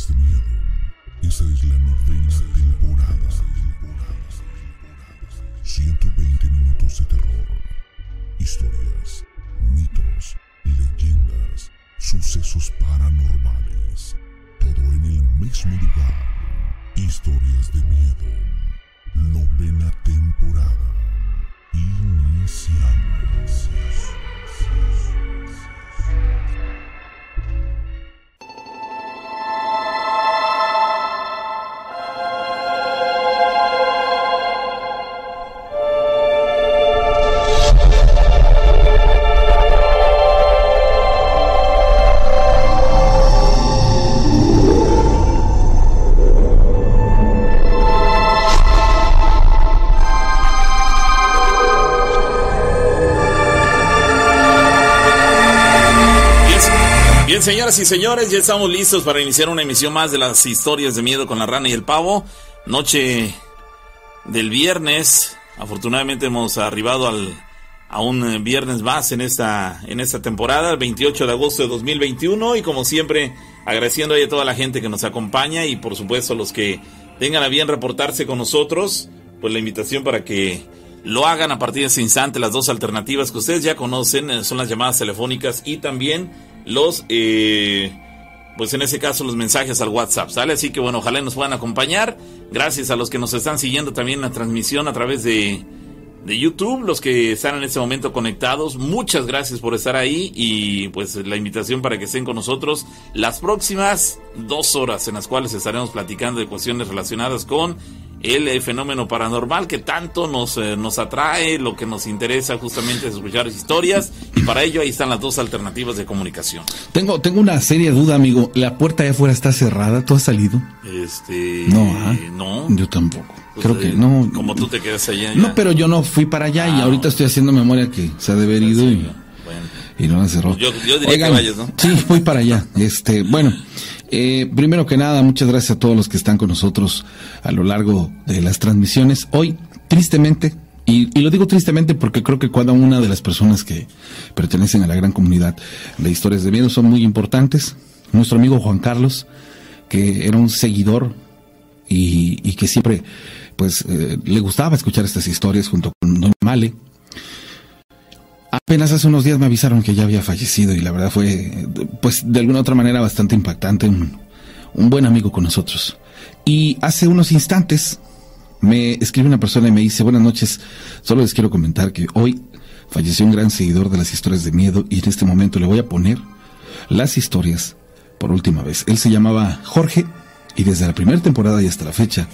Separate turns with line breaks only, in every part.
Historias de miedo. Esta es la novena temporada. 120 minutos de terror. Historias, mitos, leyendas, sucesos paranormales. Todo en el mismo lugar. Historias de miedo. Novena temporada. Iniciamos.
Señoras y señores, ya estamos listos para iniciar una emisión más de las historias de miedo con la rana y el pavo. Noche del viernes. Afortunadamente hemos arribado al, a un eh, viernes más en esta, en esta temporada, el 28 de agosto de 2021. Y como siempre, agradeciendo a toda la gente que nos acompaña y por supuesto a los que tengan a bien reportarse con nosotros, pues la invitación para que lo hagan a partir de ese instante. Las dos alternativas que ustedes ya conocen eh, son las llamadas telefónicas y también los, eh, pues en ese caso los mensajes al WhatsApp, ¿sale? Así que bueno, ojalá nos puedan acompañar. Gracias a los que nos están siguiendo también la transmisión a través de, de YouTube, los que están en este momento conectados. Muchas gracias por estar ahí y pues la invitación para que estén con nosotros las próximas dos horas en las cuales estaremos platicando de cuestiones relacionadas con el eh, fenómeno paranormal que tanto nos, eh, nos atrae, lo que nos interesa justamente es escuchar historias y para ello ahí están las dos alternativas de comunicación.
Tengo, tengo una seria duda, amigo. ¿La puerta de afuera está cerrada? ¿Tú has salido?
Este,
No, ¿ah?
no.
Yo tampoco.
Pues,
Creo
eh,
que no.
Como tú te quedas allá.
No, pero yo no fui para allá y
Ah,
ahorita estoy haciendo memoria que se ha de haber ido y,
Bueno,
y no la cerró.
Yo- yo diría que vayas, ¿no?
Sí, voy para allá. Este, bueno, eh, primero que nada, muchas gracias a todos los que están con nosotros a lo largo de las transmisiones. Hoy, tristemente, y, lo digo tristemente porque creo que cada una de las personas que pertenecen a la gran comunidad de historias de miedo son muy importantes. Nuestro amigo Juan Carlos, que era un seguidor y, y que siempre pues eh, le gustaba escuchar estas historias junto con Doña Male. Apenas hace unos días me avisaron que ya había fallecido y la verdad fue, pues de alguna otra manera bastante impactante, un, un buen amigo con nosotros. Y hace unos instantes me escribe una persona y me dice, buenas noches, solo les quiero comentar que hoy falleció un gran seguidor de las historias de miedo y en este momento le voy a poner las historias por última vez. Él se llamaba Jorge y desde la primera temporada y hasta la fecha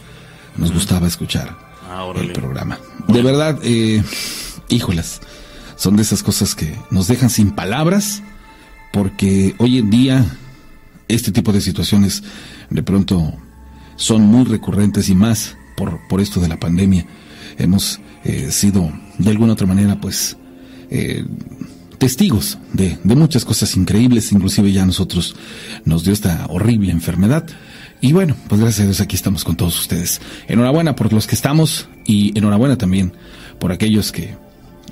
nos gustaba escuchar
Ah,
el programa. De verdad, eh, híjolas, son de esas cosas que nos dejan sin palabras porque hoy en día este tipo de situaciones de pronto son muy recurrentes y más por, por esto de la pandemia. Hemos eh, sido de alguna otra manera pues eh, testigos de, de muchas cosas increíbles, inclusive ya nosotros nos dio esta horrible enfermedad. Y bueno, pues gracias a Dios aquí estamos con todos ustedes. Enhorabuena por los que estamos y enhorabuena también por aquellos que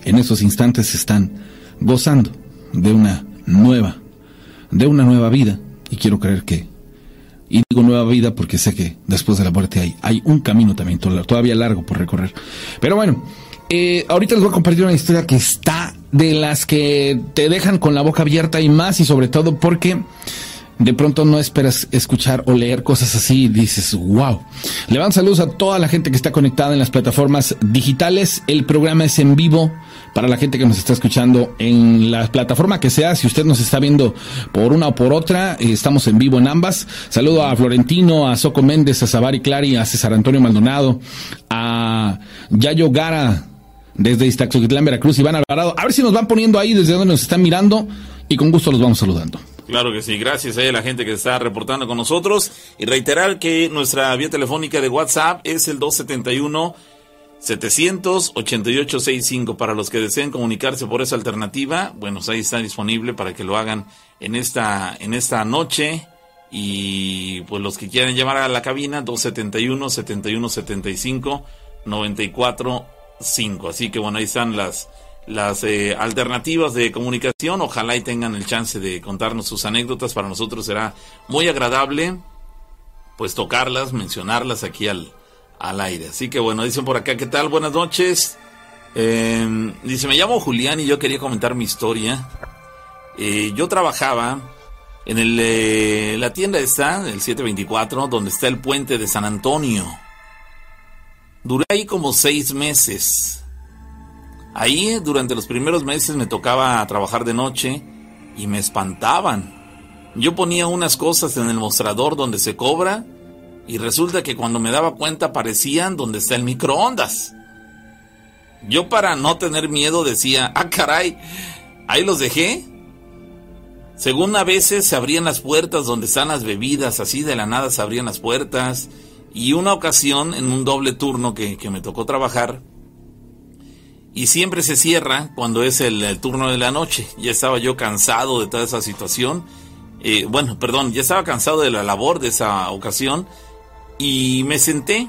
en estos instantes están gozando de una nueva, de una nueva vida. Y quiero creer que, y digo nueva vida porque sé que después de la muerte hay, un camino también to- todavía largo por recorrer. Pero bueno, eh, ahorita les voy a compartir una historia que está de las que te dejan con la boca abierta y más y sobre todo porque de pronto no esperas escuchar o leer cosas así y dices, wow. Le van saludos a toda la gente que está conectada en las plataformas digitales. El programa es en vivo para la gente que nos está escuchando en la plataforma que sea. Si usted nos está viendo por una o por otra, eh, estamos en vivo en ambas. Saludo a Florentino, a Soco Méndez, a Sabari Clary, a César Antonio Maldonado, a Yayo Gara desde Iztaxoquitlán, Veracruz, Iván Alvarado. A ver si nos van poniendo ahí desde donde nos están mirando y con gusto los vamos saludando.
Claro que sí, gracias a la gente que está reportando con nosotros y reiterar que nuestra vía telefónica de WhatsApp es el 271 788-65 para los que deseen comunicarse por esa alternativa. Bueno, pues ahí está disponible para que lo hagan en esta, en esta noche. Y pues los que quieran llamar a la cabina, 271-7175-94-5. Así que bueno, ahí están las, las eh, alternativas de comunicación. Ojalá y tengan el chance de contarnos sus anécdotas. Para nosotros será muy agradable pues tocarlas, mencionarlas aquí al, al aire. Así que bueno, dicen por acá, ¿qué tal? Buenas noches. Eh, dice, me llamo Julián y yo quería comentar mi historia. Eh, yo trabajaba en eh, la tienda está, el 724, donde está el puente de San Antonio. Duré ahí como seis meses. Ahí durante los primeros meses me tocaba trabajar de noche y me espantaban. Yo ponía unas cosas en el mostrador donde se cobra y resulta que cuando me daba cuenta aparecían donde está el microondas. Yo para no tener miedo decía, ah caray, ahí los dejé. Según a veces se abrían las puertas donde están las bebidas, así de la nada se abrían las puertas. Y una ocasión, en un doble turno que, me tocó trabajar, y siempre se cierra cuando es el, turno de la noche. Ya estaba yo cansado de toda esa situación. Eh, bueno, perdón, ya estaba cansado de la labor de esa ocasión y me senté,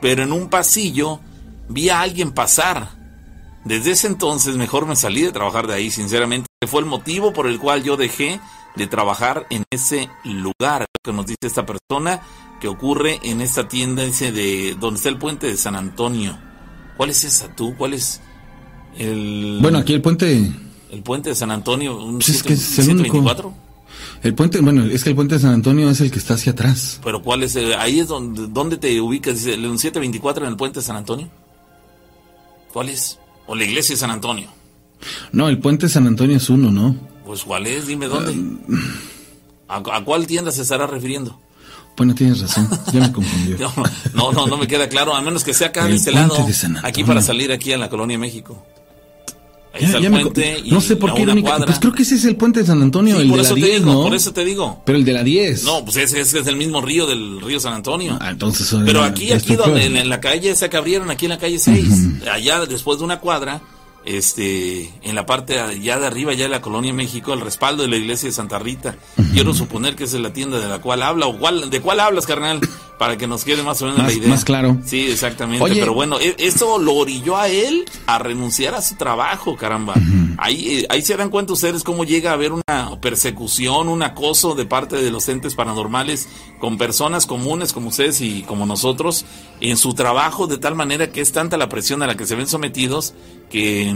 pero en un pasillo vi a alguien pasar. Desde ese entonces mejor me salí de trabajar de ahí, sinceramente. Fue el motivo por el cual yo dejé de trabajar en ese lugar que nos dice esta persona que ocurre en esta tienda ese de donde está el puente de San Antonio. ¿Cuál es esa tú? ¿Cuál es el
Bueno, aquí el puente
el puente de San Antonio, un
pues es que es el El puente, bueno, es que el puente de San Antonio es el que está hacia atrás.
Pero ¿cuál es? ahí es donde, donde te ubicas, el 724 en el puente de San Antonio. ¿Cuál es? ¿O la iglesia de San Antonio?
No, el puente de San Antonio es uno, ¿no?
Pues ¿cuál es? Dime dónde. Ah, ¿A, cuál tienda se estará refiriendo?
Bueno, tienes razón, ya me confundió.
no, no, no me queda claro, a menos que sea acá de este lado, aquí para salir aquí a la Colonia México.
Ahí está el puente y no sé por qué cuadra. Pues creo que ese es el puente de San Antonio, el de la 10, ¿no?
Por eso te digo.
Pero el de la 10.
No, pues ese, es el mismo río del río San Antonio.
Ah, entonces.
Pero aquí, aquí donde, en, la calle esa que abrieron, aquí en la calle 6, allá después de una cuadra, este, en la parte allá de arriba, ya de la Colonia México, el respaldo de la iglesia de Santa Rita. Quiero suponer que es la tienda de la cual habla, o cuál, ¿de cuál hablas, carnal? Para que nos quede más o menos la idea.
Más claro.
Sí, exactamente. Pero bueno, e, esto lo orilló a él a renunciar a su trabajo, caramba. ahí, eh, ahí se dan cuenta ustedes cómo llega a haber una persecución, un acoso de parte de los entes paranormales con personas comunes como ustedes y como nosotros en su trabajo, de tal manera que es tanta la presión a la que se ven sometidos que,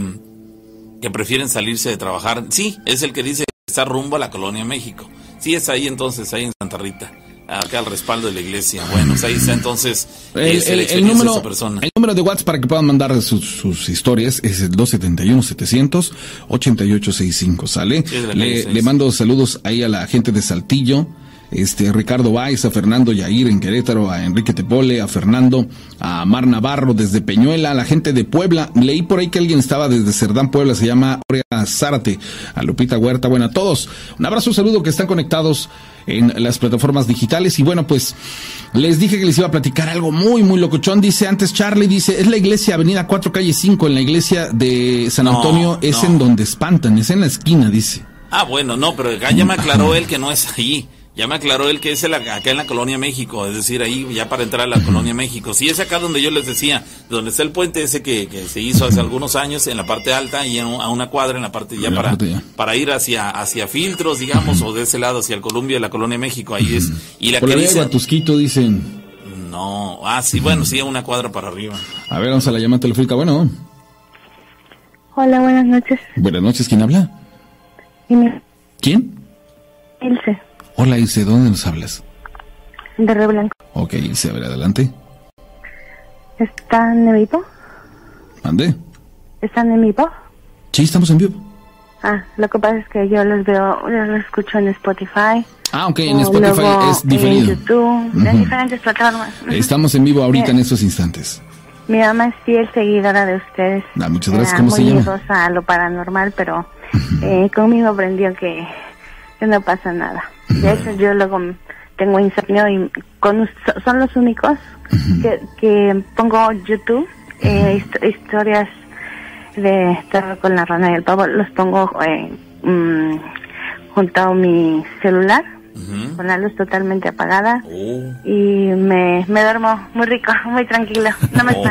que prefieren salirse de trabajar. Sí, es el que dice que está rumbo a la Colonia México. Sí, es ahí entonces, ahí en Santa Rita acá al respaldo de la iglesia. Bueno, pues ahí está entonces
el, número, de persona. el número de WhatsApp para que puedan mandar sus, historias es el 271-700-8865, ¿sale? le, le, mando saludos ahí a la gente de Saltillo, este Ricardo Báez, a Fernando Yair en Querétaro, a Enrique Tepole, a Fernando, a Mar Navarro desde Peñuela, a la gente de Puebla. Leí por ahí que alguien estaba desde Cerdán, Puebla, se llama Orea Zárate, a Lupita Huerta. Bueno, a todos, un abrazo, un saludo que están conectados en las plataformas digitales. Y bueno, pues les dije que les iba a platicar algo muy, muy locochón. Dice antes Charlie, dice, es la iglesia Avenida 4, calle 5, en la iglesia de San Antonio, es en donde espantan, es en la esquina, dice.
Ah, bueno, no, pero ya me aclaró él que no es ahí. Ya me aclaró él que es acá en la Colonia México, es decir, ahí ya para entrar a la Colonia México. Sí, es acá donde yo les decía, donde está el puente ese que, se hizo hace algunos años, en la parte alta y a una cuadra en la parte ya para, para ir hacia, hacia filtros, digamos, o de ese lado hacia el Columbia de la Colonia México, ahí es.
Y la que dicen, dicen.
No, ah, sí, bueno, sí, a una cuadra para arriba.
A ver, vamos a la llamada telefónica, bueno.
Hola, buenas noches.
Buenas noches, ¿quién habla? ¿Quién?
Ilse.
Hola Ilse, ¿dónde nos hablas?
De Río Blanco.
Ok, Ilse, a ver, adelante.
¿Están en vivo?
¿Mande?
¿Están en vivo?
Sí, estamos en vivo.
Ah, lo que pasa es que yo los veo, yo los escucho en Spotify.
Ah, ok, en Spotify es diferido.
En YouTube, en diferentes plataformas.
Estamos en vivo ahorita en estos instantes.
Mi mamá es fiel seguidora de ustedes.
Ah, muchas gracias, ¿cómo se llama?
Muy a lo paranormal, pero eh, conmigo aprendió que, que no pasa nada. De hecho, yo luego tengo insomnio y con, son los únicos que, que pongo YouTube, eh, historias de estar con la rana y el pavo, los pongo eh, mm, junto a mi celular. con la luz totalmente apagada oh. y me, me duermo muy rico, muy tranquilo, no me oh,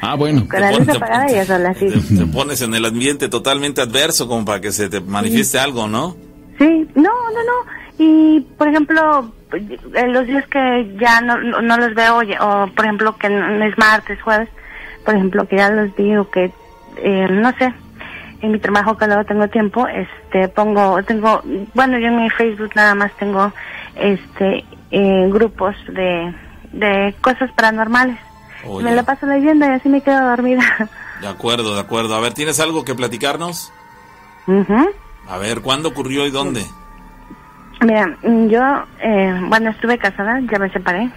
Ah, bueno.
Con la luz apagada y ya sola, sí.
Te, pones en el ambiente totalmente adverso como para que se te manifieste algo, ¿no?
Sí, no, no, no. Y, por ejemplo, los días que ya no, no, los veo, o por ejemplo que no es martes, jueves, por ejemplo que ya los vi o que, eh, no sé, en mi trabajo que luego tengo tiempo, este, pongo, tengo, bueno, yo en mi Facebook nada más tengo, este, eh, grupos de, de cosas paranormales.
Oh,
me la paso leyendo y así me quedo dormida.
De acuerdo, de acuerdo. A ver, ¿tienes algo que platicarnos?
Ujú.
A ver, ¿cuándo ocurrió y dónde?
Mira, mm, yo, eh, bueno, estuve casada, ya me separé.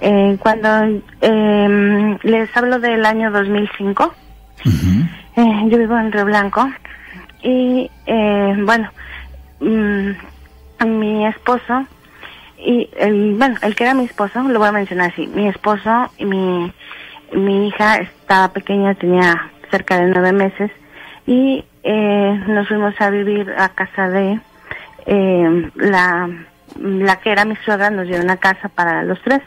Eh, cuando eh, les hablo del año 2005, eh, yo vivo en Río Blanco y, eh, bueno, mm, mi esposo y, el, bueno, el que era mi esposo, lo voy a mencionar así, mi esposo y mi, mi hija estaba pequeña, tenía cerca de nueve meses y eh, nos fuimos a vivir a casa de eh, la, la que era mi suegra, nos dio una casa para los tres.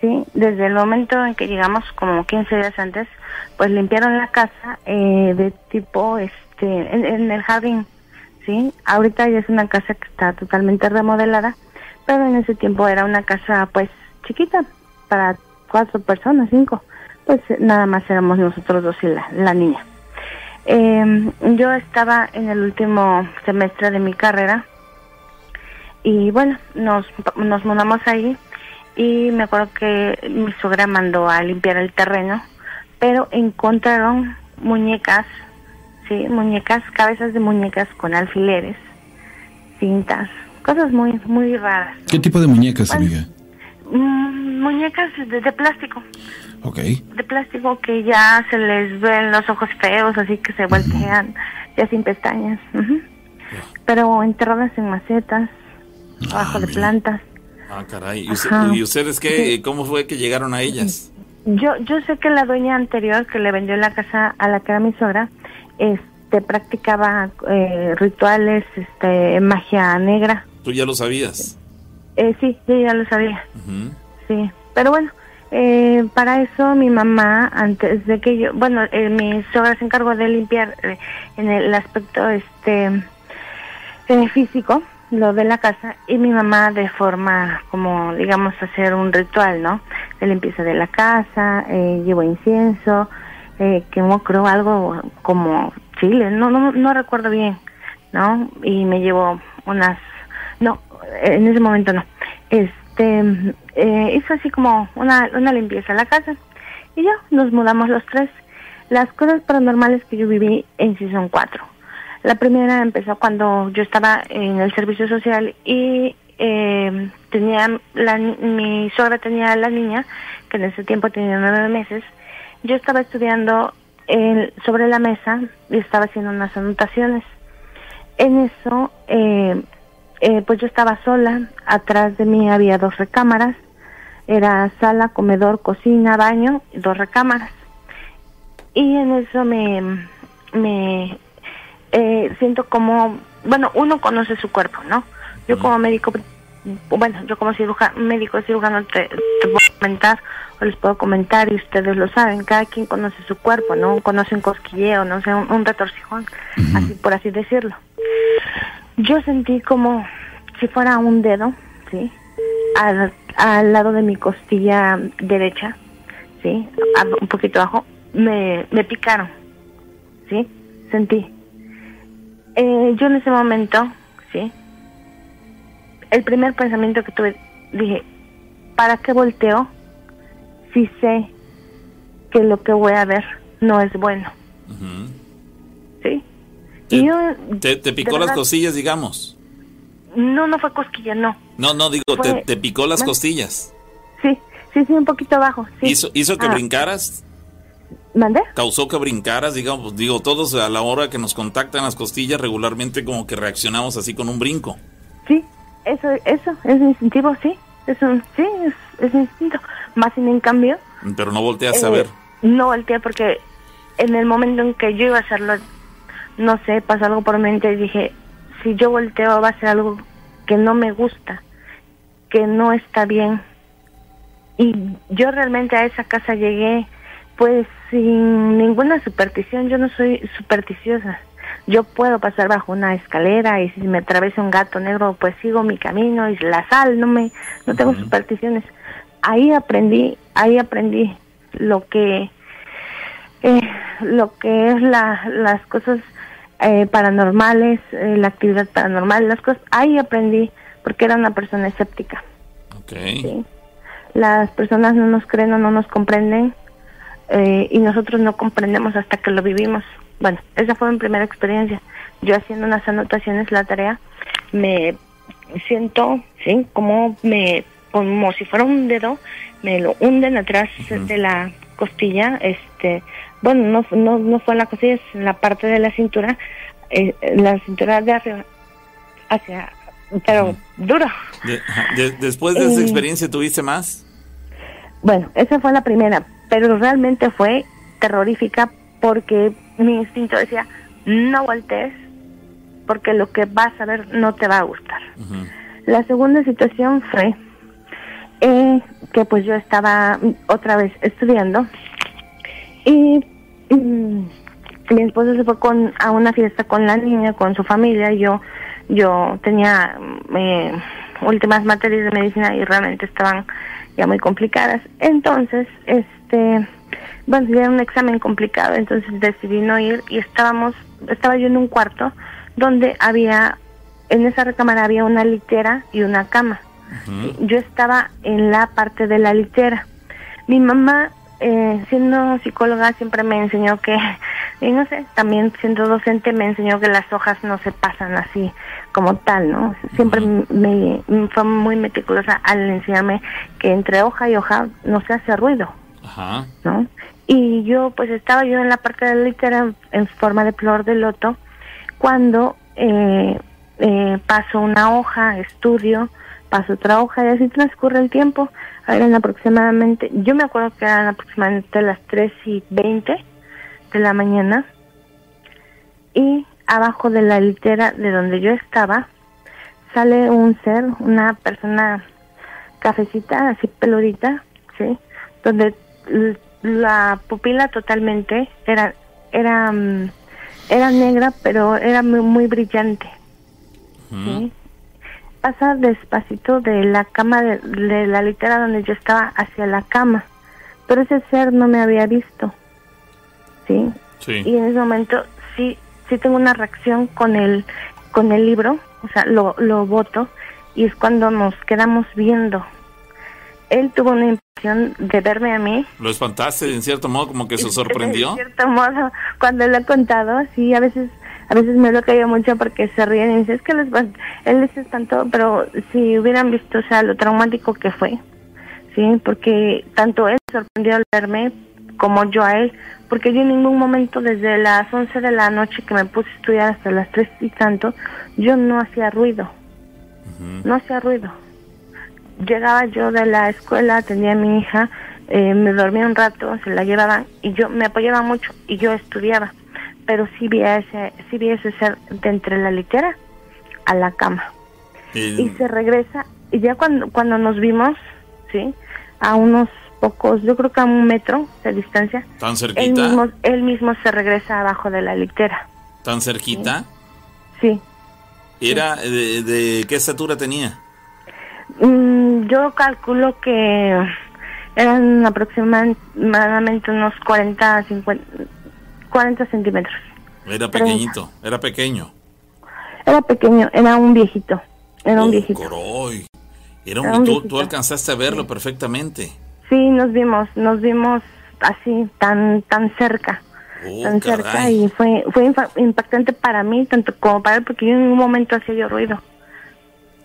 Sí, desde el momento en que llegamos, como 15 días antes, pues limpiaron la casa eh, de tipo, este, en, en el jardín, sí. Ahorita ya es una casa que está totalmente remodelada, pero en ese tiempo era una casa, pues, chiquita, para cuatro personas, cinco. Pues nada más éramos nosotros dos y la, la niña. Eh, yo estaba en el último semestre de mi carrera y bueno, nos, nos mudamos ahí y me acuerdo que mi suegra mandó a limpiar el terreno, pero encontraron muñecas, sí, muñecas, cabezas de muñecas con alfileres, cintas, cosas muy muy raras.
¿Qué tipo de muñecas,
Bueno.
amiga?
Mm, muñecas de, de plástico,
Ok.
de plástico que ya se les ven los ojos feos, así que se voltean ya sin pestañas. ujú. Pero enterradas en macetas, abajo de
mira.
plantas.
Ah, caray. ¿Y, usted- y ustedes qué? ¿Cómo fue que llegaron a ellas?
Yo, yo sé que la dueña anterior que le vendió la casa a la que era mi suegra, este, practicaba eh, rituales, este, magia negra.
¿Tú ya lo sabías?
Eh, sí, yo ya lo sabía,
Ujú.
sí. Pero bueno, eh, para eso mi mamá, antes de que yo, bueno, eh, mi suegra se encargó de limpiar eh, en el aspecto, este, eh, físico, lo de la casa, y mi mamá de forma, como, digamos, hacer un ritual, ¿no? De limpieza de la casa, eh, llevó incienso, eh, quemó, creo, algo como chile, no, no, no recuerdo bien, ¿no? Y me llevó unas, no, en ese momento no, este, eh, hizo así como una, una limpieza a la casa, y ya, nos mudamos los tres. Las cosas paranormales que yo viví en sí son cuatro. La primera empezó cuando yo estaba en el servicio social y eh, tenía la, mi suegra tenía la niña que en ese tiempo tenía nueve meses. Yo estaba estudiando sobre la mesa y estaba haciendo unas anotaciones. En eso, eh, eh, pues yo estaba sola. Atrás de mí había dos recámaras. Era sala, comedor, cocina, baño, dos recámaras. Y en eso me, me eh, siento como, bueno, uno conoce su cuerpo, ¿no? Yo como médico, bueno, yo como cirujano, médico cirujano te, te puedo comentar o les puedo comentar y ustedes lo saben, cada quien conoce su cuerpo, ¿no? Conoce un cosquilleo, no sé, un, un retorcijón, así por así decirlo. Yo sentí como si fuera un dedo, ¿sí? Al, al lado de mi costilla derecha, ¿sí? Un poquito abajo, me, me picaron, ¿sí? Sentí. Eh, yo en ese momento, ¿sí? El primer pensamiento que tuve, dije, ¿para qué volteo si sé que lo que voy a ver no es bueno? ¿Sí?
Te,
Y yo,
te- te picó las
verdad,
costillas, digamos.
No, no fue cosquilla, no.
No, no, digo, te,
Fue-
te picó las costillas.
Sí, sí, sí, un poquito abajo. Sí.
¿Hizo, hizo que
Ah,
brincaras?
¿Mandé?
¿Causó que brincaras? Digamos, pues, digo, todos a la hora que nos contactan las costillas regularmente como que reaccionamos así con un brinco.
Sí, eso, eso, es instintivo, sí. Es un, sí, es, es instinto. Más sin en cambio,
Pero no volteas a
eh,
ver.
no volteé porque en el momento en que yo iba a hacerlo, no sé, pasó algo por mi mente y dije, si yo volteo va a ser algo que no me gusta, que no está bien. Y yo realmente a esa casa llegué pues sin ninguna superstición, yo no soy supersticiosa, yo puedo pasar bajo una escalera y si me atraviesa un gato negro, pues sigo mi camino y la sal, no me, no tengo supersticiones. Ahí aprendí, ahí aprendí lo que, eh, lo que es la, las cosas eh, paranormales, eh, la actividad paranormal, las cosas, ahí aprendí porque era una persona escéptica.
Okay.
Las personas no nos creen o no nos comprenden eh, y nosotros no comprendemos hasta que lo vivimos. Bueno, esa fue mi primera experiencia. Yo haciendo unas anotaciones, la tarea, me siento, sí, como me, como si fuera un dedo, me lo hunden atrás de la costilla, este, bueno, no, no, no fue en la costilla, es en la parte de la cintura, eh, la cintura de arriba, hacia, pero duro.
después de esa experiencia, ¿tuviste más?
Bueno, esa fue la primera, pero realmente fue terrorífica porque mi instinto decía, no voltees porque lo que vas a ver no te va a gustar. La segunda situación fue eh, que pues yo estaba otra vez estudiando y, mi esposo se fue con, a una fiesta con la niña, con su familia, yo, yo tenía eh, últimas materias de medicina y realmente estaban ya muy complicadas. Entonces, este, bueno, era un examen complicado, entonces decidí no ir y estábamos, estaba yo en un cuarto donde había, en esa recámara había una litera y una cama. Yo estaba en la parte de la litera. Mi mamá, eh, siendo psicóloga, siempre me enseñó que, y no sé, también siendo docente me enseñó que las hojas no se pasan así como tal, ¿no? Siempre me, fue muy meticulosa al enseñarme que entre hoja y hoja no se hace ruido, Ajá. ¿no? Y yo, pues estaba yo en la parte de la litera en forma de flor de loto, cuando eh, eh, paso una hoja, estudio, paso otra hoja y así transcurre el tiempo. Eran aproximadamente, yo me acuerdo que eran aproximadamente las 3 y 20 de la mañana y abajo de la litera de donde yo estaba sale un ser, una persona cafecita, así peludita, ¿sí? Donde la pupila totalmente era era mm, era negra, pero era muy, muy brillante. ¿sí? Pasa despacito de la cama de, de, la litera donde yo estaba hacia la cama, pero ese ser no me había visto. ¿sí?
Sí.
Y en ese momento sí sí tengo una reacción con el con el libro, o sea, lo lo voto y es cuando nos quedamos viendo. Él tuvo una impresión de verme a mí.
¿Lo espantaste en cierto modo como que se sorprendió?
En cierto modo, cuando lo he contado, sí, a veces a veces me lo caído mucho porque se ríen y dicen, es que les, él les espantó, pero si hubieran visto, o sea, lo traumático que fue, sí, porque tanto él sorprendió al verme como yo a él, porque yo en ningún momento desde las 11 de la noche que me puse a estudiar hasta las 3 y tanto, yo no hacía ruido, no hacía ruido. Llegaba yo de la escuela, tenía a mi hija, eh, me dormía un rato, se la llevaban y yo me apoyaba mucho y yo estudiaba, pero sí vi ese, sí vi ese ser de entre la litera a la cama. Y se regresa, y ya cuando, cuando nos vimos, ¿sí? A unos pocos, yo creo que a un metro de distancia.
¿Tan cerquita?
Él mismo, él mismo se regresa abajo de la litera.
¿Tan cerquita?
Sí.
¿Era de, de, qué estatura tenía?
Mm, yo calculo que eran aproximadamente unos 40, 50, 40 centímetros.
Era pequeñito, era pequeño.
Era pequeño, era un viejito. Era un viejito.
Coroy. Era un, era un tú, tú, alcanzaste a verlo sí. perfectamente.
Sí, nos vimos, nos vimos así, tan tan cerca.
Oh,
tan
caray.
cerca y fue fue impactante para mí, tanto como para él, porque yo en un momento hacía yo ruido.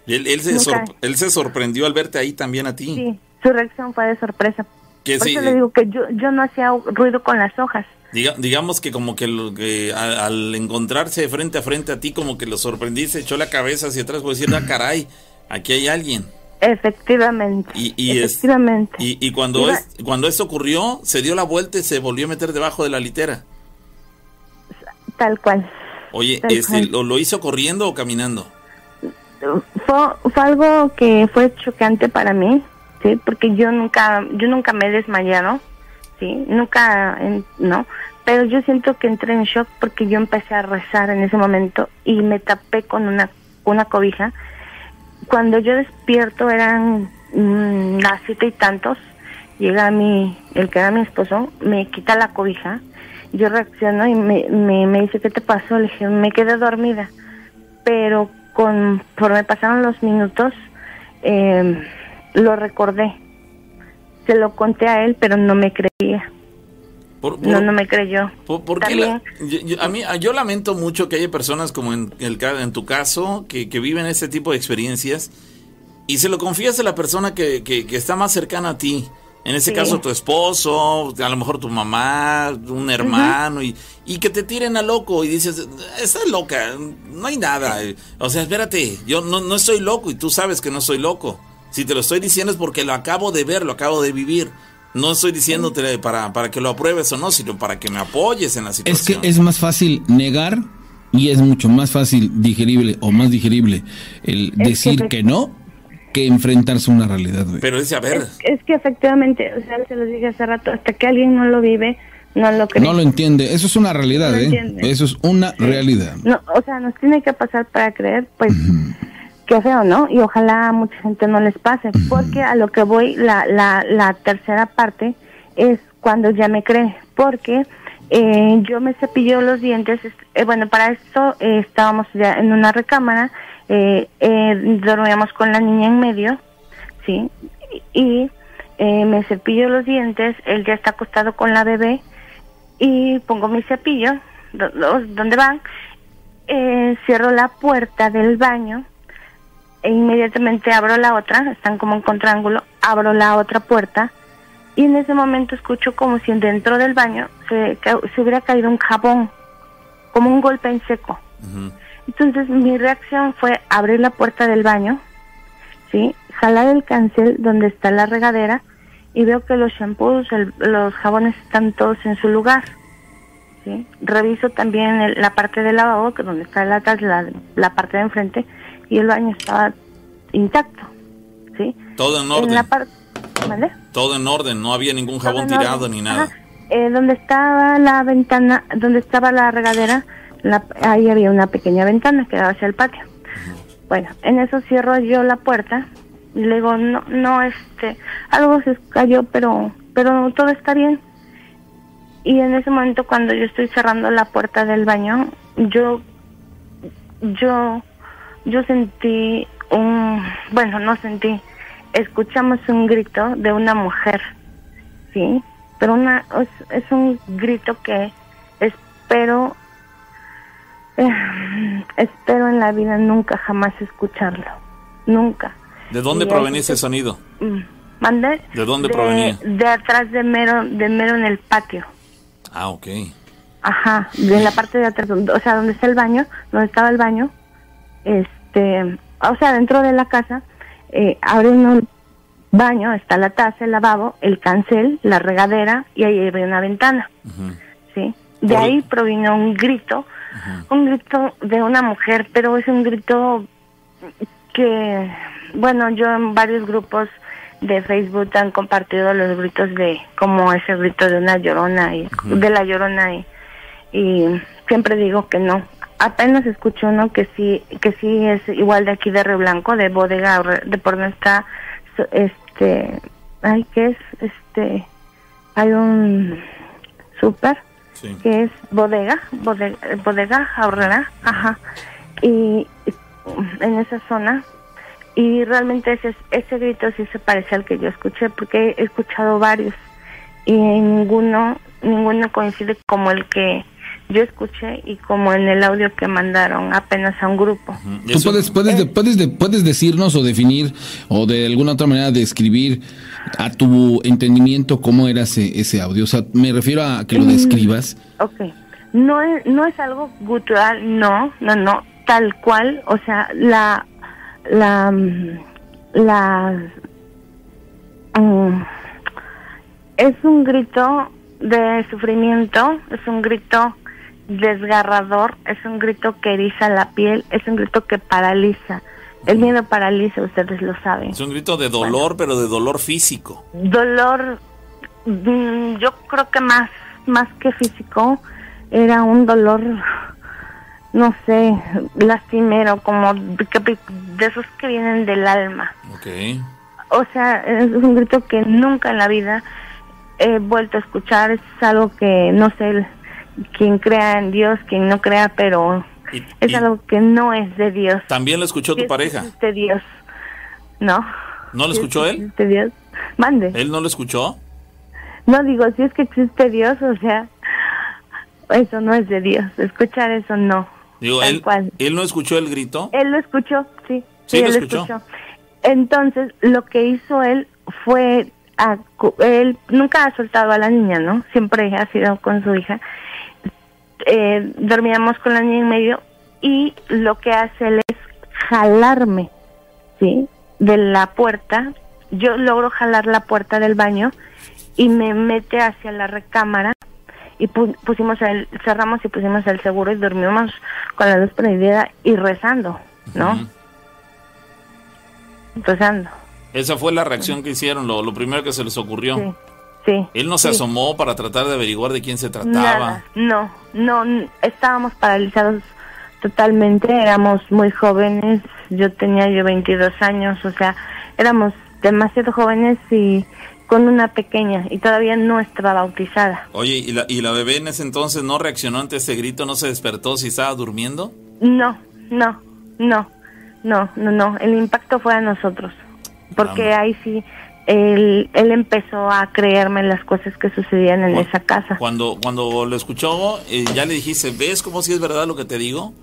Y él, él, se sor, él se sorprendió al verte ahí también a ti.
Sí, su reacción fue de sorpresa. Por
sí,
eso le digo que yo, yo no hacía ruido con las hojas.
Diga, digamos que como que, lo, que al, al, encontrarse frente a frente a ti, como que lo sorprendiste, echó la cabeza hacia atrás, por decir, ah, caray, aquí hay alguien.
Efectivamente.
Y, y
efectivamente.
Es, y, y, cuando, es, cuando esto ocurrió, se dio la vuelta y se volvió a meter debajo de la litera.
Tal cual.
Oye,
Tal
este,
cual.
¿lo, ¿lo hizo corriendo o caminando?
Fue, fue algo que fue chocante para mí, sí, porque yo nunca, yo nunca me he desmayado, sí, nunca, no, pero yo siento que entré en shock porque yo empecé a rezar en ese momento y me tapé con una, una cobija. Cuando yo despierto eran mm, las siete y tantos, llega mi, el que era mi esposo, me quita la cobija, yo reacciono y me, me, dice, ¿qué te pasó? Le dije, me quedé dormida, pero conforme pasaron los minutos, eh, lo recordé. Se lo conté a él, pero no me creía. no, no me creyó.
Por, yo, a mí, yo lamento mucho que haya personas como en, el, en tu caso que, que viven ese tipo de experiencias y se lo confías a la persona que, que, está más cercana a ti. En ese caso tu esposo, a lo mejor tu mamá, un hermano, y, y, que te tiren a loco y dices, estás loca, no hay nada. O sea, espérate, yo no, no estoy loco y tú sabes que no soy loco. Si te lo estoy diciendo es porque lo acabo de ver, lo acabo de vivir. No estoy diciéndote para, para que lo apruebes o no, sino para que me apoyes en la situación.
Es que es más fácil negar y es mucho más fácil digerible o más digerible el decir que, no que enfrentarse a una realidad.
Pero dice, a ver.
Es, que efectivamente, o sea, se lo dije hace rato, hasta que alguien no lo vive, no lo cree.
No lo entiende, eso es una realidad, ¿eh? Eso es una realidad.
No, o sea, nos tiene que pasar para creer, pues qué feo, ¿no? Y ojalá a mucha gente no les pase, porque a lo que voy, la, la, la tercera parte es cuando ya me cree, porque eh, yo me cepillo los dientes, eh, bueno, para esto eh, estábamos ya en una recámara, eh, dormíamos con la niña en medio, ¿sí? Y me cepillo los dientes, él ya está acostado con la bebé y pongo mi cepillo, donde van, cierro la puerta del baño, e inmediatamente abro la otra, están como en contraángulo, abro la otra puerta y en ese momento escucho como si dentro del baño se, se hubiera caído un jabón, como un golpe en seco. Entonces mi reacción fue abrir la puerta del baño, ¿sí? jalar el cancel donde está la regadera y veo que los shampoos, los jabones están todos en su lugar. ¿sí? Reviso también la parte del lavabo, que donde está la, la, la parte de enfrente, y el baño estaba intacto, ¿sí?
Todo en orden. Todo en orden, no había ningún jabón tirado ni nada.
Eh, donde estaba la ventana, donde estaba la regadera, ahí había una pequeña ventana que daba hacia el patio. Bueno, en eso cierro yo la puerta y le digo, no, no, este, algo se cayó, pero, pero todo está bien. Y en ese momento cuando yo estoy cerrando la puerta del baño, yo, yo yo sentí un, bueno, no sentí, escuchamos un grito de una mujer, ¿sí? Pero una, es, un grito que espero, eh, espero en la vida nunca jamás escucharlo, nunca.
¿De dónde provenía ese sonido?
Mm, ¿Mande?
¿De dónde provenía?
De atrás de mero, de mero en el patio.
Ah, ok.
Ajá, de la parte de atrás, o sea, donde está el baño, donde estaba el baño, este, o sea, dentro de la casa, eh, abren un baño, está la taza, el lavabo, el cancel, la regadera y ahí hay una ventana, ¿sí? De ahí provino un grito, un grito de una mujer, pero es un grito que, bueno, yo en varios grupos de Facebook han compartido los gritos de, como ese grito de una llorona y de la llorona y, y siempre digo que no, apenas escucho uno que sí que sí es igual de aquí de Río Blanco de bodega de por donde está este ay qué es este hay un súper que es bodega bodega bodega ahorrera ajá y en esa zona y realmente ese ese grito sí se parece al que yo escuché porque he escuchado varios y ninguno ninguno coincide como el que yo escuché y como en el audio que mandaron apenas a un grupo.
¿Tú puedes, puedes, puedes, puedes decirnos o definir o de alguna otra manera describir a tu entendimiento cómo era ese, ese audio? O sea, me refiero a que lo mm, describas.
Ok. No es, no es algo gutural, no, no, no, tal cual, o sea, la, la, la, mm, es un grito de sufrimiento, es un grito desgarrador, es un grito que eriza la piel, es un grito que paraliza. El miedo paraliza, ustedes lo saben.
Es un grito de dolor, pero de dolor físico.
Dolor, mm, yo creo que más, más que físico, era un dolor, no sé, lastimero, como de, de esos que vienen del alma.
Ok.
O sea, es un grito que nunca en la vida he vuelto a escuchar. Es algo que no sé el- quien crea en Dios, quien no crea, pero
Y-
es
y
algo que no es de Dios.
¿También lo escuchó tu
es
pareja?
existe Dios. No.
¿No lo escuchó él?
existe Dios. Mande.
¿Él no lo escuchó?
No digo, si es que existe Dios, o sea, eso no es de Dios. Escuchar eso no.
Digo, él,
cual.
¿él no escuchó el grito?
Él lo escuchó, sí.
Sí, lo
él
escuchó.
Entonces, lo que hizo él fue, él nunca ha soltado a la niña, ¿no? Siempre ha sido con su hija. Eh, dormíamos con la niña en medio y lo que hace él es jalarme, ¿sí? De la puerta. Yo logro jalar la puerta del baño y me mete hacia la recámara y pu- pusimos el, cerramos y pusimos el seguro y dormimos con la luz prendida y rezando, ¿no? Rezando.
Esa fue la reacción que hicieron, lo, lo primero que se les ocurrió.
Sí, sí.
Él no se
sí.
asomó para tratar de averiguar de quién se trataba.
Nada, no, no, estábamos paralizados totalmente, éramos muy jóvenes, yo tenía yo 22 años, o sea, éramos demasiado jóvenes y con una pequeña y todavía no estaba bautizada.
Oye, ¿y la, ¿y la bebé en ese entonces no reaccionó ante ese grito? ¿No se despertó si estaba durmiendo?
No, no, no, no, no, no, el impacto fue a nosotros, porque
Vamos.
ahí sí, él, él empezó a creerme las cosas que sucedían en esa casa.
Cuando, cuando lo escuchó, eh, ya le dijiste, ¿ves cómo si es verdad lo que te digo?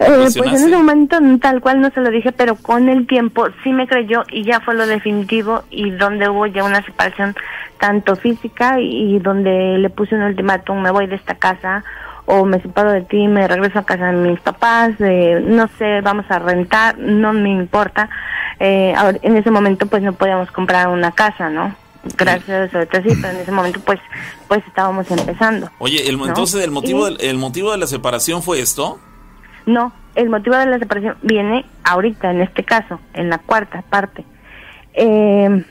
Eh, pues en ese momento mm, tal cual no se lo dije, pero con el tiempo sí me creyó y ya fue lo definitivo y donde hubo ya una separación tanto física y, y donde le puse un ultimátum, me voy de esta casa o me separo de ti, me regreso a casa de mis papás, eh, no sé, vamos a rentar, no me importa. Eh, ahora, en ese momento pues no podíamos comprar una casa, ¿no? Gracias a Dios ahorita sí, pero en ese momento pues pues estábamos empezando.
Oye, el,
¿No?
entonces el motivo,
Y-
del, el motivo de la separación fue esto.
No, el motivo de la separación viene ahorita, en este caso, en la cuarta parte. Eh,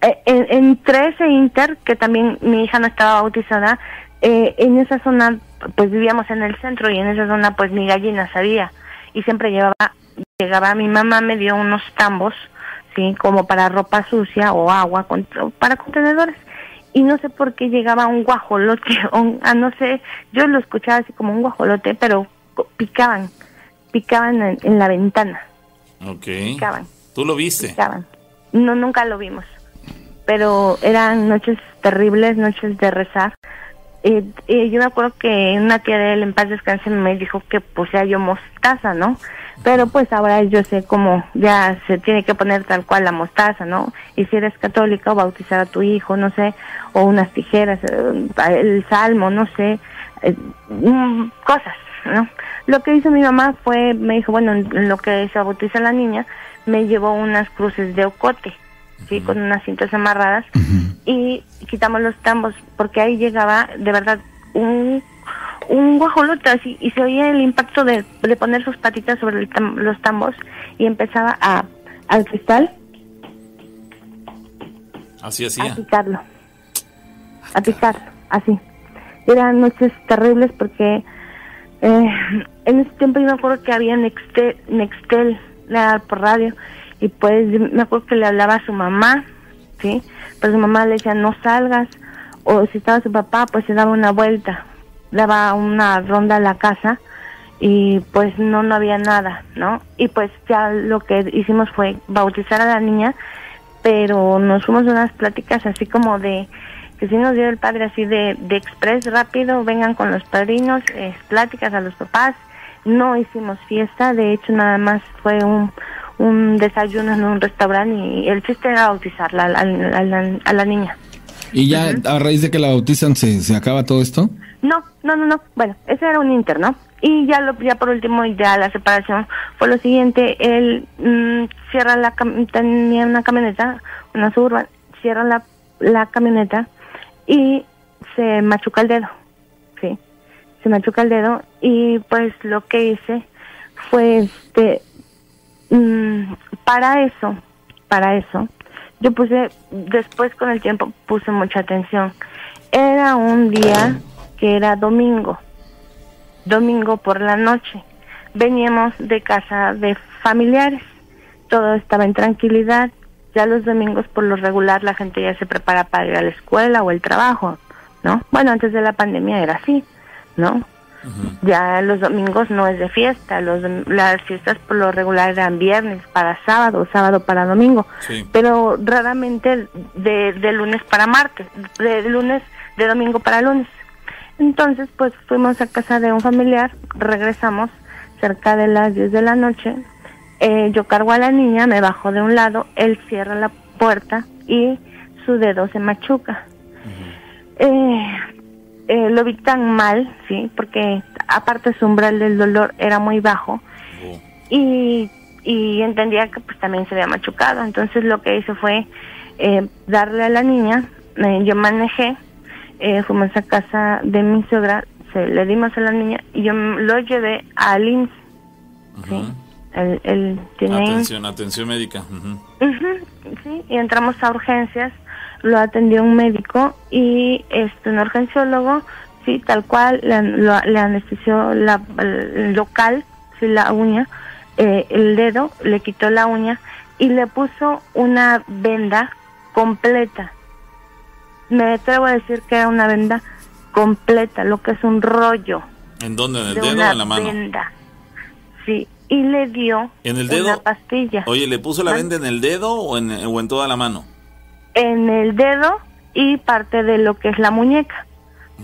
eh, en- entre ese inter, que también mi hija no estaba bautizada, eh, en esa zona, pues vivíamos en el centro y en esa zona, pues mi gallina sabía y siempre llevaba, llegaba mi mamá me dio unos tambos, sí, como para ropa sucia o agua, con- para contenedores y no sé por qué llegaba un guajolote, un- ah, no sé, yo lo escuchaba así como un guajolote, pero picaban, picaban en, en la ventana,
Ok.
picaban,
¿Tú lo viste?
picaban. No, nunca lo vimos, pero eran noches terribles, noches de rezar. Eh, eh, yo me acuerdo que una tía de él en paz descanse me dijo que pues ya yo mostaza, ¿no? Pero pues ahora yo sé cómo ya se tiene que poner tal cual la mostaza, ¿no? Y si eres católica o bautizar a tu hijo, no sé, o unas tijeras, eh, el salmo, no sé, eh, mm, cosas, ¿no? Lo que hizo mi mamá fue, me dijo, bueno, en lo que se bautiza la niña, me llevó unas cruces de ocote, Con unas cintas amarradas y quitamos los tambos porque ahí llegaba de verdad un un guajolote así y se oía el impacto de, de poner sus patitas sobre el tam- los tambos y empezaba a al cristal
Así
a
hacía.
picarlo a picarlo así. Eran noches terribles porque eh, en ese tiempo yo me acuerdo que había Nextel, Nextel por radio y pues me acuerdo que le hablaba a su mamá sí pero su mamá le decía no salgas o si estaba su papá pues se daba una vuelta daba una ronda a la casa y pues no no había nada no y pues ya lo que hicimos fue bautizar a la niña pero nos fuimos unas pláticas así como de que sí nos dio el padre así de, de express rápido, vengan con los padrinos, eh, pláticas a los papás, no hicimos fiesta, de hecho nada más fue un, un desayuno en un restaurante y el chiste era bautizarla a la, a la- a la niña.
Y ya a raíz de que la bautizan se, se acaba todo esto.
No, no, no, no. Bueno, ese era un inter, ¿no? Y ya lo, ya por último, ya la separación fue lo siguiente. Él mm, cierra la tenía una camioneta, una suburban, cierra la, la camioneta y se machuca el dedo, sí, se machuca el dedo y pues lo que hice fue este mm, para eso, para eso, yo puse, después con el tiempo puse mucha atención Era un día que era domingo, domingo por la noche. Veníamos de casa de familiares, todo estaba en tranquilidad. Ya los domingos por lo regular la gente ya se prepara para ir a la escuela o el trabajo, ¿no? Bueno, antes de la pandemia era así, ¿no? Ya los domingos no es de fiesta, los, las fiestas por lo regular eran viernes para sábado, sábado para domingo,
Sí.
pero raramente de, de lunes para martes, de lunes, de domingo para lunes. Entonces, pues fuimos a casa de un familiar, regresamos cerca de las 10 de la noche, eh, yo cargo a la niña, me bajo de un lado, él cierra la puerta y su dedo se machuca. Eh, eh, lo vi tan mal, sí, porque aparte su umbral del dolor era muy bajo
Oh.
y, y entendía que pues también se había machucado. Entonces lo que hice fue eh, darle a la niña, eh, yo manejé, eh, fuimos a casa de mi suegra, se, le dimos a la niña y yo lo llevé al IMSS, ¿sí? Él, él tiene.
Atención, atención médica.
Sí, y entramos a urgencias, lo atendió un médico y este un urgenciólogo, sí, tal cual, le, lo- le anestesió la, el local, sí, la uña, eh, el dedo, le quitó la uña y le puso una venda completa. Me atrevo a decir que era una venda completa, lo que es un rollo
¿En dónde? ¿En el
de
dedo o
una
en la mano?
venda. Sí, y le dio
¿En el
una
dedo?
pastilla.
Oye, ¿le puso la venda en el dedo o en, o en toda la mano?
En el dedo y parte de lo que es la muñeca,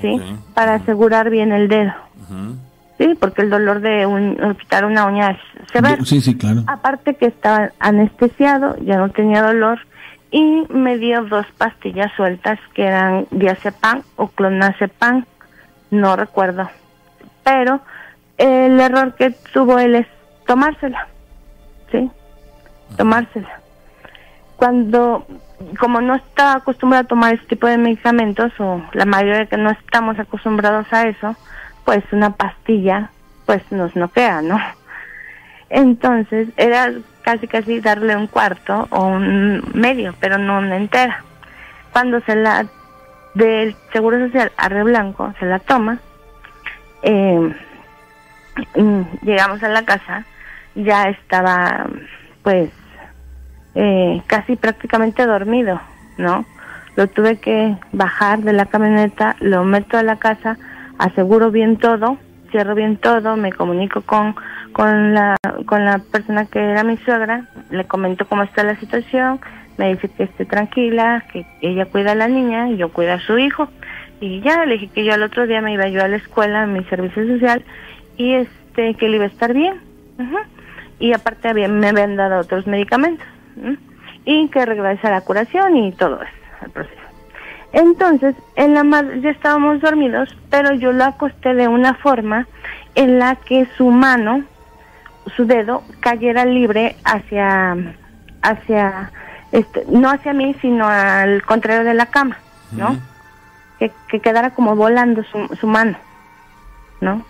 ¿sí? Para asegurar bien el dedo. ¿sí? Porque el dolor de un- quitar una uña es severo.
Sí, sí, claro.
Aparte que estaba anestesiado, ya no tenía dolor y me dio dos pastillas sueltas que eran diazepam o clonazepam, no recuerdo. Pero el error que tuvo él es tomársela, ¿sí? Tomársela. Cuando, como no está acostumbrado a tomar ese tipo de medicamentos, o la mayoría que no estamos acostumbrados a eso, pues una pastilla, pues nos noquea, ¿no? Entonces era casi casi darle un cuarto o un medio, pero no una entera. Cuando se la del Seguro Social a Blanco se la toma, eh, mm, llegamos a la casa, ya estaba pues eh, casi prácticamente dormido, ¿no? Lo tuve que bajar de la camioneta, lo meto a la casa, aseguro bien todo, cierro bien todo, me comunico con, con, la, con la persona que era mi suegra, le comento cómo está la situación, me dice que esté tranquila, que ella cuida a la niña y yo cuido a su hijo. Y ya le dije que yo al otro día me iba yo a la escuela, a mi servicio social, y este que le iba a estar bien. Ujú. Y aparte había, me habían dado otros medicamentos. Y que regrese a la curación y todo eso, el proceso. Entonces, en la madre ya estábamos dormidos, pero yo lo acosté de una forma en la que su mano, su dedo, cayera libre hacia, hacia, este, no hacia mí, sino al contrario de la cama, ¿no? Que, que quedara como volando su, su mano, ¿no?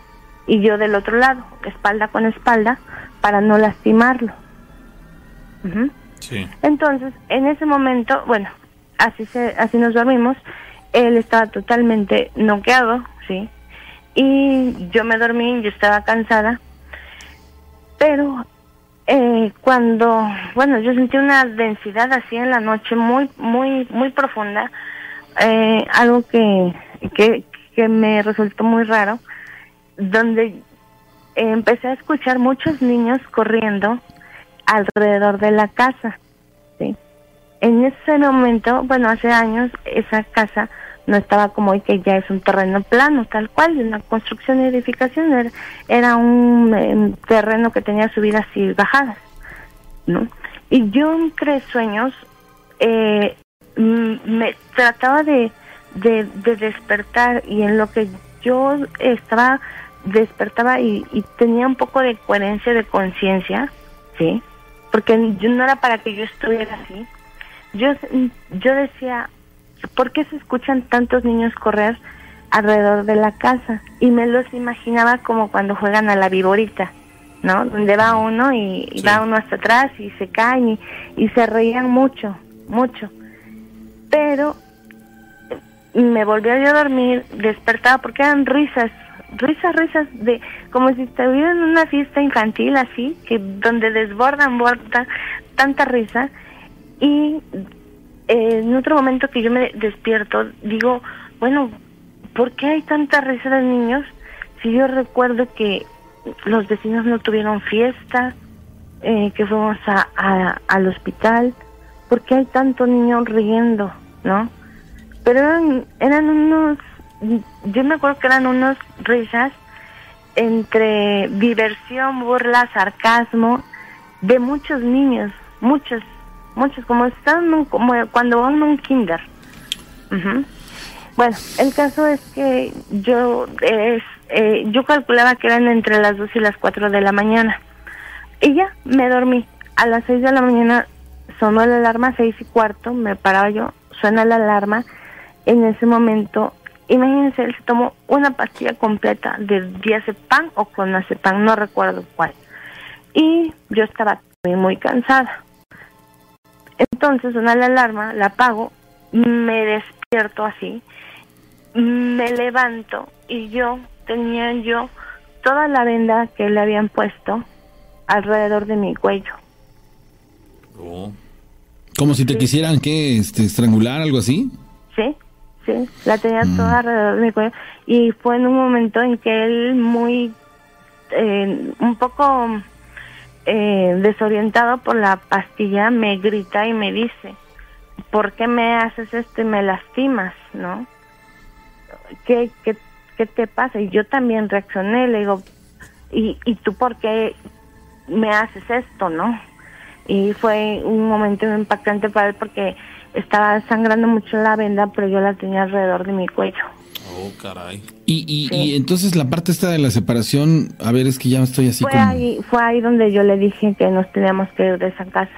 Y yo del otro lado, espalda con espalda, para no lastimarlo. Ujú. Entonces, en ese momento, bueno, así se, así nos dormimos. Él estaba totalmente noqueado, sí. Y yo me dormí, yo estaba cansada. Pero eh, cuando, bueno, yo sentí una densidad así en la noche muy, muy, muy profunda. eh, algo que, que, que me resultó muy raro, donde empecé a escuchar muchos niños corriendo alrededor de la casa. ¿sí? En ese momento, bueno, hace años, esa casa no estaba como hoy que ya es un terreno plano, tal cual, de una construcción y edificación, era, un eh, terreno que tenía subidas y bajadas, ¿no? Y yo entre sueños eh, mm, me trataba de, de, de despertar y en lo que yo estaba, despertaba y, y tenía un poco de coherencia de conciencia, ¿sí? Porque yo no era para que yo estuviera así. Yo, yo decía, ¿por qué se escuchan tantos niños correr alrededor de la casa? Y me los imaginaba como cuando juegan a la viborita, ¿no? Donde va uno y, y
Sí.
va uno hasta atrás y se caen y, y se reían mucho, mucho. Pero me volví a yo a dormir, despertaba porque eran risas, risas, risas de como si estuviera en una fiesta infantil así, que donde desbordan, borda tanta risa y eh, en otro momento que yo me despierto digo, bueno, ¿por qué hay tanta risa de niños? Si yo recuerdo que los vecinos no tuvieron fiesta, eh, que fuimos a, a- al hospital, ¿por qué hay tanto niño riendo, no? Pero eran, eran unos, yo me acuerdo que eran unos risas entre diversión, burla, sarcasmo de muchos niños, muchos, muchos, como están un- como cuando van a un kinder. Ujú. Bueno, el caso es que yo es, eh, yo calculaba que eran entre las 2 y las 4 de la mañana. Y ya, me dormí. A las 6 de la mañana sonó la alarma, seis y cuarto, me paraba yo, suena la alarma. En ese momento, imagínense, él se tomó una pastilla completa de diazepam o clonazepam, no recuerdo cuál. Y yo estaba muy, muy cansada. Entonces suena la alarma, la apago, me despierto así, me levanto y yo tenía yo toda la venda que le habían puesto alrededor de mi cuello.
Oh.
Como si te quisieran que este, estrangular, algo así.
Sí, sí, la tenía
Mm.
toda alrededor de mi cuello. Y fue en un momento en que él muy, eh, un poco eh, desorientado por la pastilla, me grita y me dice, ¿por qué me haces esto y me lastimas, no? ¿Qué, qué, qué te pasa? Y yo también reaccioné, le digo, ¿y, ¿y tú por qué me haces esto, no? Y fue un momento impactante para él porque estaba sangrando mucho la venda, pero yo la tenía alrededor de mi cuello.
Oh, caray.
Y, y,
Sí.
y entonces la parte esta de la separación, a ver, es que ya estoy así
Fue
como...
ahí, fue ahí donde yo le dije que nos teníamos que ir de esa casa,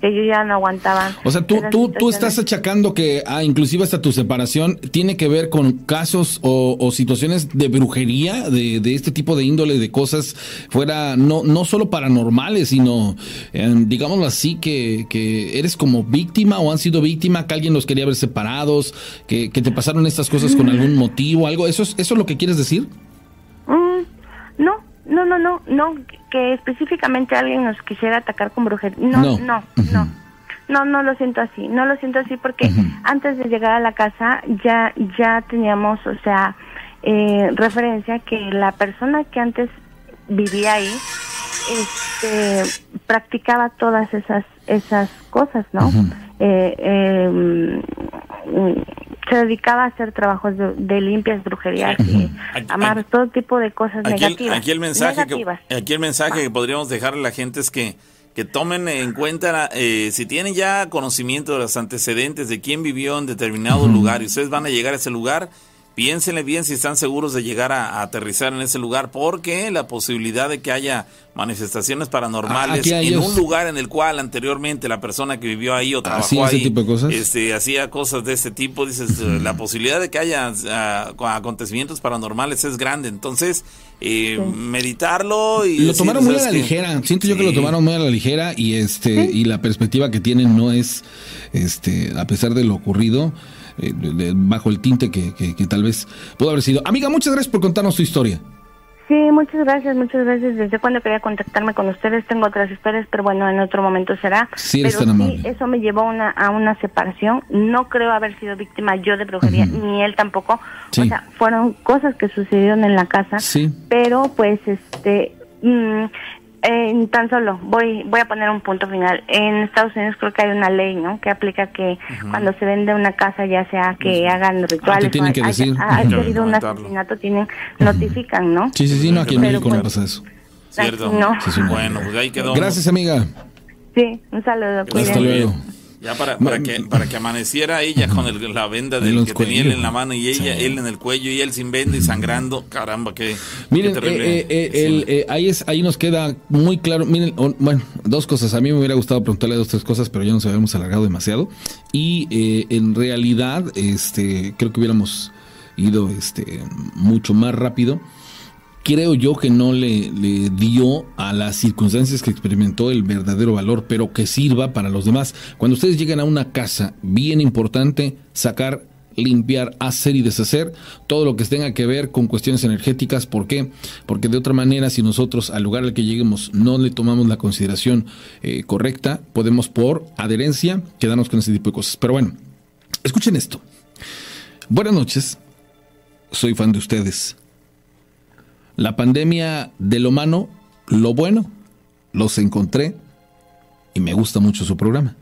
que yo ya no aguantaba.
O sea, tú, tú, tú estás achacando que, ah, inclusive hasta tu separación, tiene que ver con casos o, o situaciones de brujería, de, de este tipo de índole, de cosas fuera, no, no solo paranormales, sino, eh, digámoslo así, que, que eres como víctima o han sido víctima, que alguien los quería ver separados, que, que te pasaron estas cosas con algún motivo, algo. ¿Eso es, ¿Eso es lo que quieres decir?
Mm, no, no, no, no, no, que específicamente alguien nos quisiera atacar con brujería. No,
No.
no, no. No, no lo siento así, no lo siento así porque antes de llegar a la casa ya ya teníamos, o sea, eh, referencia que la persona que antes vivía ahí este practicaba todas esas esas cosas, ¿no? Eh, eh, mm, se dedicaba a hacer trabajos de, de limpias, brujerías y
Aquí-
amar
aquí-
todo tipo de cosas
Aquí el,
negativas.
aquí el mensaje que,
negativas.
aquí el mensaje que podríamos dejarle a la gente es que, que tomen en cuenta eh, si tienen ya conocimiento de los antecedentes de quién vivió en determinado lugar y ustedes van a llegar a ese lugar, piénsenle bien si están seguros de llegar a, a aterrizar en ese lugar, porque la posibilidad de que haya manifestaciones paranormales
hay
en un lugar en el cual anteriormente la persona que vivió ahí o trabajó
¿Hacía ese
ahí
tipo de cosas?
este, hacía cosas de este tipo, dices, la posibilidad de que haya ah, acontecimientos paranormales es grande, entonces eh, meditarlo y
Lo
decir,
tomaron muy a
¿sabes
la ligera. Siento yo que lo tomaron muy a la ligera y este y la perspectiva que tienen no es, este, a pesar de lo ocurrido, eh, de- bajo el tinte que, que- que tal vez pudo haber sido. Amiga, muchas gracias por contarnos tu historia.
Sí, muchas gracias, muchas gracias. Desde cuando quería contactarme con ustedes, tengo otras historias, pero bueno, en otro momento será.
Sí, eres
pero
tan
sí, eso me llevó a una, a una separación. No creo haber sido víctima yo de brujería, ni él tampoco.
Sí.
O sea, fueron cosas que sucedieron en la casa.
Sí.
Pero pues, este, mm, en tan solo voy voy a poner un punto final. En Estados Unidos creo que hay una ley, ¿no? Que aplica que cuando se vende una casa, ya sea que hagan rituales,
Ah, tienen
o
que decir.
Tienen que
habido un asesinato, tienen notifican, ¿no?
Sí, sí, sí, no, aquí en México no pasa eso.
¿Cierto?
No.
Sí, sí, no.
Bueno, pues ahí quedó.
Gracias, amiga.
Sí, un saludo.
Hasta luego.
Ya para, para que para que amaneciera ella con el- la venda
En
del que tenía él en la mano y ella
Sí.
él en el cuello y él sin venda y sangrando, caramba, qué,
Miren,
qué terrible.
eh, eh, eh, el, eh, ahí, es, ahí nos queda muy claro. Miren, bueno, dos cosas. A mí me hubiera gustado preguntarle dos, tres cosas, pero ya nos habíamos alargado demasiado. Y eh, en realidad, este, creo que hubiéramos ido este, mucho más rápido. Creo yo que no le, dio a las circunstancias que experimentó el verdadero valor, pero que sirva para los demás. Cuando ustedes llegan a una casa, bien importante sacar limpiar, hacer y deshacer todo lo que tenga que ver con cuestiones energéticas. ¿Por qué? Porque de otra manera, si nosotros al lugar al que lleguemos no le tomamos la consideración eh, correcta, podemos por adherencia quedarnos con ese tipo de cosas. Pero bueno, escuchen esto. Buenas noches, soy fan de ustedes. La pandemia de lo malo, lo bueno, los encontré y me gusta mucho su programa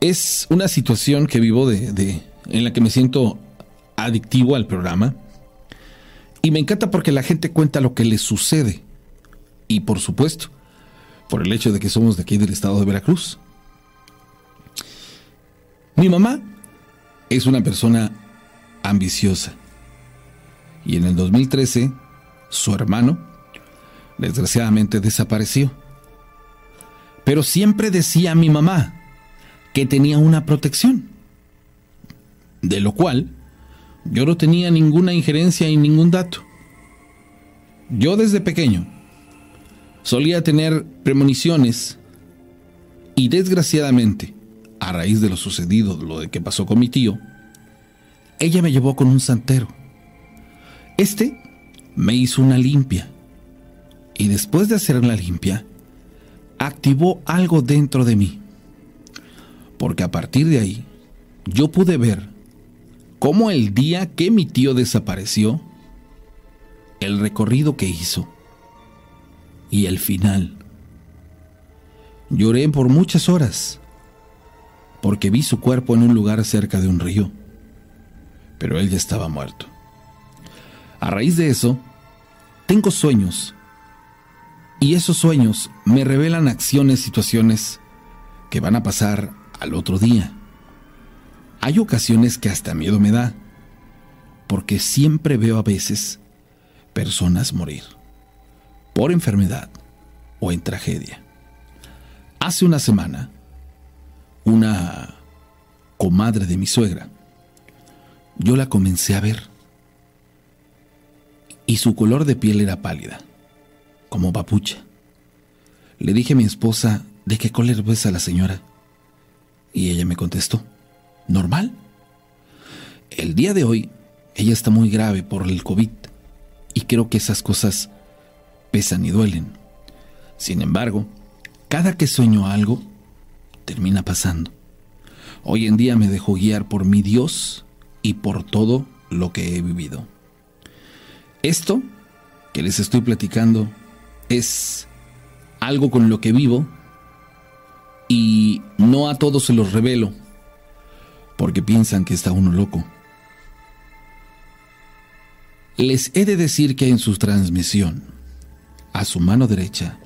es una situación que vivo de, en la que me siento adictivo al programa. Y me encanta porque la gente cuenta lo que le sucede. Y por supuesto, por el hecho de que somos de aquí del estado de Veracruz. Mi mamá es una persona ambiciosa. Y en el 2013, su hermano, desgraciadamente, desapareció. Pero siempre decía a mi mamá, que tenía una protección, de lo cual yo no tenía ninguna injerencia en ningún dato. Yo desde pequeño solía tener premoniciones y desgraciadamente, a raíz de lo sucedido, lo de que pasó con mi tío, ella me llevó con un santero. Este me hizo una limpia y después de hacer la limpia, activó algo dentro de mí porque a partir de ahí yo pude ver cómo el día que mi tío desapareció, el recorrido que hizo y el final. Lloré por muchas horas porque vi su cuerpo en un lugar cerca de un río, pero él ya estaba muerto. A raíz de eso, tengo sueños y esos sueños me revelan acciones, situaciones que van a pasar al otro día. Hay ocasiones que hasta miedo me da, porque siempre veo a veces personas morir, por enfermedad o en tragedia. Hace una semana, una comadre de mi suegra, yo la comencé a ver, y su color de piel era pálida, como papucha. Le dije a mi esposa, ¿de qué color ves a la señora? Y ella me contestó, normal. El día de hoy, ella está muy grave por el COVID y creo que esas cosas pesan y duelen. Sin embargo, cada que sueño algo, termina pasando. Hoy en día me dejo guiar por mi Dios y por todo lo que he vivido. Esto que les estoy platicando es algo con lo que vivo y no a todos se los revelo, porque piensan que está uno loco. Les he de decir que en su transmisión, a su mano derecha,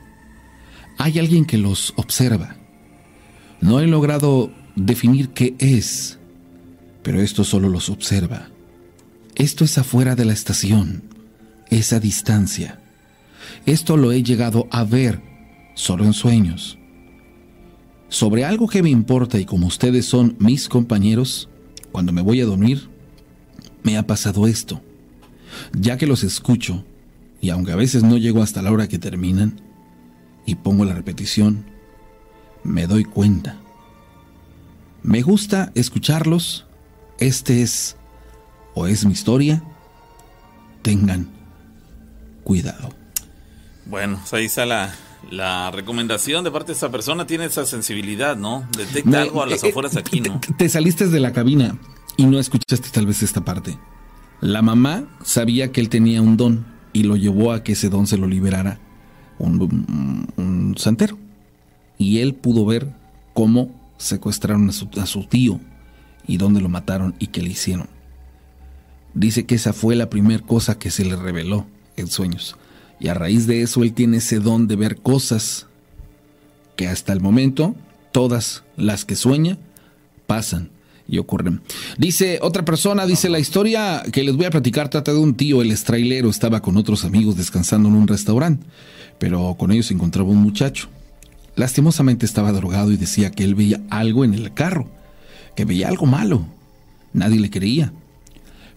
hay alguien que los observa. No he logrado definir qué es, pero esto solo los observa. Esto es afuera de la estación, esa distancia. Esto lo he llegado a ver solo en sueños sobre algo que me importa y como ustedes son mis compañeros, cuando me voy a dormir, me ha pasado esto. Ya que los escucho, y aunque a veces no llego hasta la hora que terminan, y pongo la repetición, me doy cuenta. Me gusta escucharlos. Este es o es mi historia. Tengan cuidado.
Bueno, pues ahí está la, la recomendación de parte de esa persona tiene esa sensibilidad, ¿no? Detecta algo a las eh, afueras aquí, ¿no?
Te, saliste de la cabina y no escuchaste tal vez esta parte. La mamá sabía que él tenía un don y lo llevó a que ese don se lo liberara un, santero. Y él pudo ver cómo secuestraron a su, a su tío y dónde lo mataron y qué le hicieron. Dice que esa fue la primera cosa que se le reveló en sueños. Y a raíz de eso él tiene ese don de ver cosas que hasta el momento, todas las que sueña, pasan y ocurren. Dice otra persona, dice la historia que les voy a platicar trata de un tío, el estrailero, estaba con otros amigos descansando en un restaurante, pero con ellos se encontraba un muchacho. Lastimosamente estaba drogado y decía que él veía algo en el carro, que veía algo malo. Nadie le creía.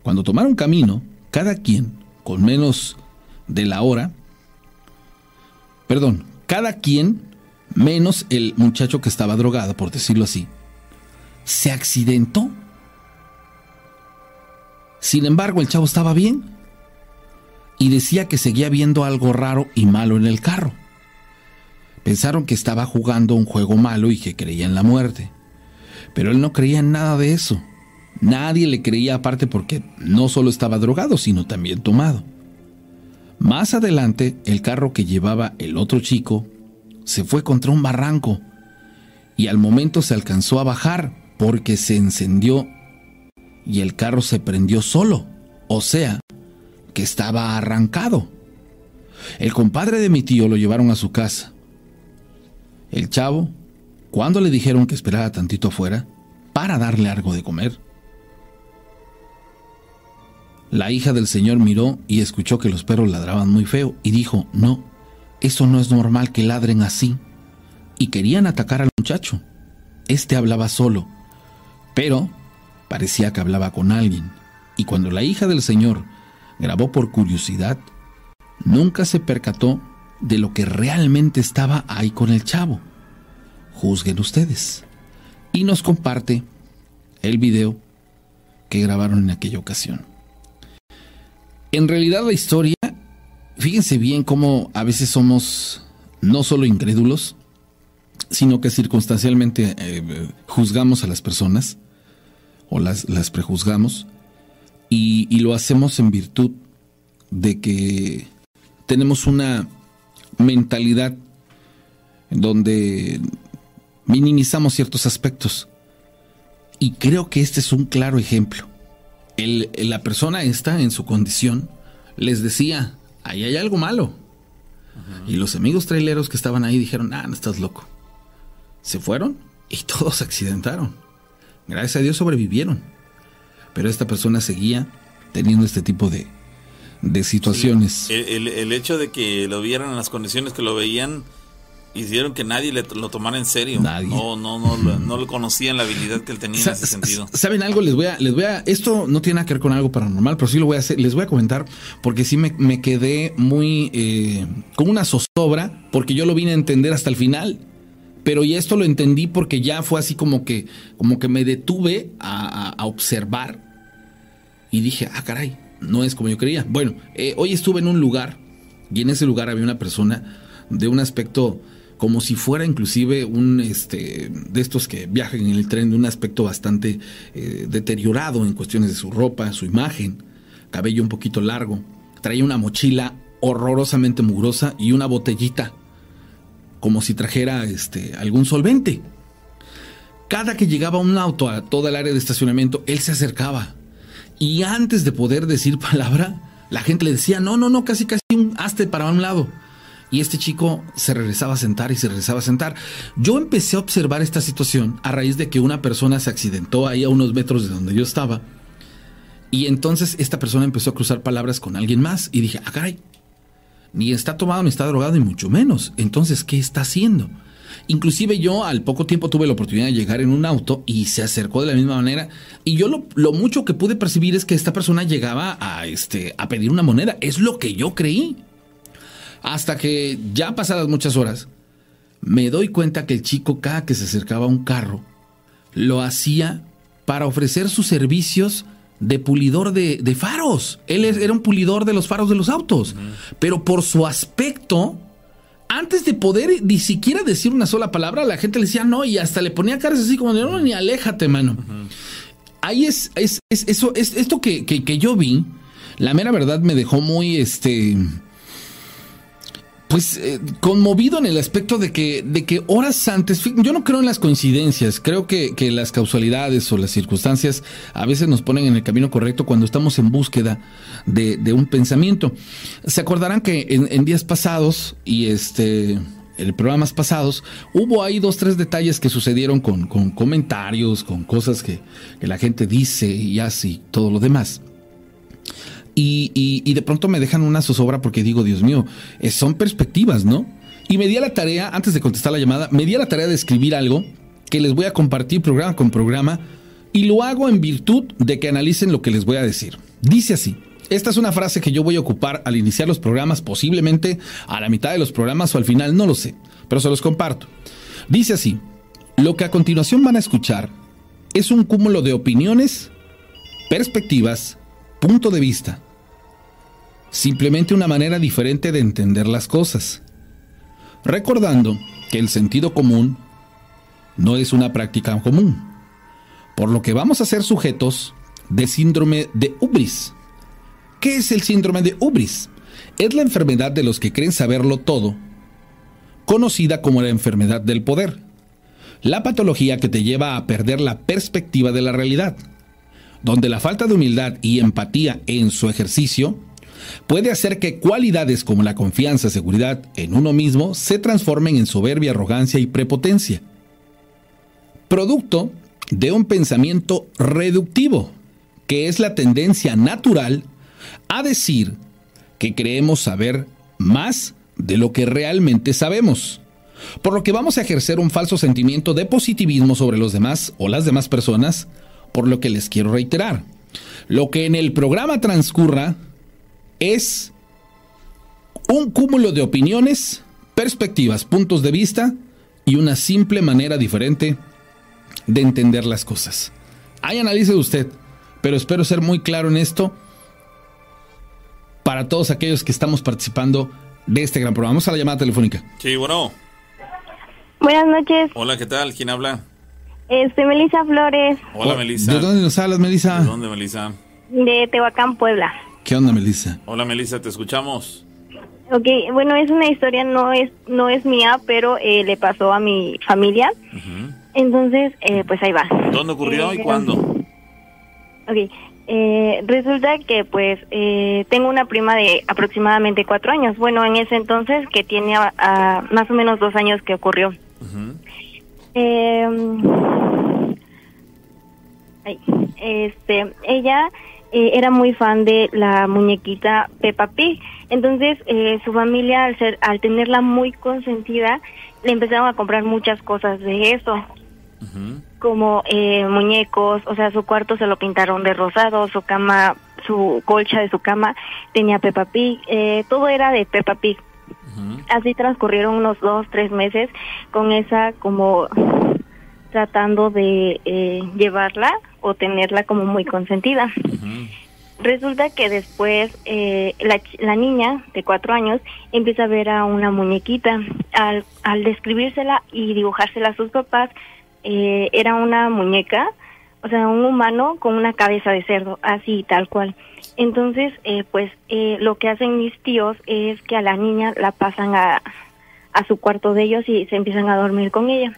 Cuando tomaron camino, cada quien, con menos de la hora, perdón, cada quien, menos el muchacho que estaba drogado, por decirlo así, se accidentó Sin embargo, el chavo estaba bien y decía que seguía viendo algo raro y malo en el carro. Pensaron que estaba jugando un juego malo y que creía en la muerte. Pero él no creía en nada de eso. Nadie le creía aparte porque no solo estaba drogado, sino también tomado. Más adelante, el carro que llevaba el otro chico se fue contra un barranco y al momento se alcanzó a bajar porque se encendió y el carro se prendió solo, o sea, que estaba arrancado. El compadre de mi tío lo llevaron a su casa. El chavo, cuando le dijeron que esperara tantito afuera para darle algo de comer, la hija del señor miró y escuchó que los perros ladraban muy feo y dijo, no, eso no es normal que ladren así. Y querían atacar al muchacho. Este hablaba solo, pero parecía que hablaba con alguien. Y cuando la hija del señor grabó por curiosidad, nunca se percató de lo que realmente estaba ahí con el chavo. Juzguen ustedes. Y nos comparte el video que grabaron en aquella ocasión. En realidad la historia, fíjense bien cómo a veces somos no solo incrédulos, sino que circunstancialmente eh, juzgamos a las personas o las, las prejuzgamos y, y lo hacemos en virtud de que tenemos una mentalidad donde minimizamos ciertos aspectos. Y creo que este es un claro ejemplo la persona esta en su condición les decía, ahí hay algo malo. Y los amigos traileros que estaban ahí dijeron, ah, no estás loco. Se fueron y todos accidentaron. Gracias a Dios sobrevivieron. Pero esta persona seguía teniendo este tipo de, de situaciones.
el, el, hecho de que lo vieran en las condiciones que lo veían hicieron que nadie le, lo tomara en serio. Nadie. No, no, no, no, lo conocían la habilidad que él tenía en ese sentido.
¿Saben algo? Les voy a, les voy a, esto no tiene nada que ver con algo paranormal, pero sí lo voy a hacer, les voy a comentar, porque sí me, me quedé muy, eh, con una zozobra, porque yo lo vine a entender hasta el final. Pero ya esto lo entendí porque ya fue así como que, como que me detuve a, a, observar y dije, ah, caray, no es como yo creía. Bueno, eh, hoy estuve en un lugar y en ese lugar había una persona de un aspecto como si fuera inclusive un este de estos que viajan en el tren de un aspecto bastante eh, deteriorado en cuestiones de su ropa, su imagen, cabello un poquito largo, traía una mochila horrorosamente mugrosa y una botellita como si trajera este algún solvente. Cada que llegaba un auto a toda el área de estacionamiento, él se acercaba y antes de poder decir palabra, la gente le decía, "No, no, no, casi casi un haste para un lado." Y este chico se regresaba a sentar y se regresaba a sentar. Yo empecé a observar esta situación a raíz de que una persona se accidentó ahí a unos metros de donde yo estaba. Y entonces esta persona empezó a cruzar palabras con alguien más y dije, ah, ni está tomado ni está drogado, ni mucho menos. Entonces, ¿qué está haciendo? Inclusive yo al poco tiempo tuve la oportunidad de llegar en un auto y se acercó de la misma manera. Y yo lo, lo, mucho que pude percibir es que esta persona llegaba a, este, a pedir una moneda. Es lo que yo creí. Hasta que ya pasadas muchas horas, me doy cuenta que el chico cada que se acercaba a un carro, lo hacía para ofrecer sus servicios de pulidor de, faros. Él era un pulidor de los faros de los autos. Pero por su aspecto, antes de poder ni siquiera decir una sola palabra, la gente le decía no y hasta le ponía caras así como de no, ni aléjate, mano. Ahí es, es, eso, es esto que, que, que, yo vi. La mera verdad me dejó muy, este, pues eh, conmovido en el aspecto de que, de que horas antes, yo no creo en las coincidencias, creo que, las causalidades o las circunstancias a veces nos ponen en el camino correcto cuando estamos en búsqueda de, un pensamiento. Se acordarán que en, días pasados y este en programas pasados, hubo ahí dos, tres detalles que sucedieron con, comentarios, con cosas que, que la gente dice y y todo lo demás. Y, de pronto me dejan una zozobra porque digo, Dios mío, eh, son perspectivas, ¿no? Y me di a la tarea, antes de contestar la llamada, me di a la tarea de escribir algo que les voy a compartir programa con programa y lo hago en virtud de que analicen lo que les voy a decir. Dice así. Esta es una frase que yo voy a ocupar al iniciar los programas, posiblemente a la mitad de los programas o al final, no lo sé, pero se los comparto. Dice así, lo que a continuación van a escuchar es un cúmulo de opiniones, perspectivas punto de vista, simplemente una manera diferente de entender las cosas, recordando que el sentido común no es una práctica común, por lo que vamos a ser sujetos de síndrome de Ubris. ¿Qué es el síndrome de Ubris? Es la enfermedad de los que creen saberlo todo, conocida como la enfermedad del poder, la patología que te lleva a perder la perspectiva de la realidad, donde la falta de humildad y empatía en su ejercicio puede hacer que cualidades como la confianza, seguridad en uno mismo se transformen en soberbia, arrogancia y prepotencia. Producto de un pensamiento reductivo, que es la tendencia natural a decir que creemos saber más de lo que realmente sabemos. Por lo que vamos a ejercer un falso sentimiento de positivismo sobre los demás o las demás personas, por lo que les quiero reiterar. Lo que en el programa transcurra es un cúmulo de opiniones, perspectivas, puntos de vista y una simple manera diferente de entender las cosas. Ahí analice usted, pero espero ser muy claro en esto para todos aquellos que estamos participando de este gran programa. Vamos a la llamada telefónica.
Sí, bueno.
Buenas noches.
Hola, ¿qué tal? ¿Quién habla?
Este, Melissa Flores.
Hola, Melissa.
¿De dónde nos hablas, Melissa?
¿De dónde, Melissa?
De Tehuacán, Puebla.
¿Qué onda, Melissa?
Hola, Melissa, te escuchamos.
Ok, bueno, es una historia, no es no es mía, pero eh, le pasó a mi familia. Entonces, eh, pues ahí va.
¿Dónde ocurrió y
Eh,
cuándo?
Ok, eh, resulta que pues eh, tengo una prima de aproximadamente cuatro años. Bueno, en ese entonces que tiene a- a más o menos dos años que ocurrió. Eh, ay, este, ella eh, era muy fan de la muñequita Peppa Pig. Entonces, eh, su familia, al, ser, al tenerla muy consentida, le empezaron a comprar muchas cosas de eso como eh, muñecos, o sea, su cuarto se lo pintaron de rosado, su cama, su colcha de su cama tenía Peppa Pig, eh, todo era de Peppa Pig. Así transcurrieron unos dos, tres meses con esa como tratando de eh, llevarla o tenerla como muy consentida. Resulta que después eh, la, la niña de cuatro años empieza a ver a una muñequita. Al, al describírsela y dibujársela a sus papás, eh, era una muñeca, o sea, un humano con una cabeza de cerdo, así tal cual. Entonces, eh, pues eh, lo que hacen mis tíos es que a la niña la pasan a, a su cuarto de ellos y se empiezan a dormir con ella.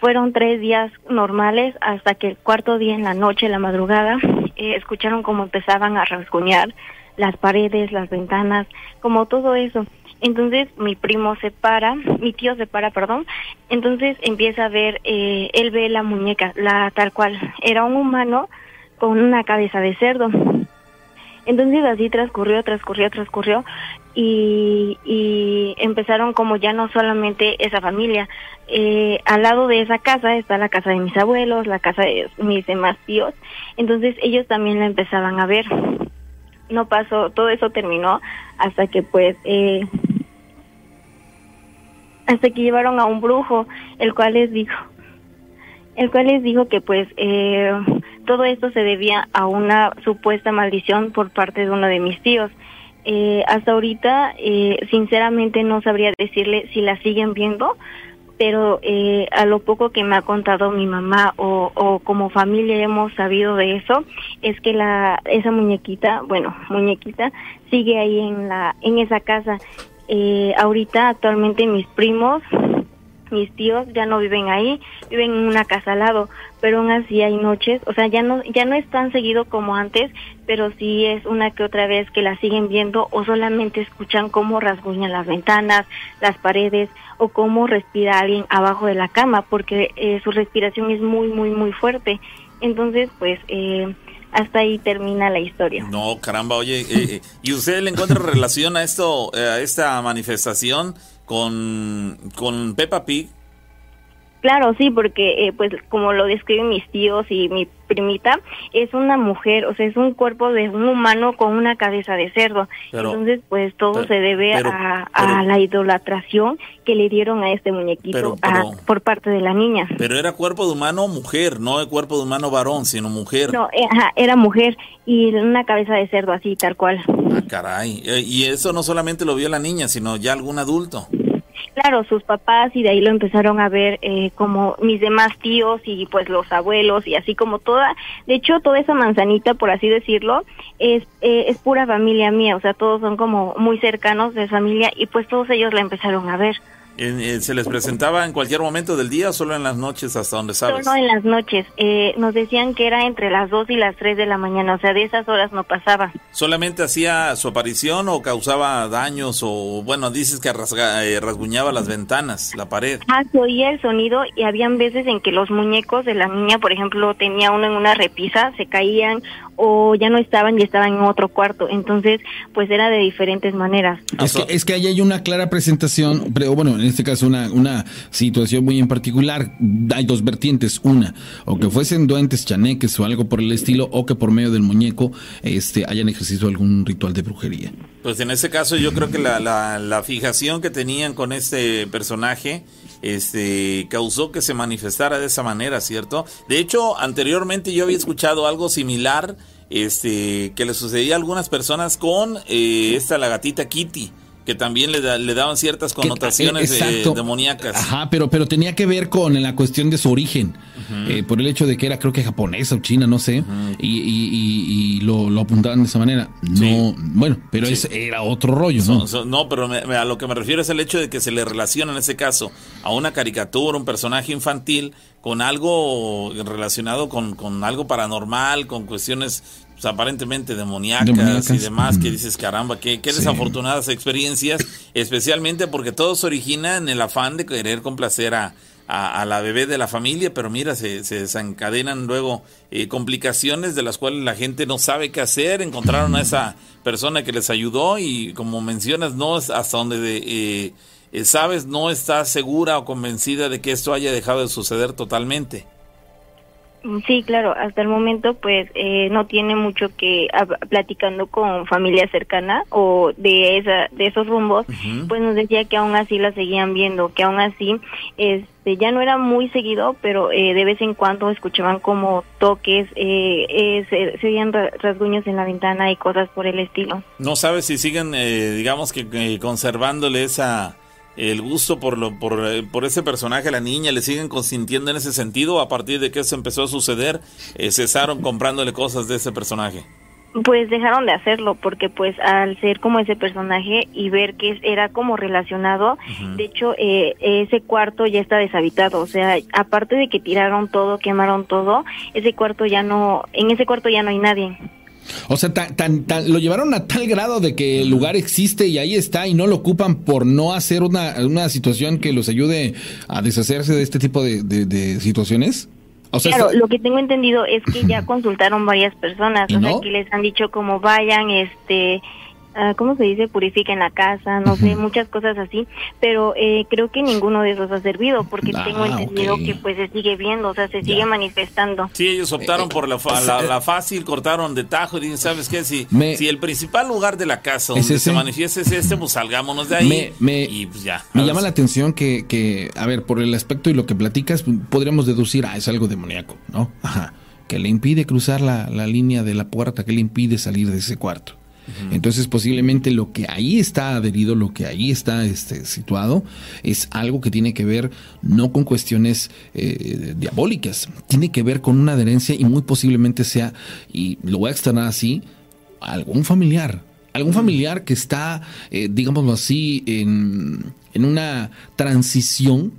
Fueron tres días normales hasta que el cuarto día en la noche, en la madrugada, eh, escucharon cómo empezaban a rasguñar las paredes, las ventanas, como todo eso. Entonces mi primo se para, mi tío se para, perdón, entonces empieza a ver, eh, él ve la muñeca, la tal cual, era un humano con una cabeza de cerdo. Entonces así transcurrió, transcurrió, transcurrió y, empezaron como ya no solamente esa familia. Eh, al lado de esa casa está la casa de mis abuelos, la casa de mis demás tíos. Entonces ellos también la empezaban a ver. No pasó, todo eso terminó hasta que pues eh, hasta que llevaron a un brujo, el cual les dijo, el cual les dijo que pues eh, todo esto se debía a una supuesta maldición por parte de uno de mis tíos. Eh, hasta ahorita, eh, sinceramente no sabría decirle si la siguen viendo, pero eh, a lo poco que me ha contado mi mamá o, o como familia hemos sabido de eso, es que la esa muñequita, bueno, muñequita, sigue ahí en la en esa casa. Eh, ahorita actualmente mis primos mis tíos ya no viven ahí, viven en una casa al lado, pero aún así hay noches, o sea, ya no ya no es tan seguido como antes, pero sí es una que otra vez que la siguen viendo o solamente escuchan cómo rasguñan las ventanas, las paredes o cómo respira alguien abajo de la cama, porque eh, su respiración es muy muy muy fuerte. Entonces, pues eh, hasta ahí termina la historia.
No, caramba, oye, eh, eh, ¿y usted le encuentra relación a esto, eh, a esta manifestación con, con Peppa Pig?
Claro, sí, porque eh, pues como lo describen mis tíos y mi primita es una mujer, o sea, es un cuerpo de un humano con una cabeza de cerdo. Entonces, pues todo se debe a, la idolatración que le dieron a este muñequito por parte de la niña.
Pero era cuerpo de humano mujer, no de cuerpo de humano varón, sino mujer.
No, eh, era mujer y una cabeza de cerdo así, tal cual.
Ah, caray. Eh, y eso no solamente lo vio la niña, sino ya algún adulto
claro, sus papás y de ahí lo empezaron a ver eh, como mis demás tíos y pues los abuelos y así como toda, de hecho toda esa manzanita, por así decirlo, es, eh, es pura familia mía, o sea, todos son como muy cercanos de familia y pues todos ellos la empezaron a ver.
Eh, ¿Se les presentaba en cualquier momento del día o solo en las noches hasta donde sabes?
Solo en las noches. Eh, nos decían que era entre las 2 y las 3 de la mañana, o sea, de esas horas no pasaba.
¿Solamente hacía su aparición o causaba daños o, bueno, dices que eh, rasguñaba las ventanas, la pared?
Ah, se oía el sonido y habían veces en que los muñecos de la niña, por ejemplo, tenía uno en una repisa, se caían o ya no estaban y estaban en otro cuarto. Entonces, pues era de diferentes maneras.
Es que, es que ahí hay una clara presentación, pero bueno, en este caso una, una situación muy en particular. Hay dos vertientes. Una, o que fuesen duendes, chaneques o algo por el estilo, o que por medio del muñeco este, hayan ejercido algún ritual de brujería.
Pues en ese caso yo creo que la, la, la fijación que tenían con este personaje este causó que se manifestara de esa manera, ¿cierto? De hecho, anteriormente yo había escuchado algo similar, este, que le sucedía a algunas personas con eh, esta la gatita Kitty que también le, le daban ciertas connotaciones eh, demoníacas.
Ajá, pero, pero tenía que ver con la cuestión de su origen, eh, por el hecho de que era creo que japonesa o china, no sé, y, y, lo, lo, apuntaban de esa manera. No, bueno, pero ese era otro rollo, ¿no?
no, pero a lo que me refiero es el hecho de que se le relaciona en ese caso a una caricatura, un personaje infantil, con algo relacionado con, con algo paranormal, con cuestiones pues, aparentemente demoníacas, y demás, que dices, caramba, qué, qué desafortunadas experiencias, especialmente porque todo se origina en el afán de querer complacer a, a, la bebé de la familia, pero mira, se, se desencadenan luego eh, complicaciones de las cuales la gente no sabe qué hacer, encontraron a esa persona que les ayudó y como mencionas, no es hasta donde de, eh, eh, sabes, no está segura o convencida de que esto haya dejado de suceder totalmente.
Sí, claro, hasta el momento pues eh, no tiene mucho que platicando con familia cercana o de esa de esos rumbos, pues nos decía que aún así la seguían viendo, que aún así este ya no era muy seguido, pero eh, de vez en cuando escuchaban como toques, eh, se, oían rasguños en la ventana y cosas por el estilo.
No sabes si siguen, digamos que conservándole esa el gusto por, lo, por, eh, por ese personaje, la niña, le siguen consintiendo en ese sentido. A partir de que eso empezó a suceder, eh, cesaron comprándole cosas de ese personaje.
Pues dejaron de hacerlo porque pues al ser como ese personaje y ver que era como relacionado, de hecho eh, ese cuarto ya está deshabitado, o sea, aparte de que tiraron todo, quemaron todo, ese cuarto ya no, en ese cuarto ya no hay nadie.
O sea, tan, tan, lo llevaron a tal grado de que el lugar existe y ahí está y no lo ocupan por no hacer una, una situación que los ayude a deshacerse de este tipo de, de, situaciones.
O sea, claro, lo que tengo entendido es que ya consultaron varias personas, o sea, que les han dicho como vayan, este, Ah, ¿cómo se dice? Purifiquen la casa, no sé, muchas cosas así, pero eh, creo que ninguno de esos ha servido porque ah, tengo entendido que pues se sigue viendo, o sea, se sigue manifestando.
Sí, ellos optaron eh, por la, la, fácil, cortaron de tajo y dicen, ¿sabes qué? Si, si el principal lugar de la casa donde se manifiesta es este, pues salgámonos de ahí
me,
y pues ya.
Me llama la atención que, que, a ver, por el aspecto y lo que platicas, podríamos deducir, ah, es algo demoníaco, ¿no? Ajá. Que le impide cruzar la, la línea de la puerta, que le impide salir de ese cuarto. Entonces posiblemente lo que ahí está adherido, lo que ahí está este, situado, es algo que tiene que ver no con cuestiones eh, diabólicas, tiene que ver con una adherencia y muy posiblemente sea, y lo voy a externar así, algún familiar, algún familiar que está, eh, digámoslo así, en, en una transición,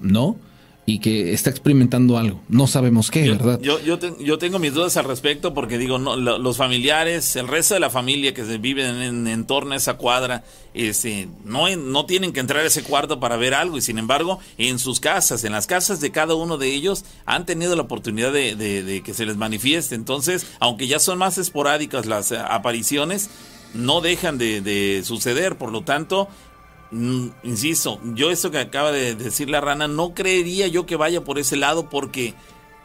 ¿no? Y que está experimentando algo. No sabemos qué, ¿verdad?
Yo, yo, yo, tengo mis dudas al respecto porque digo, no, los familiares, el resto de la familia que se vive en, en, torno a esa cuadra, este, no, no tienen que entrar a ese cuarto para ver algo y sin embargo en sus casas, en las casas de cada uno de ellos, han tenido la oportunidad de, de que se les manifieste. Entonces, aunque ya son más esporádicas las apariciones, no dejan de, de, suceder, por lo tanto, insisto, yo eso que acaba de decir la rana, no creería yo que vaya por ese lado porque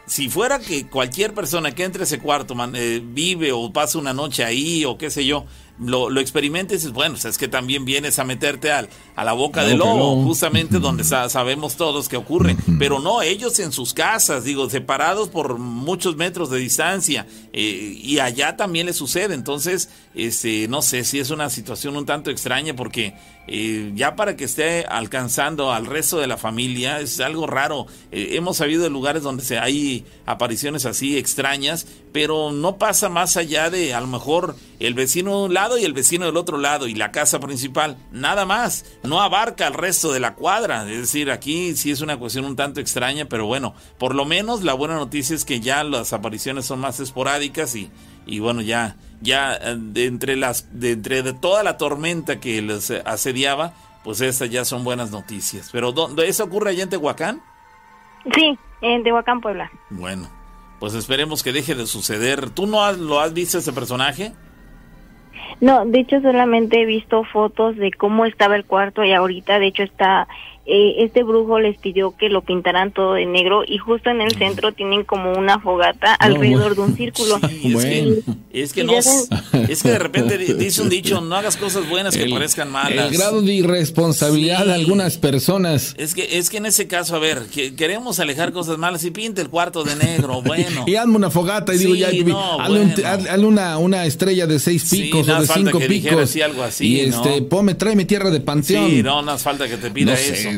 si fuera que cualquier persona que entre a ese cuarto eh, vive o pasa una noche ahí o qué sé yo, lo, lo experimentes, y bueno, es que también vienes a meterte al, a la boca del lobo, justamente donde sabemos todos que ocurre. Pero no, ellos en sus casas, digo, separados por muchos metros de distancia, eh, y allá también le sucede. Entonces, este, no sé si es una situación un tanto extraña porque eh, ya para que esté alcanzando al resto de la familia es algo raro. Eh, hemos sabido de lugares donde se hay apariciones así extrañas, pero no pasa más allá de a lo mejor el vecino de un lado y el vecino del otro lado y la casa principal. Nada más. No abarca al resto de la cuadra. Es decir, aquí sí es una cuestión un tanto extraña, pero bueno, por lo menos la buena noticia es que ya las apariciones son más esporádicas y, y bueno, ya, ya eh, de entre las, de entre de toda la tormenta que les asediaba, pues estas ya son buenas noticias. Pero ¿dónde eso ocurre allá en Tehuacán?
Sí, en Tehuacán, Puebla.
Bueno, pues esperemos que deje de suceder. ¿Tú no lo has visto ese personaje?
No, de hecho solamente he visto fotos de cómo estaba el cuarto y ahorita de hecho está eh, este brujo les pidió que lo pintaran todo de negro y justo en el centro tienen como una fogata alrededor de un círculo.
es, que, no, es que de repente dice un dicho, no hagas cosas buenas que parezcan malas.
El grado de irresponsabilidad de algunas personas.
Es que, es que en ese caso, a ver, que queremos alejar cosas malas y pinte el cuarto de negro, bueno.
y hazme una fogata y digo, ya, hazle, una, una estrella de seis picos o de cinco picos.
Algo así,
y este, ponme, tráeme tierra de panteón.
Sí, no, no hace falta que te pida eso.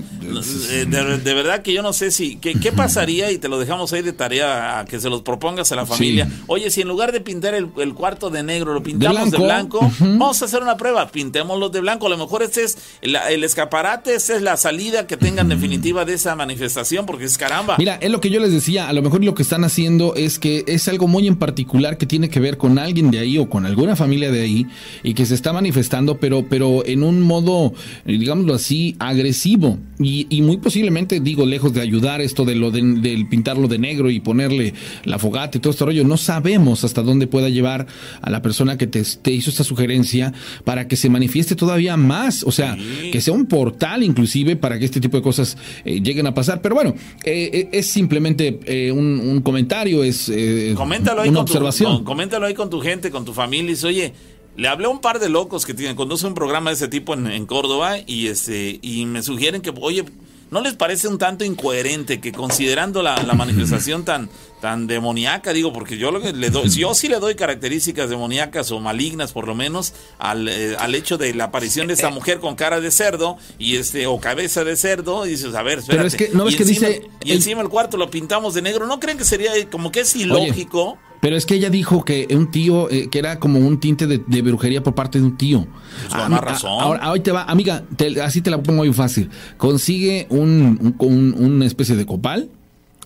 Eh, de, verdad que yo no sé si, ¿qué, qué pasaría? Y te lo dejamos ahí de tarea a que se los propongas a la familia. Oye, si en lugar de pintar el, cuarto de negro, lo pintamos de blanco, vamos a hacer una prueba, pintémoslo de blanco. A lo mejor este es el, escaparate, esta es la salida que tengan definitiva de esa manifestación, porque es caramba.
Mira, es lo que yo les decía, a lo mejor lo que están haciendo es que es algo muy en particular que tiene que ver con alguien de ahí o con alguna familia de ahí y que se está manifestando, pero, pero en un modo, digámoslo así, agresivo. Y, muy posiblemente, digo, lejos de ayudar esto de lo de, del pintarlo de negro y ponerle la fogata y todo este rollo, no sabemos hasta dónde pueda llevar a la persona que te, hizo esta sugerencia para que se manifieste todavía más, o sea, que sea un portal inclusive para que este tipo de cosas eh, lleguen a pasar. Pero bueno, eh, eh, es simplemente un, comentario, es
coméntalo ahí una observación. coméntalo ahí con tu gente, con tu familia y dice, oye, le hablé a un par de locos que tienen, conduce un programa de ese tipo en, Córdoba y este y me sugieren que, oye, ¿no les parece un tanto incoherente que considerando la, manifestación tan, tan demoníaca, digo, porque yo lo que le doy, yo sí le doy características demoníacas o malignas por lo menos al, eh, al hecho de la aparición de esta mujer con cara de cerdo y este o cabeza de cerdo y dices, a ver, espérate. Pero es
que, ¿no
y
que dice
y encima el cuarto lo pintamos de negro, ¿no creen que sería como que es ilógico?
Pero es que ella dijo que un tío, eh, que era como un tinte de, brujería por parte de un tío.
Pues con más razón.
Ahora, hoy te va, amiga, así te la pongo muy fácil. Consigue un, una especie de copal,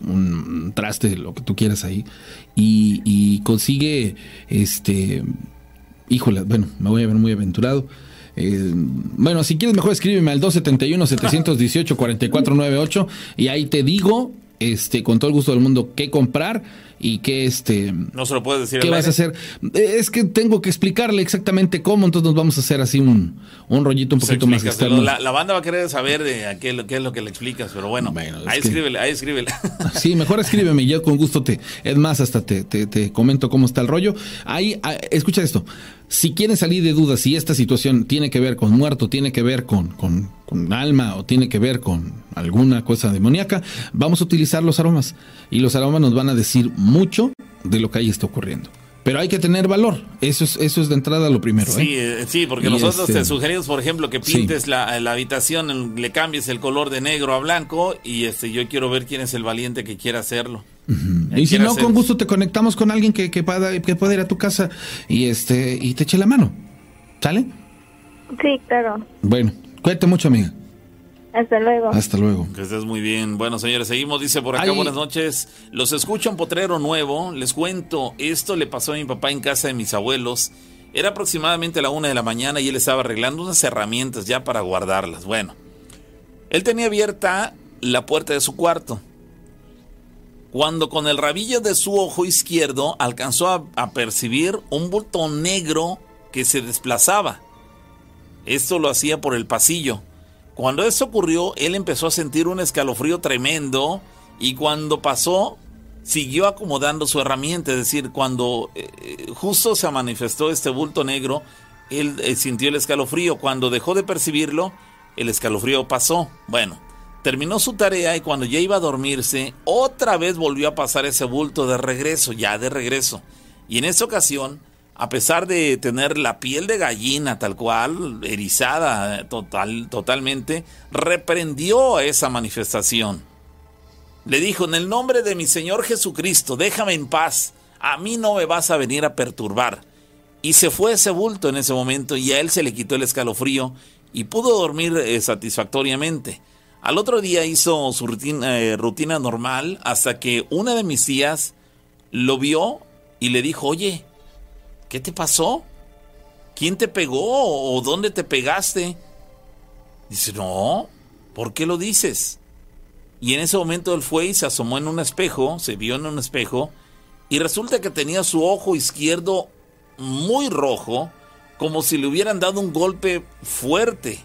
un traste, lo que tú quieras ahí, y, consigue, este, híjole, bueno, me voy a ver muy aventurado. Eh, bueno, si quieres mejor escríbeme al 271-718-4498 y ahí te digo, este, con todo el gusto del mundo, qué comprar y qué este
no se lo puedes decir
qué vas a hacer. Es que tengo que explicarle exactamente cómo entonces nos vamos a hacer así un, un rollito un poquito más externo.
la, la, banda va a querer saber de qué, qué, es lo que le explicas pero bueno, ahí escríbele ahí escríbele.
Sí mejor escríbeme yo con gusto te es más hasta te, te, te comento cómo está el rollo. Ahí ah, escucha esto si quieren salir de dudas si esta situación tiene que ver con muerto, tiene que ver con, con, alma o tiene que ver con alguna cosa demoníaca, vamos a utilizar los aromas. Y los aromas nos van a decir mucho de lo que ahí está ocurriendo. Pero hay que tener valor. Eso es, eso es de entrada lo primero.
Sí, ¿eh? eh sí porque nosotros te este, sugerimos, por ejemplo, que pintes la, la, habitación, le cambies el color de negro a blanco y este yo quiero ver quién es el valiente que quiera hacerlo.
Y si no, con gusto te conectamos con alguien que, que, pueda, que pueda ir a tu casa y este y te eche la mano. ¿Sale?
Sí, claro.
Bueno, cuídate mucho, amiga.
Hasta luego.
Hasta luego.
Que estés muy bien. Bueno, señores, seguimos. Dice por acá, buenas noches. Los escucho en Potrero Nuevo. Les cuento, esto le pasó a mi papá en casa de mis abuelos. Era aproximadamente la una de la mañana y él estaba arreglando unas herramientas ya para guardarlas. Bueno, él tenía abierta la puerta de su cuarto. Cuando con el rabillo de su ojo izquierdo alcanzó a, percibir un bulto negro que se desplazaba. Esto lo hacía por el pasillo. Cuando eso ocurrió, él empezó a sentir un escalofrío tremendo y cuando pasó, siguió acomodando su herramienta, es decir, cuando eh, justo se manifestó este bulto negro, él eh, sintió el escalofrío, cuando dejó de percibirlo, el escalofrío pasó. Bueno, terminó su tarea y cuando ya iba a dormirse, otra vez volvió a pasar ese bulto de regreso, ya de regreso. Y en esta ocasión, a pesar de tener la piel de gallina tal cual, erizada total, totalmente, reprendió a esa manifestación. Le dijo, en el nombre de mi Señor Jesucristo, déjame en paz, a mí no me vas a venir a perturbar. Y se fue ese bulto en ese momento y a él se le quitó el escalofrío y pudo dormir eh, satisfactoriamente. Al otro día hizo su rutina, eh, rutina normal hasta que una de mis tías lo vio y le dijo, oye, ¿qué te pasó? ¿Quién te pegó o dónde te pegaste? Dice, no, ¿por qué lo dices? Y en ese momento él fue y se asomó en un espejo, se vio en un espejo, y resulta que tenía su ojo izquierdo muy rojo, como si le hubieran dado un golpe fuerte.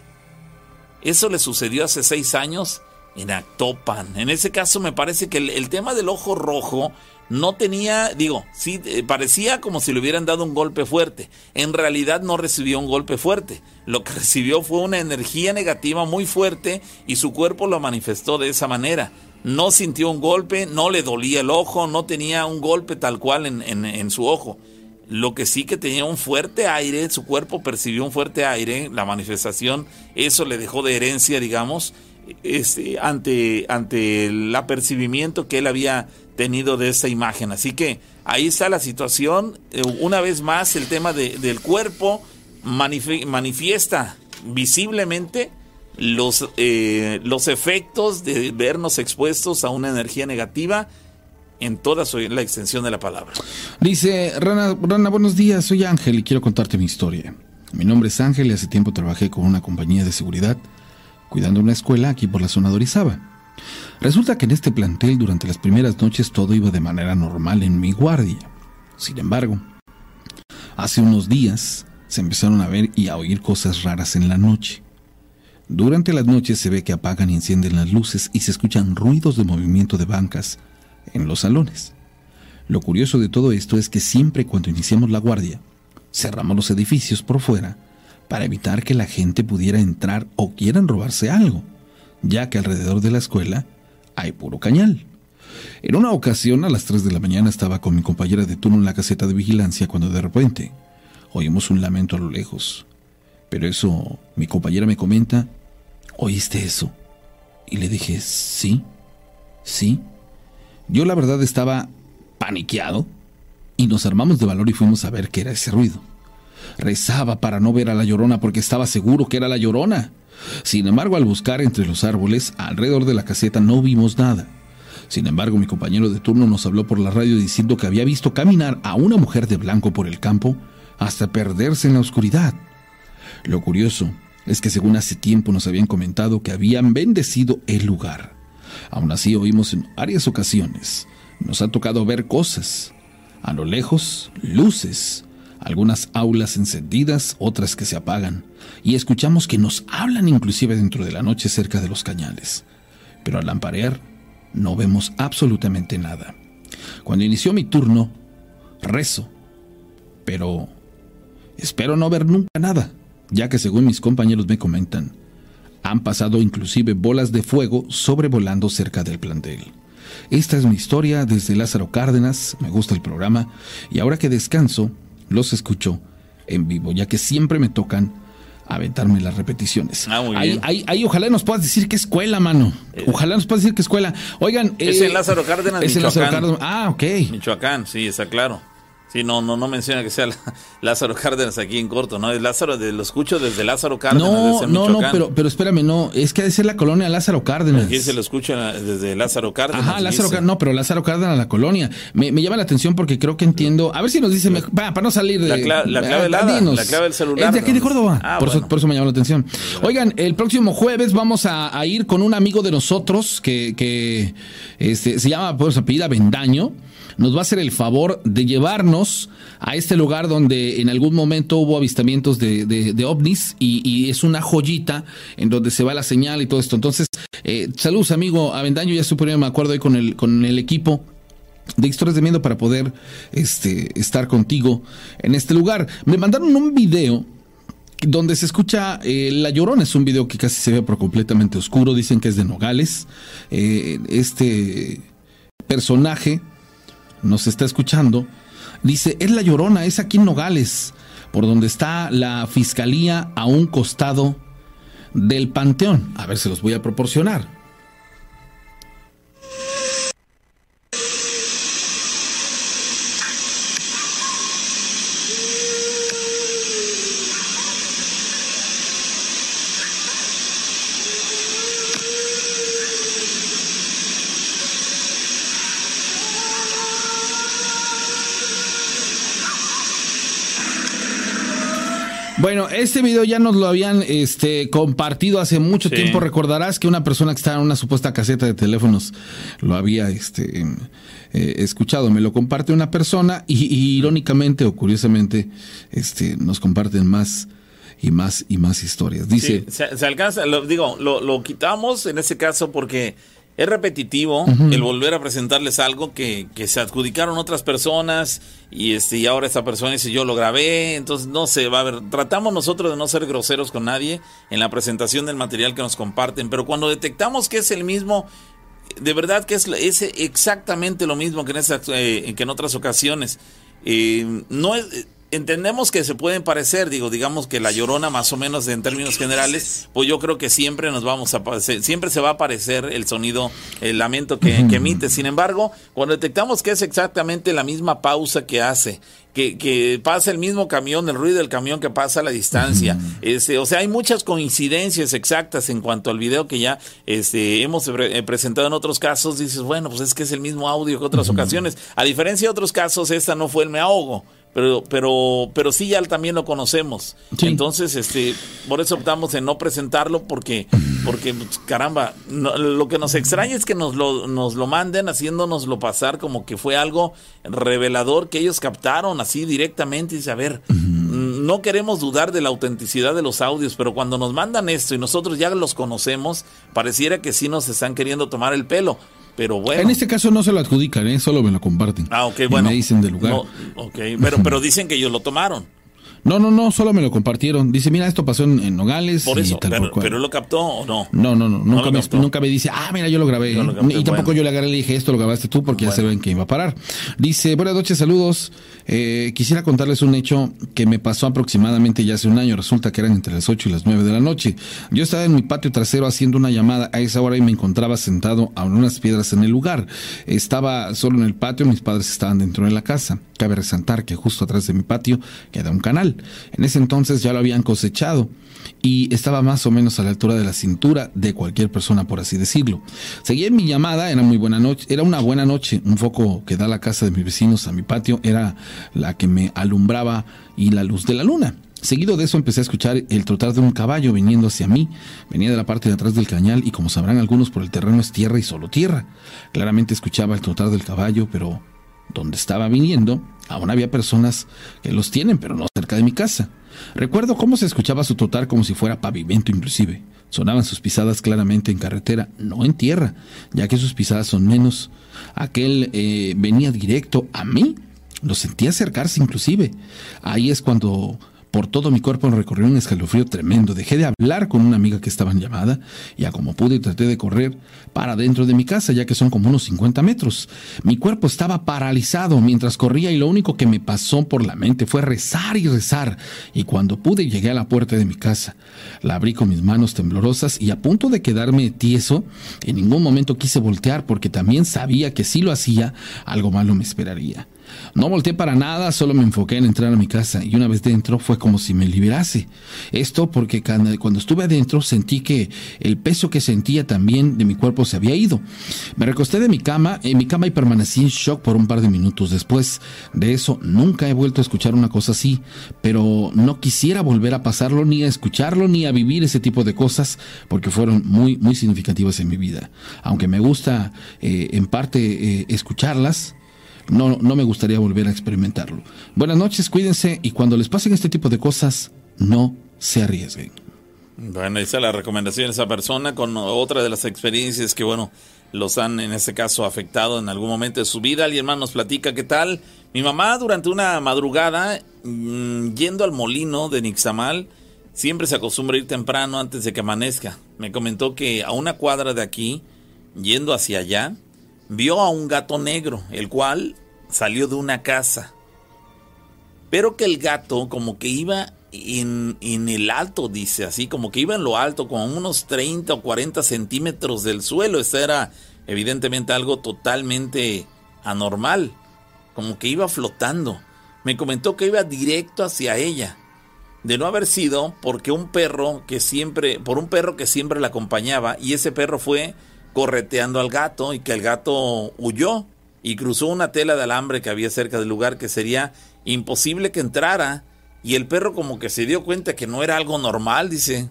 Eso le sucedió hace seis años en Actopan. En ese caso me parece que el, tema del ojo rojo no tenía, digo, sí, eh, parecía como si le hubieran dado un golpe fuerte. En realidad no recibió un golpe fuerte. Lo que recibió fue una energía negativa muy fuerte y su cuerpo lo manifestó de esa manera. No sintió un golpe, no le dolía el ojo, no tenía un golpe tal cual en, en su ojo. Lo que sí que tenía un fuerte aire, su cuerpo percibió un fuerte aire, la manifestación, eso le dejó de herencia, digamos, este, ante, ante el apercibimiento que él había tenido de esa imagen. Así que ahí está la situación. Eh, una vez más, el tema del cuerpo manifiesta visiblemente los, eh, los efectos de vernos expuestos a una energía negativa en toda la extensión de la palabra.
Dice, Rana, Rana, buenos días, soy Ángel y quiero contarte mi historia. Mi nombre es Ángel y hace tiempo trabajé con una compañía de seguridad cuidando una escuela aquí por la zona de Orizaba. Resulta que en este plantel durante las primeras noches todo iba de manera normal en mi guardia. Sin embargo, hace unos días se empezaron a ver y a oír cosas raras en la noche. Durante las noches se ve que apagan y encienden las luces y se escuchan ruidos de movimiento de bancas en los salones. Lo curioso de todo esto es que siempre cuando iniciamos la guardia, cerramos los edificios por fuera para evitar que la gente pudiera entrar o quieran robarse algo, ya que alrededor de la escuela hay puro cañal. En una ocasión, a las 3 de la mañana, estaba con mi compañera de turno en la caseta de vigilancia cuando de repente oímos un lamento a lo lejos. Pero eso, mi compañera me comenta, ¿oíste eso? Y le dije, sí, sí. Yo la verdad estaba paniqueado y nos armamos de valor y fuimos a ver qué era ese ruido. Rezaba para no ver a la llorona porque estaba seguro que era la llorona. Sin embargo, al buscar entre los árboles alrededor de la caseta no vimos nada. Sin embargo, mi compañero de turno nos habló por la radio diciendo que había visto caminar a una mujer de blanco por el campo hasta perderse en la oscuridad. Lo curioso es que según hace tiempo nos habían comentado que habían bendecido el lugar. Aún así oímos en varias ocasiones. Nos ha tocado ver cosas. A lo lejos, luces, algunas aulas encendidas, otras que se apagan, y escuchamos que nos hablan inclusive dentro de la noche cerca de los cañales. Pero al lamparear no vemos absolutamente nada. Cuando inició mi turno, rezo, pero espero no ver nunca nada, ya que según mis compañeros me comentan, han pasado inclusive bolas de fuego sobrevolando cerca del plantel. Esta es mi historia desde Lázaro Cárdenas, me gusta el programa, y ahora que descanso, los escucho en vivo, ya que siempre me tocan aventarme las repeticiones.
Ah, muy
ahí,
bien.
ahí, ahí ojalá nos puedas decir qué escuela, mano. Ojalá nos puedas decir qué escuela. Oigan,
Es
eh,
en Lázaro Cárdenas,
es en Lázaro
Michoacán.
Cárdenas. Ah, ok.
Michoacán, sí, está claro. Sí, no, no, no menciona que sea Lázaro Cárdenas aquí en corto, ¿no? Es Lázaro, de, lo escucho desde Lázaro Cárdenas,
No,
desde
no, no, pero, pero espérame, no, es que ha de ser la colonia Lázaro Cárdenas.
Aquí se lo escucha desde Lázaro Cárdenas.
Ajá, Lázaro
dice.
Cárdenas, no, pero Lázaro Cárdenas, la colonia. Me, me llama la atención porque creo que entiendo. A ver si nos dice, me- para, para no salir de.
La cla- la clave
Ah,
helada, la clave del celular,
Es de aquí de. Córdoba.
Ah,
por, eso, por eso me llama la atención. Oigan, el próximo jueves vamos a, a ir con un amigo de nosotros que, que este, se llama, pues, apellida Bendaño. Nos va a hacer el favor de llevarnos a este lugar donde en algún momento hubo avistamientos de, de- ovnis y, es una joyita en donde se va la señal y todo esto. Entonces, eh, saludos amigo Avendaño, ya supongo, me acuerdo ahí con el, con el equipo de historias de miedo para poder este, estar contigo en este lugar. Me mandaron un video donde se escucha eh, La Llorona, es un video que casi se ve por completamente oscuro, dicen que es de Nogales. Eh, este personaje nos está escuchando, dice, es La Llorona, es aquí en Nogales, por donde está la fiscalía a un costado del panteón. A ver, se los voy a proporcionar. Bueno, este video ya nos lo habían este, compartido hace mucho tiempo. Recordarás que una persona que estaba en una supuesta caseta de teléfonos lo había este, eh, escuchado. Me lo comparte una persona y, irónicamente o curiosamente este, nos comparten más y más y más historias. Dice,
se, alcanza, lo, digo, lo, lo quitamos en ese caso porque es repetitivo el volver a presentarles algo que, que, se adjudicaron otras personas y este y ahora esta persona dice yo lo grabé, entonces no sé, va a ver, tratamos nosotros de no ser groseros con nadie en la presentación del material que nos comparten, pero cuando detectamos que es el mismo, de verdad que es, es exactamente lo mismo que en, eh, que en otras ocasiones, eh, no es entendemos que se pueden parecer, digo, digamos que la llorona más o menos en términos generales, pues yo creo que siempre nos vamos a siempre se va a aparecer el sonido, el lamento que, emite. Sin embargo, cuando detectamos que es exactamente la misma pausa que hace, que, que pasa el mismo camión, el ruido del camión que pasa a la distancia, este, o sea, hay muchas coincidencias exactas en cuanto al video que ya este, hemos eh, presentado en otros casos, dices, bueno, pues es que es el mismo audio que otras ocasiones. A diferencia de otros casos, esta no fue el me ahogo pero pero pero sí ya también lo conocemos. Entonces este por eso optamos en no presentarlo porque porque pues, caramba lo que nos extraña es que nos lo nos lo manden haciéndonoslo pasar como que fue algo revelador que ellos captaron así directamente y dice a ver no queremos dudar de la autenticidad de los audios pero cuando nos mandan esto y nosotros ya los conocemos pareciera que sí nos están queriendo tomar el pelo pero bueno.
En este caso no se lo adjudican, ¿eh? solo me lo comparten.
Ah, ok, bueno.
me dicen del lugar.
ok, pero, pero dicen que ellos lo tomaron.
No, no, no, solo me lo compartieron. Dice, mira, esto pasó en, Nogales.
Por eso, pero, pero, lo captó o no?
No, no, no, nunca, me, nunca me dice, ah, mira, yo lo grabé. y tampoco yo le agarré y le dije, esto lo grabaste tú porque ya se ven que iba a parar. Dice, buenas noches, saludos. Eh, quisiera contarles un hecho que me pasó aproximadamente ya hace un año. Resulta que eran entre las 8 y las 9 de la noche. Yo estaba en mi patio trasero haciendo una llamada a esa hora y me encontraba sentado a unas piedras en el lugar. Estaba solo en el patio, mis padres estaban dentro de la casa. Cabe resaltar que justo atrás de mi patio queda un canal. En ese entonces ya lo habían cosechado y estaba más o menos a la altura de la cintura de cualquier persona, por así decirlo. Seguí mi llamada, era muy buena noche, era una buena noche, un foco que da la casa de mis vecinos a mi patio era la que me alumbraba y la luz de la luna. Seguido de eso empecé a escuchar el trotar de un caballo viniendo hacia mí. Venía de la parte de atrás del cañal y como sabrán algunos por el terreno es tierra y solo tierra. Claramente escuchaba el trotar del caballo, pero donde estaba viniendo aún había personas que los tienen, pero no cerca de mi casa. Recuerdo cómo se escuchaba su trotar como si fuera pavimento inclusive. Sonaban sus pisadas claramente en carretera, no en tierra, ya que sus pisadas son menos. Aquel eh, venía directo a mí. Lo sentía acercarse inclusive. Ahí es cuando por todo mi cuerpo recorrió un escalofrío tremendo. Dejé de hablar con una amiga que estaba en llamada, y a como pude traté de correr para dentro de mi casa, ya que son como unos 50 metros. Mi cuerpo estaba paralizado mientras corría y lo único que me pasó por la mente fue rezar y rezar. Y cuando pude llegué a la puerta de mi casa. La abrí con mis manos temblorosas y a punto de quedarme tieso, en ningún momento quise voltear porque también sabía que si lo hacía, algo malo me esperaría. No volteé para nada, solo me enfoqué en entrar a mi casa y una vez dentro fue como si me liberase. Esto porque cuando estuve adentro sentí que el peso que sentía también de mi cuerpo se había ido. Me recosté de mi cama, en mi cama y permanecí en shock por un par de minutos. Después de eso nunca he vuelto a escuchar una cosa así, pero no quisiera volver a pasarlo ni a escucharlo ni a vivir ese tipo de cosas porque fueron muy muy significativas en mi vida. Aunque me gusta eh, en parte eh, escucharlas, no, no me gustaría volver a experimentarlo. Buenas noches, cuídense y cuando les pasen este tipo de cosas, no se arriesguen.
Bueno, esa es la recomendación de esa persona con otra de las experiencias que, bueno, los han en este caso afectado en algún momento de su vida. Alguien más nos platica qué tal. Mi mamá durante una madrugada mm, yendo al molino de Nixamal siempre se acostumbra ir temprano antes de que amanezca. Me comentó que a una cuadra de aquí, yendo hacia allá, vio a un gato negro, el cual salió de una casa. Pero que el gato como que iba en, en, el alto, dice así, como que iba en lo alto, como unos 30 o 40 centímetros del suelo. Esto era evidentemente algo totalmente anormal, como que iba flotando. Me comentó que iba directo hacia ella. De no haber sido porque un perro que siempre, por un perro que siempre la acompañaba, y ese perro fue correteando al gato y que el gato huyó y cruzó una tela de alambre que había cerca del lugar que sería imposible que entrara y el perro como que se dio cuenta que no era algo normal, dice.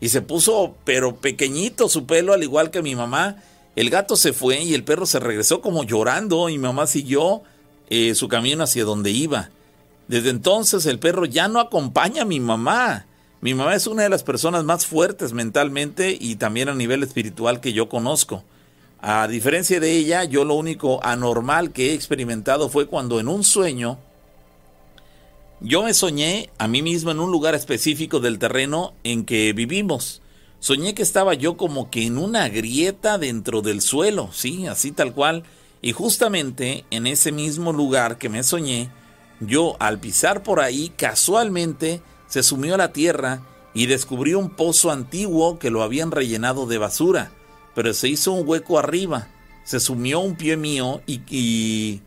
Y se puso, pero pequeñito su pelo, al igual que mi mamá. El gato se fue y el perro se regresó como llorando y mi mamá siguió eh, su camino hacia donde iba. Desde entonces el perro ya no acompaña a mi mamá. Mi mamá es una de las personas más fuertes mentalmente y también a nivel espiritual que yo conozco. A diferencia de ella, yo lo único anormal que he experimentado fue cuando en un sueño yo me soñé a mí mismo en un lugar específico del terreno en que vivimos. Soñé que estaba yo como que en una grieta dentro del suelo, sí, así tal cual. Y justamente en ese mismo lugar que me soñé, yo al pisar por ahí casualmente se sumió a la tierra y descubrí un pozo antiguo que lo habían rellenado de basura, pero se hizo un hueco arriba, se sumió un pie mío y, y,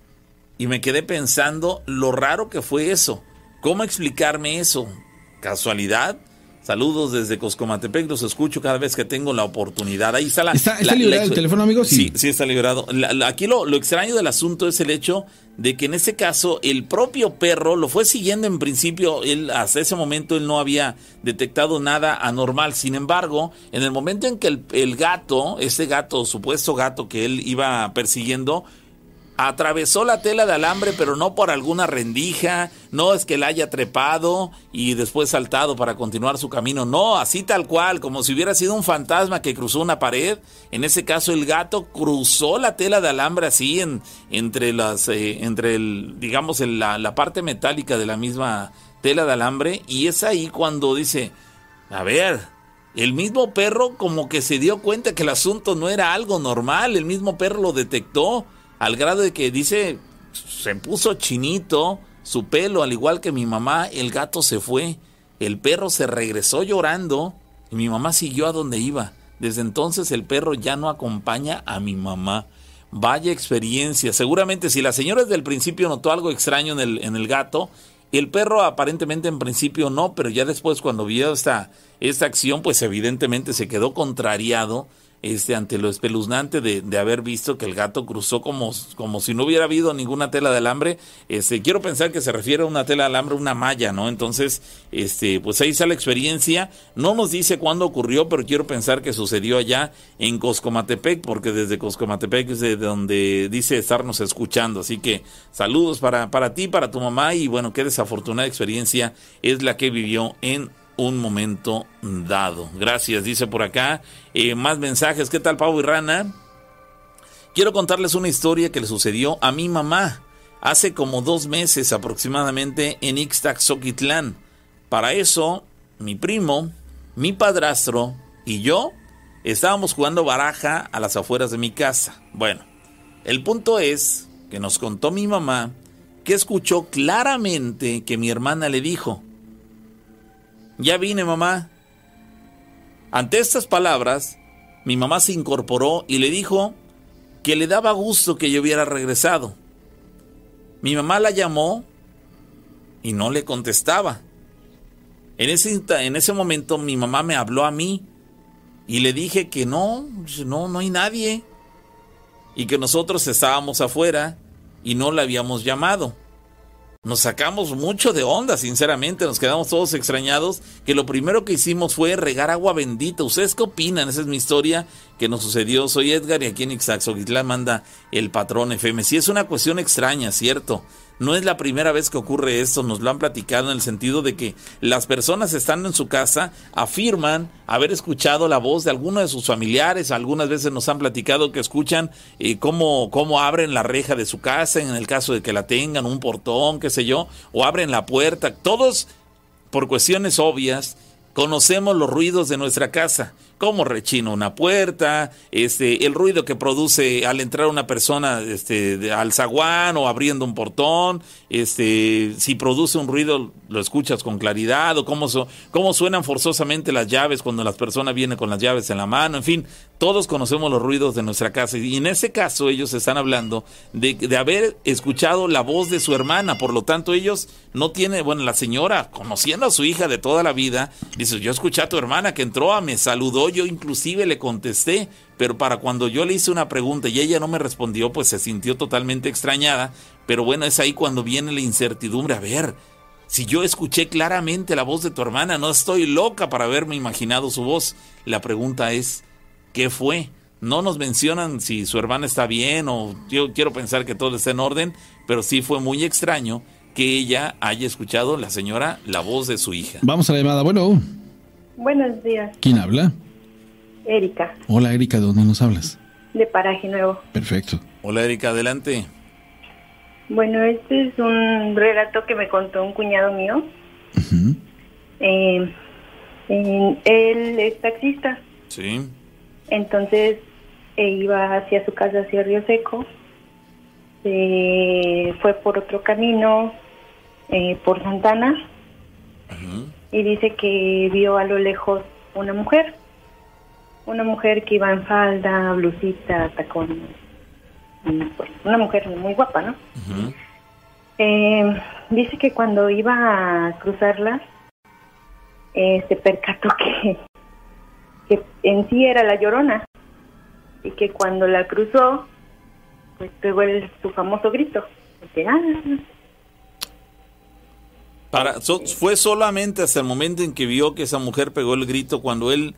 y me quedé pensando lo raro que fue eso. ¿Cómo explicarme eso? ¿Casualidad? Saludos desde Coscomatepec, los escucho cada vez que tengo la oportunidad. Ahí está la.
¿Está, liberado el teléfono, amigo?
Sí, sí, está liberado. aquí lo, lo, extraño del asunto es el hecho de que en ese caso el propio perro lo fue siguiendo en principio. Él, hasta ese momento, él no había detectado nada anormal. Sin embargo, en el momento en que el, el gato, ese gato, supuesto gato que él iba persiguiendo, atravesó la tela de alambre, pero no por alguna rendija, no es que la haya trepado y después saltado para continuar su camino, no, así tal cual, como si hubiera sido un fantasma que cruzó una pared. En ese caso, el gato cruzó la tela de alambre así en, entre las, eh, entre el, digamos, la, la parte metálica de la misma tela de alambre, y es ahí cuando dice, a ver, el mismo perro como que se dio cuenta que el asunto no era algo normal, el mismo perro lo detectó al grado de que dice, se puso chinito su pelo, al igual que mi mamá, el gato se fue, el perro se regresó llorando y mi mamá siguió a donde iba. Desde entonces el perro ya no acompaña a mi mamá. Vaya experiencia. Seguramente si la señora desde el principio notó algo extraño en el, en el gato, el perro aparentemente en principio no, pero ya después cuando vio esta, esta acción, pues evidentemente se quedó contrariado este, ante lo espeluznante de, haber visto que el gato cruzó como, como si no hubiera habido ninguna tela de alambre. Este, quiero pensar que se refiere a una tela de alambre, una malla, ¿no? Entonces, este, pues ahí está la experiencia. No nos dice cuándo ocurrió, pero quiero pensar que sucedió allá en Coscomatepec, porque desde Coscomatepec es de donde dice estarnos escuchando. Así que saludos para, para ti, para tu mamá, y bueno, qué desafortunada experiencia es la que vivió en un momento dado. Gracias, dice por acá. Eh, más mensajes. ¿Qué tal, Pau y Rana? Quiero contarles una historia que le sucedió a mi mamá hace como dos meses aproximadamente en Ixtaxoquitlán. Para eso, mi primo, mi padrastro y yo estábamos jugando baraja a las afueras de mi casa. Bueno, el punto es que nos contó mi mamá que escuchó claramente que mi hermana le dijo, ya vine, mamá. Ante estas palabras, mi mamá se incorporó y le dijo que le daba gusto que yo hubiera regresado. Mi mamá la llamó y no le contestaba. En ese, en ese momento mi mamá me habló a mí y le dije que no, no, no hay nadie. Y que nosotros estábamos afuera y no la habíamos llamado nos sacamos mucho de onda, sinceramente, nos quedamos todos extrañados, que lo primero que hicimos fue regar agua bendita. ¿Ustedes qué opinan? Esa es mi historia que nos sucedió. Soy Edgar y aquí en Ixaxoquitlán manda el patrón FM. Sí, es una cuestión extraña, ¿cierto? No es la primera vez que ocurre esto, nos lo han platicado en el sentido de que las personas estando en su casa afirman haber escuchado la voz de alguno de sus familiares, algunas veces nos han platicado que escuchan eh, cómo, cómo abren la reja de su casa, en el caso de que la tengan, un portón, qué sé yo, o abren la puerta, todos por cuestiones obvias conocemos los ruidos de nuestra casa, como rechina una puerta, este, el ruido que produce al entrar una persona este, al zaguán o abriendo un portón, este, si produce un ruido lo escuchas con claridad, o cómo, cómo suenan forzosamente las llaves cuando las personas vienen con las llaves en la mano, en fin, todos conocemos los ruidos de nuestra casa y en ese caso ellos están hablando de, de haber escuchado la voz de su hermana, por lo tanto ellos no tienen, bueno, la señora, conociendo a su hija de toda la vida, dice, yo escuché a tu hermana que entró, a me saludó, yo inclusive le contesté, pero para cuando yo le hice una pregunta y ella no me respondió, pues se sintió totalmente extrañada, pero bueno, es ahí cuando viene la incertidumbre, a ver, si yo escuché claramente la voz de tu hermana, no estoy loca para haberme imaginado su voz. La pregunta es, ¿qué fue? No nos mencionan si su hermana está bien o yo quiero pensar que todo está en orden, pero sí fue muy extraño que ella haya escuchado, la señora, la voz de su hija.
Vamos a la llamada. Bueno.
Buenos días.
¿Quién habla?
Erika.
Hola Erika, ¿de dónde nos hablas?
De Paraje Nuevo.
Perfecto.
Hola Erika, adelante.
Bueno, este es un relato que me contó un cuñado mío. eh, él es taxista.
Sí.
Entonces eh, iba hacia su casa, hacia Río Seco. Eh, fue por otro camino, eh, por Santana. Y dice que vio a lo lejos una mujer. Una mujer que iba en falda, blusita, tacón. Pues, una mujer muy guapa, ¿no? dice que cuando iba a cruzarla, se percató que que en sí era la llorona y que cuando la cruzó pues pegó el, su famoso grito ah".
Para, fue solamente hasta el momento en que vio que esa mujer pegó el grito cuando él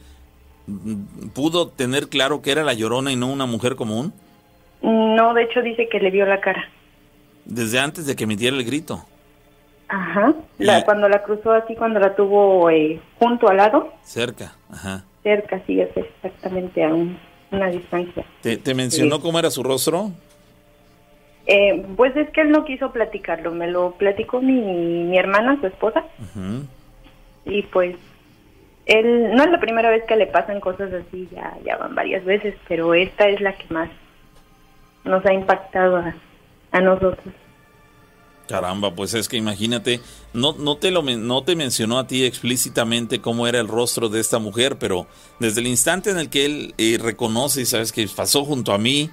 pudo tener claro que era la llorona y no una mujer común.
No, de hecho dice que le vio la cara.
Desde antes de que emitiera el grito.
Ajá. cuando la cruzó así, cuando la tuvo eh, junto al lado.
Cerca, ajá
cerca, sí, es exactamente a una distancia.
¿Te, mencionó cómo era su rostro?
Eh, pues es que él no quiso platicarlo, me lo platicó mi, mi hermana, su esposa. Y pues él, no es la primera vez que le pasan cosas así, ya, ya van varias veces, pero esta es la que más nos ha impactado a, a nosotros.
Caramba, pues es que imagínate, no, no, te lo, no te mencionó a ti explícitamente cómo era el rostro de esta mujer, pero desde el instante en el que él eh, reconoce y sabes que pasó junto a mí,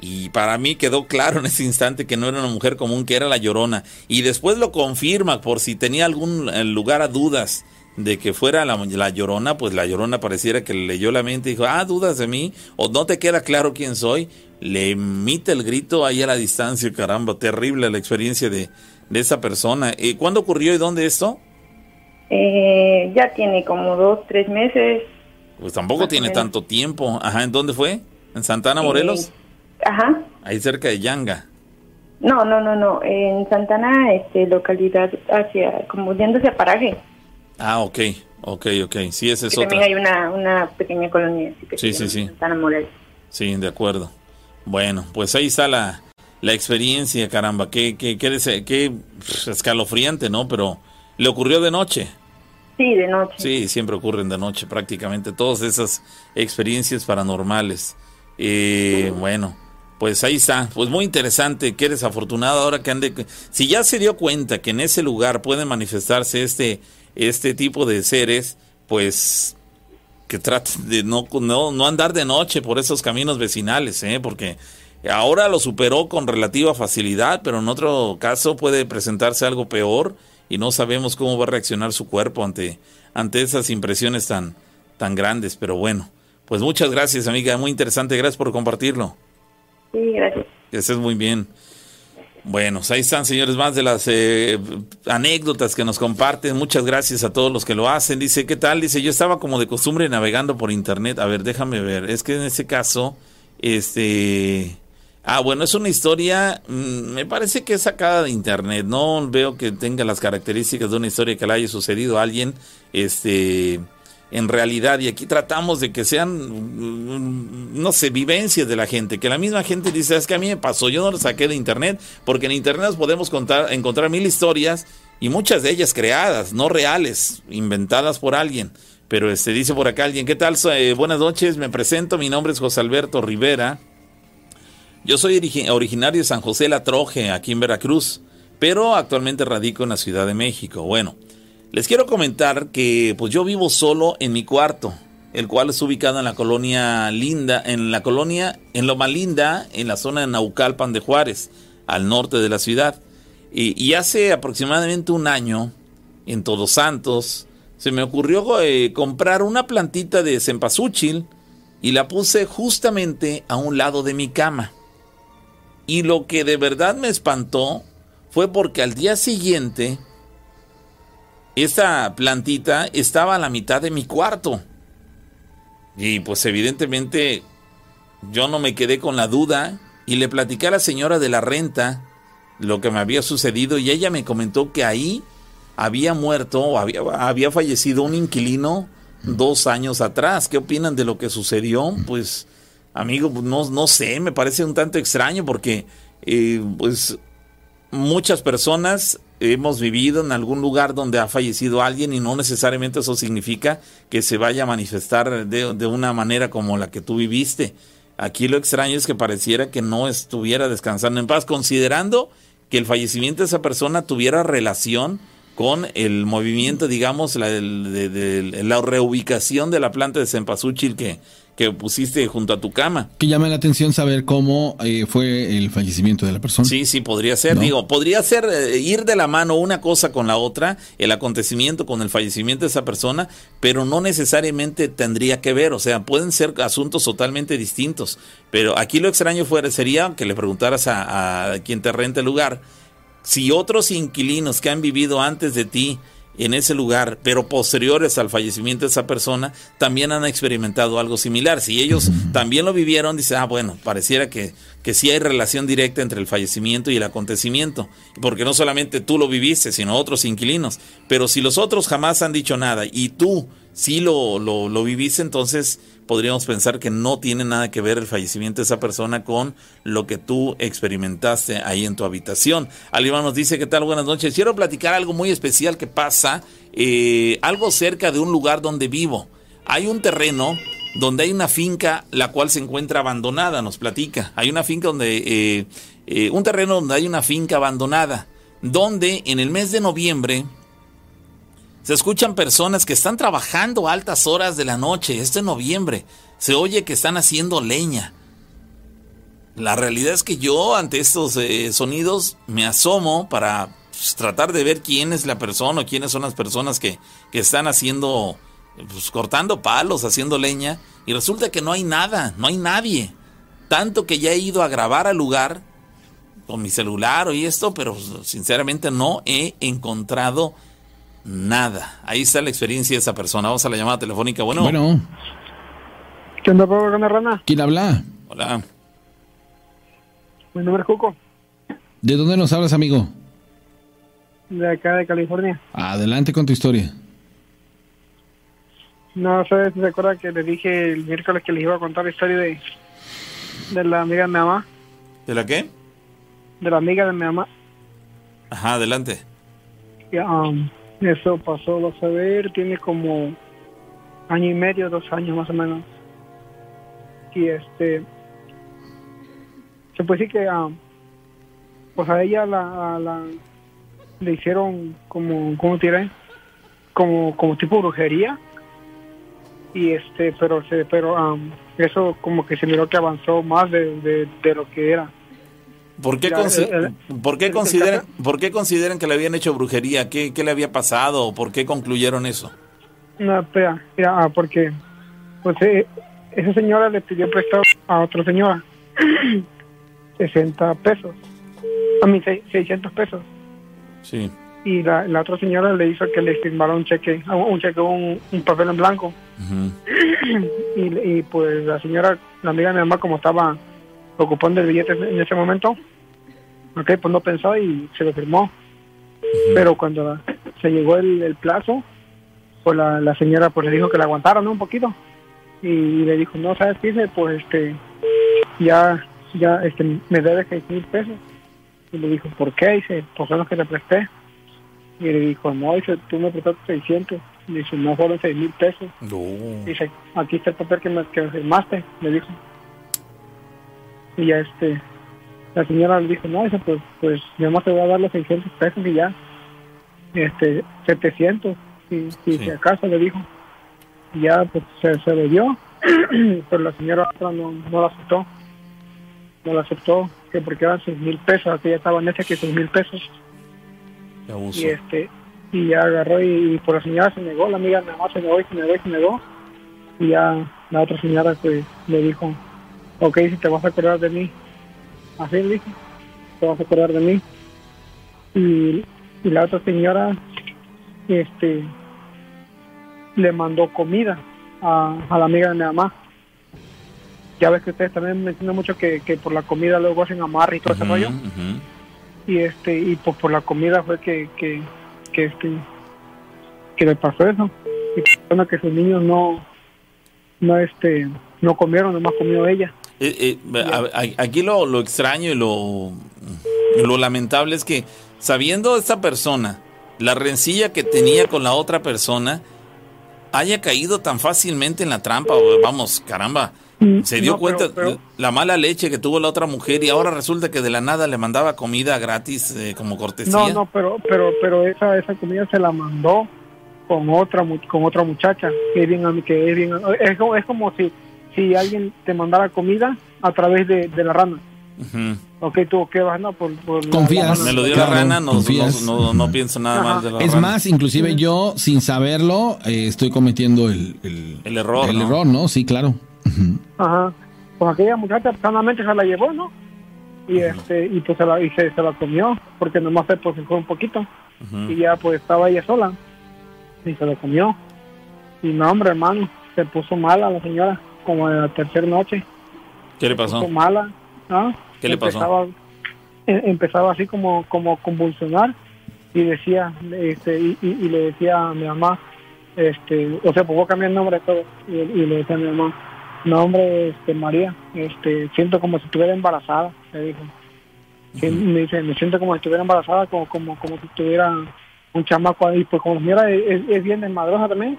y para mí quedó claro en ese instante que no era una mujer común, que era la llorona, y después lo confirma por si tenía algún eh, lugar a dudas de que fuera la, la, llorona, pues la llorona pareciera que le leyó la mente y dijo, ah, dudas de mí, o no te queda claro quién soy, le emite el grito ahí a la distancia, caramba, terrible la experiencia de, de esa persona. ¿Y ¿Cuándo ocurrió y dónde esto?
Eh, ya tiene como dos, tres meses.
Pues tampoco tiene tanto tiempo. Ajá, ¿en dónde fue? ¿En Santana, Morelos?
ajá.
Ahí cerca de Yanga.
No, no, no, no. En Santana, este, localidad hacia, como yéndose a Paraje.
Ah, ok, ok, ok. Sí, ese es
otro. También hay una, una pequeña colonia.
sí, sí, sí.
Morelos.
Sí, de acuerdo. Bueno, pues ahí está la, la experiencia, caramba, qué, qué, qué, qué escalofriante, ¿no? Pero le ocurrió de noche.
Sí, de noche.
Sí, siempre ocurren de noche prácticamente todas esas experiencias paranormales. Eh, bueno, pues ahí está, pues muy interesante, qué desafortunado ahora que ande... Si ya se dio cuenta que en ese lugar puede manifestarse este, este tipo de seres, pues que traten de no, no, no andar de noche por esos caminos vecinales, ¿eh? porque ahora lo superó con relativa facilidad, pero en otro caso puede presentarse algo peor y no sabemos cómo va a reaccionar su cuerpo ante, ante esas impresiones tan, tan grandes. Pero bueno, pues muchas gracias, amiga, muy interesante, gracias por compartirlo.
Sí, gracias.
Que estés muy bien. Bueno, pues ahí están, señores, más de las eh, anécdotas que nos comparten. Muchas gracias a todos los que lo hacen. Dice, ¿qué tal? Dice, yo estaba como de costumbre navegando por internet. A ver, déjame ver. Es que en ese caso, este... Ah, bueno, es una historia, mm, me parece que es sacada de internet. No veo que tenga las características de una historia que le haya sucedido a alguien, este, en realidad. Y aquí tratamos de que sean, mm, no sé, vivencias de la gente. Que la misma gente dice, es que a mí me pasó, yo no lo saqué de internet, porque en internet podemos contar, encontrar mil historias y muchas de ellas creadas, no reales, inventadas por alguien. Pero este dice por acá alguien, ¿qué tal? Eh, buenas noches, me presento, mi nombre es José Alberto Rivera. Yo soy originario de San José La Troje, aquí en Veracruz, pero actualmente radico en la Ciudad de México. Bueno, les quiero comentar que pues yo vivo solo en mi cuarto, el cual es ubicado en la colonia Linda, en la colonia, en Loma Linda, en la zona de Naucalpan de Juárez, al norte de la ciudad. Y, hace aproximadamente un año, en Todos Santos, se me ocurrió eh, comprar una plantita de cempasúchil y la puse justamente a un lado de mi cama. Y lo que de verdad me espantó fue porque al día siguiente esta plantita estaba a la mitad de mi cuarto. Y pues evidentemente yo no me quedé con la duda y le platicé a la señora de la renta lo que me había sucedido y ella me comentó que ahí había muerto o había, había fallecido un inquilino dos años atrás. ¿Qué opinan de lo que sucedió? Pues, amigo, pues, no, no sé, me parece un tanto extraño porque, eh, pues, muchas personas hemos vivido en algún lugar donde ha fallecido alguien y no necesariamente eso significa que se vaya a manifestar de, de una manera como la que tú viviste. Aquí lo extraño es que pareciera que no estuviera descansando en paz, considerando que el fallecimiento de esa persona tuviera relación con el movimiento, digamos, la, la reubicación de la planta de cempasúchil que, que pusiste junto a tu cama.
Que llama la atención saber cómo eh, fue el fallecimiento de la persona.
Sí, sí, podría ser. Digo, podría ser eh, ir de la mano una cosa con la otra, el acontecimiento con el fallecimiento de esa persona, pero no necesariamente tendría que ver. O sea, pueden ser asuntos totalmente distintos. Pero aquí lo extraño fuera, sería que le preguntaras a, a quien te rente el lugar si otros inquilinos que han vivido antes de ti en ese lugar, pero posteriores al fallecimiento de esa persona, también han experimentado algo similar. Si ellos también lo vivieron, dice, ah, bueno, pareciera que, que sí hay relación directa entre el fallecimiento y el acontecimiento, porque no solamente tú lo viviste, sino otros inquilinos. Pero si los otros jamás han dicho nada y tú sí lo, lo, lo viviste, entonces podríamos pensar que no tiene nada que ver el fallecimiento de esa persona con lo que tú experimentaste ahí en tu habitación. Alibán nos dice, ¿qué tal? Buenas noches. Quiero platicar algo muy especial que pasa, eh, algo cerca de un lugar donde vivo. Hay un terreno donde hay una finca la cual se encuentra abandonada, nos platica. Hay una finca donde, eh, eh, un terreno donde hay una finca abandonada, donde en el mes de noviembre se escuchan personas que están trabajando a altas horas de la noche, este noviembre. Se oye que están haciendo leña. La realidad es que yo ante estos eh, sonidos me asomo para pues, tratar de ver quién es la persona o quiénes son las personas que, que están haciendo, pues, cortando palos, haciendo leña. Y resulta que no hay nada, no hay nadie. Tanto que ya he ido a grabar al lugar con mi celular y esto, pero sinceramente no he encontrado nada. Ahí está la experiencia de esa persona. Vamos a la llamada telefónica. Bueno.
Bueno.
¿Qué onda, Pablo con rana?
¿Quién habla?
Hola.
Mi nombre es Cuco.
¿De dónde nos hablas, amigo?
De acá, de California.
Adelante con tu historia.
No sé si se acuerda que le dije el miércoles que les iba a contar la historia de, de la amiga de mi mamá.
¿De la qué?
De la amiga de mi mamá.
Ajá, adelante.
Ya, um, eso pasó, vas a tiene como año y medio, dos años más o menos. Y este, se puede decir que, ah, pues a ella la, le hicieron como, ¿cómo diré? Como, como tipo brujería. Y este, pero pero ah, eso como que se miró que avanzó más de, de lo que era.
¿Por qué, ¿por, qué consideran, ¿Por qué consideran que le habían hecho brujería? ¿Qué, qué le había pasado? ¿O ¿Por qué concluyeron eso?
No, espera, ah, porque pues eh, esa señora le pidió prestado a otra señora 60 pesos, a mí 600 pesos.
Sí.
Y la, la, otra señora le hizo que le firmara un cheque, un cheque, un, papel en blanco. y, y, pues la señora, la amiga de mi mamá, como estaba ocupando el billete en ese momento. Ok, pues no pensó y se lo firmó. Pero cuando se llegó el, el plazo, pues la, la señora pues le dijo que la aguantaron ¿no? un poquito. Y, le dijo, no, ¿sabes qué? Dice, Pues este, ya, ya, este, me debes seis mil pesos. Y le dijo, ¿por qué? Dice, pues son los que te presté. Y le dijo, no, dice, tú me prestaste 600. Y dice, no fueron seis mil pesos. Dice, aquí está el papel que me, que me firmaste, le dijo. Y ya este, la señora le dijo, no, dice, pues, pues, yo más te voy a dar los 600 pesos y ya, este, 700, si, si, si acaso le dijo. Y ya, pues, se, se dio, pero la señora otra no, no la aceptó. No la aceptó, que porque eran 6 mil pesos, que ya estaba en ese que 6 mil pesos. Y este, y ya agarró y, y por la señora se negó, la amiga nada más se negó y se negó y se negó. Y ya la otra señora pues le dijo, ok, si te vas a acordar de mí. Así le dijo, te vas a acordar de mí. Y, y la otra señora, este, le mandó comida a, a la amiga de mi mamá. Ya ves que ustedes también mencionan mucho que, que por la comida luego hacen amarre y todo ese
Ujú,
rollo y este y pues por la comida fue que que que este que le pasó eso y bueno que sus niños no no este no comieron nomás comió ella
Eh, eh, a- a- aquí lo, lo extraño y lo, lo lamentable es que sabiendo esta persona la rencilla que tenía con la otra persona haya caído tan fácilmente en la trampa. o- Vamos, caramba. Se dio
No,
cuenta
pero-
la mala leche que tuvo la otra mujer y ahora resulta que de la nada le mandaba comida gratis eh, como cortesía.
no no pero pero pero esa esa comida se la mandó con otra con otra muchacha que es bien que es bien es es como si si alguien te mandara comida a través de, de la rana
Ujú.
ok tú qué vas no por,
Confías.
la.
Me lo dio
Claro,
la rana, no,
confías.
no, no- no pienso nada
Ajá.
más de la
Es
rana.
más, inclusive yo, sin saberlo, eh, estoy cometiendo el, el,
El error,
El
¿no?
error, ¿no? Sí, claro. Ujú.
Ajá. Pues aquella muchacha sanamente se la llevó, ¿no? Y este y pues se la, y se, se la comió, porque nomás se pues se fue un poquito. Y ya pues estaba ella sola. Y se la comió. Y no, hombre, hermano, se puso mala la señora, como en la tercera noche.
¿Qué le pasó?
mala.
¿Qué le pasó?
Empezaba, em- empezaba así como como convulsionar y decía, este y, y- y le decía a mi mamá, este, o sea, pues voy a cambiar el nombre de todo. Y, y le decía a mi mamá, no, hombre, este, María, este, siento como si estuviera embarazada, le dijo. Me dice, me siento como si estuviera embarazada, como, como, como si tuviera un chamaco ahí. Pues como la señora es, es- es bien desmadrosa también,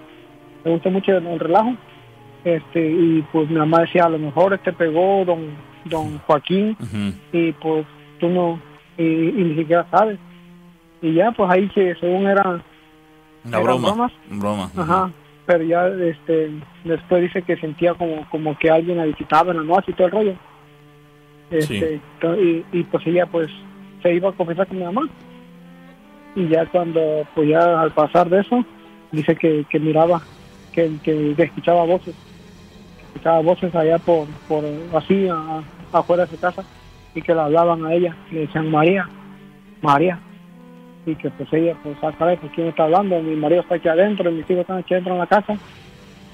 le gusta mucho el, el relajo. Este, y pues mi mamá decía, a lo mejor este pegó don, don Joaquín, y pues tú no, y, y ni siquiera sabes. Y ya, pues ahí que según era,
Una
¿Eran
broma.
bromas?
Broma.
Ajá, pero ya este después dice que sentía como como que alguien la visitaba en la noche y todo el rollo. Este, to- y, y pues ella pues se iba a confesar con mi mamá. Y ya cuando pues ya al pasar de eso dice que, que miraba que, que escuchaba voces. Escuchaba voces allá por por así a- afuera de su casa y que le hablaban a ella, le decían María, María y que pues ella pues ah, caray, pues quién está hablando mi marido está aquí adentro mis hijos están aquí adentro en la casa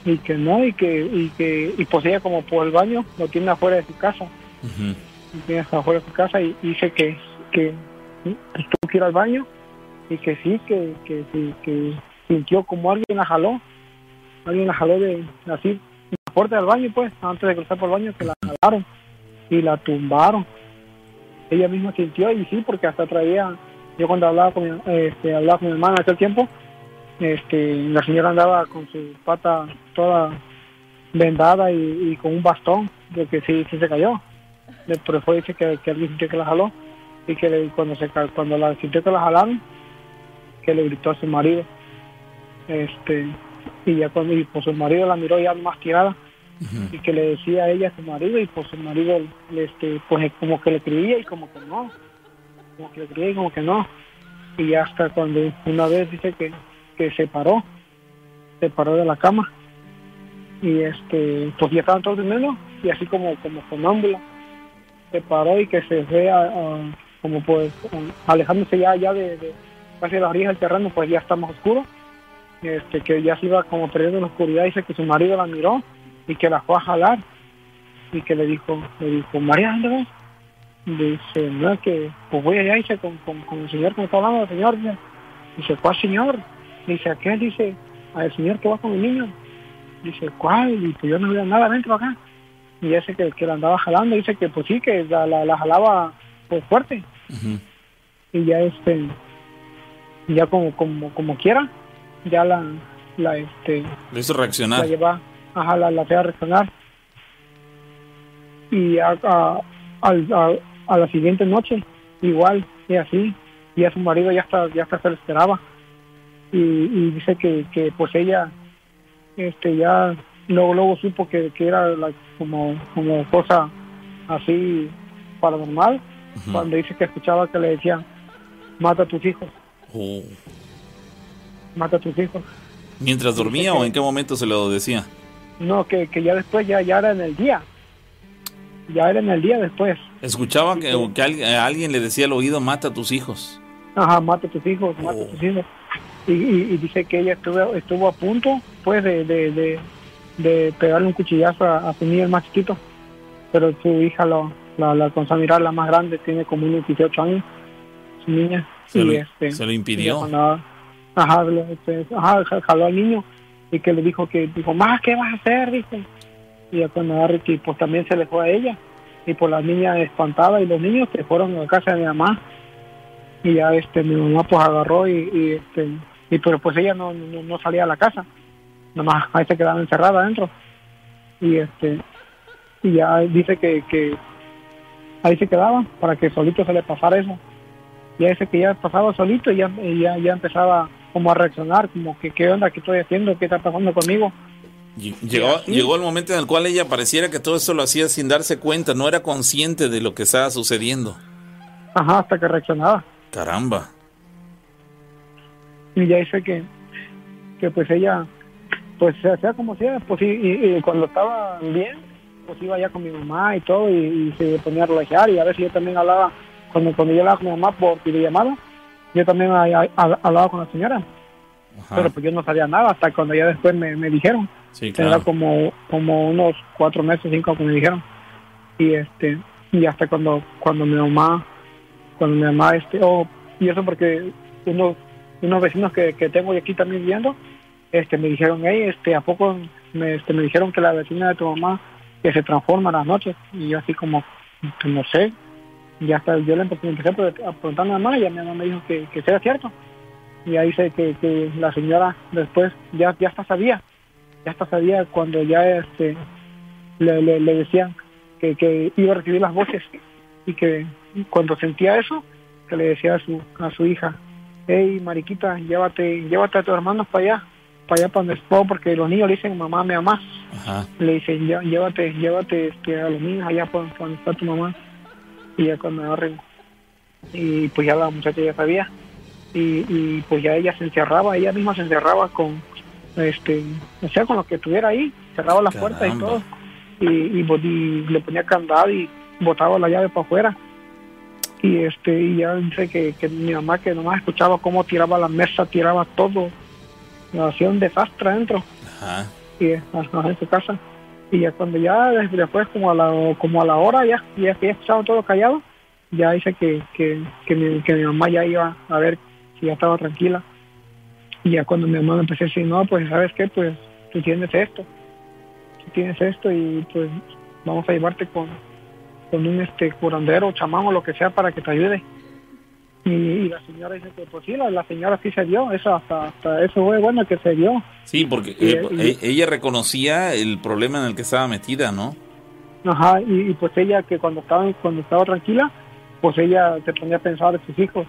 y que no y que y que y pues ella como por el baño lo tiene afuera de su casa.
Ujú.
lo tiene afuera de su casa y dice que que pues, tuvo que ir al baño y que sí que que, que, que sintió como alguien la jaló alguien la jaló de así puerta del baño pues antes de cruzar por el baño que la jalaron y la tumbaron. Ella misma sintió y sí porque hasta traía yo cuando hablaba con mi, este, hablaba con mi hermana aquel tiempo este la señora andaba con su pata toda vendada y, con un bastón de que sí, sí se cayó. Pero después dice que, que alguien sintió que la jaló y que le- cuando se cuando la sintió que la jalaron que le gritó a su marido este y ya cuando y pues su marido la miró ya más tirada y que le decía a ella a su marido y pues su marido este pues como que le creía y como que no. Como que le creía y como que no. Y hasta cuando una vez dice que, que se paró se paró de la cama. Y este pues ya estaban todos durmiendo y así como como sonámbula se paró y que se fue a, como pues alejándose ya ya de, casi a las orillas del terreno pues ya está más oscuro. Este que ya se iba como perdiendo en la oscuridad dice que su marido la miró y que la fue a jalar y que le dijo, le dijo, María, ¿dónde vas? Dice, no es que, pues voy allá, dice, con, con, con el señor que me está hablando, el señor, dice, dice, ¿cuál señor? Dice, aquel, dice, al señor que va con el niño. Dice, ¿cuál? Y pues yo no veo nada, vente para acá. Y ese que, que la andaba jalando, dice que pues sí, que la, la, la jalaba pues fuerte. Y ya este, ya como, como, como quiera, ya la, la este,
Le hizo reaccionar.
la lleva, ajá, la, la hacía reaccionar. Y a, a, a, a la siguiente noche, igual, y así, y a su marido ya hasta, ya hasta se lo esperaba. Y, y dice que, que pues ella, este, ya luego, luego supo que, que era la- como, como cosa así paranormal, cuando dice que escuchaba que le decían, mata a tus hijos,
Oh.
mata a tus hijos.
¿Mientras dormía o en qué momento se lo decía?
No, que, que ya después, ya, ya era en el día. Ya era en el día después.
Escuchaba que, que alguien, a alguien le decía al oído, mata a tus hijos.
Ajá, mata a tus hijos, mata
Oh.
a tus hijos. Y, y- y dice que ella estuvo, estuvo a punto, pues, de, de, de, de pegarle un cuchillazo a, a su niño el más chiquito. Pero su hija, lo, la, la alcanzó a mirar, la más grande, tiene como unos 18 años, su niña.
Se
y
lo-
este,
se lo impidió.
ajá, este, ajá, ja- jaló al niño y que le dijo que, dijo, más, ¿qué vas a hacer? Dice. Y ya cuando agarró que pues también se le fue a ella. Y por la niña espantada y los niños se fueron a la casa de mi mamá. Y ya este mi mamá pues agarró y, este y pero pues ella no, no, no salía a la casa. Nomás ahí se quedaba encerrada adentro. Y este y ya dice que, que ahí se quedaba para que solito se le pasara eso. Ya dice que ya pasaba solito y ya, ya, ya empezaba como a reaccionar, como que qué onda, qué estoy haciendo, qué está pasando conmigo.
Ll- Llegó, llegó el momento en el cual ella pareciera que todo esto lo hacía sin darse cuenta, no era consciente de lo que estaba sucediendo.
Ajá, hasta que reaccionaba.
Caramba.
y ya dice que, que pues ella, pues se hacía como sea, pues y, y- y cuando estaba bien, pues iba allá con mi mamá y todo, y, y se ponía a relajar, y a veces yo también hablaba, cuando, cuando yo hablaba con mi mamá por videollamada, yo también a- a- a- hablaba con la señora,
Ajá.
pero pues yo no sabía nada, hasta cuando ya después me, me dijeron,
Sí,
era como, como unos cuatro meses, cinco que me dijeron, y este, y hasta cuando, cuando mi mamá, cuando mi mamá, este, oh, y eso porque unos, unos vecinos que, que tengo aquí también viendo, este, me dijeron, hey, este, ¿a poco me, este, me dijeron que la vecina de tu mamá que se transforma en las noches? Y yo así como, pues, no sé, y hasta yo le empecé, a pre- a preguntar a mi mamá y a mi mamá me dijo que, que sea cierto. Y ahí dice que, que la señora después ya, ya hasta sabía, ya hasta sabía cuando ya este le, le, le decían que, que iba a recibir las voces y que cuando sentía eso, que le decía a su, a su hija, hey mariquita, llévate, llévate a tus hermanos para allá, para allá para donde porque los niños le dicen mamá, mi mamá,
Ajá.
le dicen "Llé- llévate, llévate este, a los niños allá para para donde está tu mamá, y ya cuando agarren, y pues ya la muchacha ya sabía, y, y pues ya ella se encerraba, ella misma se encerraba con, este, o sea, con lo que tuviera ahí, cerraba las puertas y
Caramba.
todo, y, y, bo- y le ponía candado y botaba la llave para afuera. Y este y ya dice que, que mi mamá que nomás escuchaba cómo tiraba la mesa, tiraba todo, hacía un desastre adentro
Ajá.
y ajá, en su casa. Y ya cuando ya des- después como a la como a la hora ya ya que estaba todo callado, ya dice que, que, que, mi, que mi mamá ya iba a ver si ya estaba tranquila. Y ya cuando mi mamá me empezó a decir, no, pues sabes qué, pues tú tienes esto, tú tienes esto y pues vamos a llevarte con, con un este curandero, chamán o lo que sea para que te ayude. Y, y la señora dice que pues sí, la, la señora sí se dio, eso hasta, hasta eso fue bueno que se dio.
Sí, porque
Y-
eh,
y-
e- ella reconocía el problema en el que estaba metida, ¿no?
Ajá, y, pues ella que cuando estaba cuando estaba tranquila, pues ella se ponía a pensar en sus hijos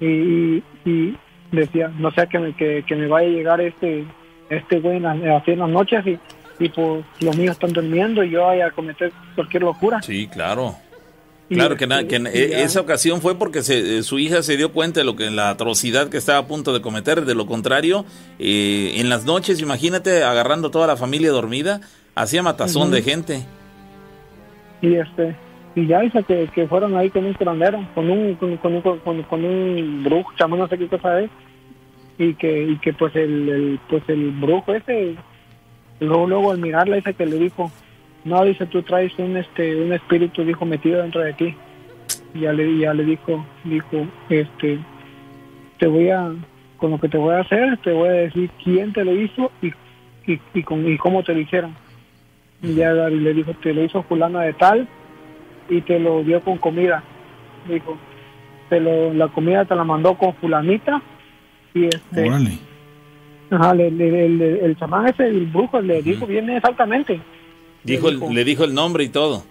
y, y, y decía, no sea que me, que, que me vaya a llegar este este güey en las, en las noches y, y pues los niños están durmiendo y yo vaya a cometer cualquier locura.
Sí, claro. Claro que, na-
este,
que en- e- esa ocasión fue porque se- eh, su hija se dio cuenta de lo que la atrocidad que estaba a punto de cometer. De lo contrario, eh, en las noches, imagínate agarrando toda la familia dormida, hacía matazón de gente.
y este y ya dice que, que fueron ahí con un curandero, con un con, con, con, con un brujo, chamán, no sé qué cosa es, y que y que pues el, el pues el brujo ese luego luego al mirarla dice que le dijo no, dice, tú traes un, este, un espíritu, dijo, metido dentro de ti. Y ya le, ya le dijo, dijo, este, te voy a, con lo que te voy a hacer, te voy a decir quién te lo hizo y, y, y, con, y cómo te lo hicieron. Y ya le dijo, te lo hizo fulana de tal y te lo dio con comida. Dijo, te lo, la comida te la mandó con fulanita y este...
Órale.
Ajá, le- le- el, el chamán ese, el brujo, le dijo bien exactamente.
Dijo el- le dijo el nombre y todo.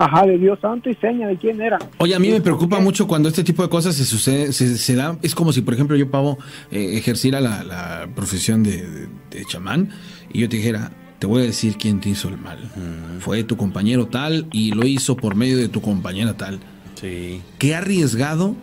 Ajá, le dio santo y seña de quién era.
Oye, a mí me preocupa mucho cuando este tipo de cosas se sucede, se, se da, es como si, por ejemplo, yo, Pavo, eh, ejerciera la, la profesión de, de- de chamán y yo te dijera, te voy a decir quién te hizo el mal. Fue tu compañero tal y lo hizo por medio de tu compañera tal.
Sí.
Qué arriesgado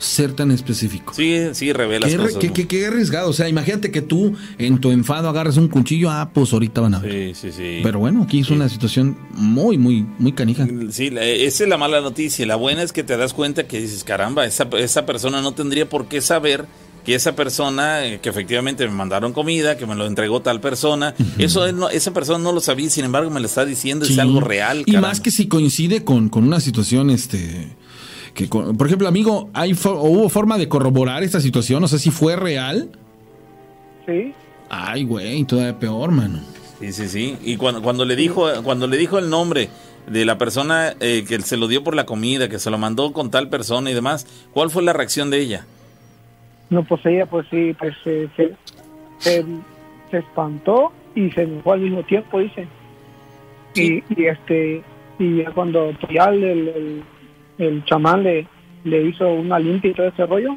ser tan específico.
Sí, sí, revela
Qué,
cosas.
qué-
¿no?
qué- qué arriesgado. O sea, imagínate que tú en tu enfado agarras un cuchillo, ah, pues ahorita van a ver.
Sí, sí, sí.
Pero bueno, aquí es una situación muy, muy, muy canija.
Sí, la- esa es la mala noticia. La buena es que te das cuenta que dices, caramba, esa, esa persona no tendría por qué saber que esa persona, eh, que efectivamente me mandaron comida, que me lo entregó tal persona, eso él no- esa persona no lo sabía, sin embargo me lo está diciendo, es algo real.
Y
caramba.
más que si coincide con, con una situación, este, que, con- por ejemplo, amigo, ¿hay o ¿hubo forma de corroborar esta situación? O sea, si fue real.
Sí,
Ay, güey, todavía peor, mano.
Sí, sí, sí. Y cuando, cuando le dijo, cuando le dijo el nombre de la persona eh, que se lo dio por la comida, que se lo mandó con tal persona y demás, ¿cuál fue la reacción de ella?
no, pues ella, pues sí, pues se, se, se, se espantó y se enojó al mismo tiempo, dice. Y, y este, y ya cuando pues ya el, el, el- chamán le, le hizo una limpia y todo ese rollo,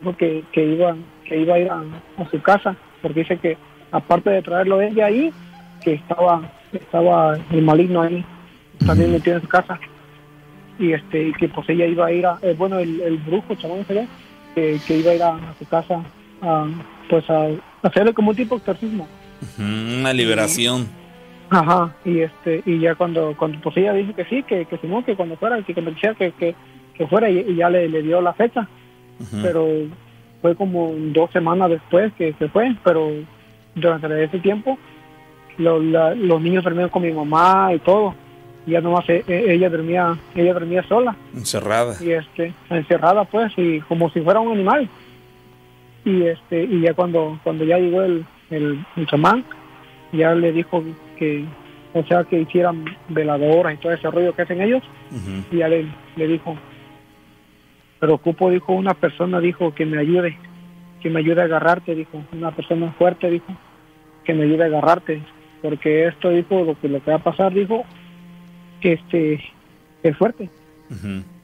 dijo que, que iba, que iba a ir a, a su casa, porque dice que aparte de traerlo ella ahí, que estaba, estaba el maligno ahí, también metido en su casa. Y este, y que pues ella iba a ir a, eh, bueno, el, el brujo, chamán ¿no? que, que iba a ir a, a su casa a, pues a, hacerle como un tipo de exorcismo.
Una liberación.
Ajá, y este y ya cuando cuando pues ella dijo que sí, que, que Simón, que cuando fuera, que, que me dijera que, que, que fuera y, y ya le, le dio la fecha, pero fue como dos semanas después que, que fue, pero durante ese tiempo lo- la- los niños dormían con mi mamá y todo, y ya nomás e- e- ella dormía ella dormía sola.
Encerrada.
y este encerrada pues y como si fuera un animal. Y este y ya cuando cuando ya llegó el el, el chamán ya le dijo que o sea que hicieran veladoras y todo ese rollo que hacen ellos. Y ya le, le dijo pero ocupo dijo una persona dijo que me ayude que me ayude a agarrarte dijo una persona fuerte dijo que me ayude a agarrarte porque esto dijo lo que lo que va a pasar dijo que este es fuerte.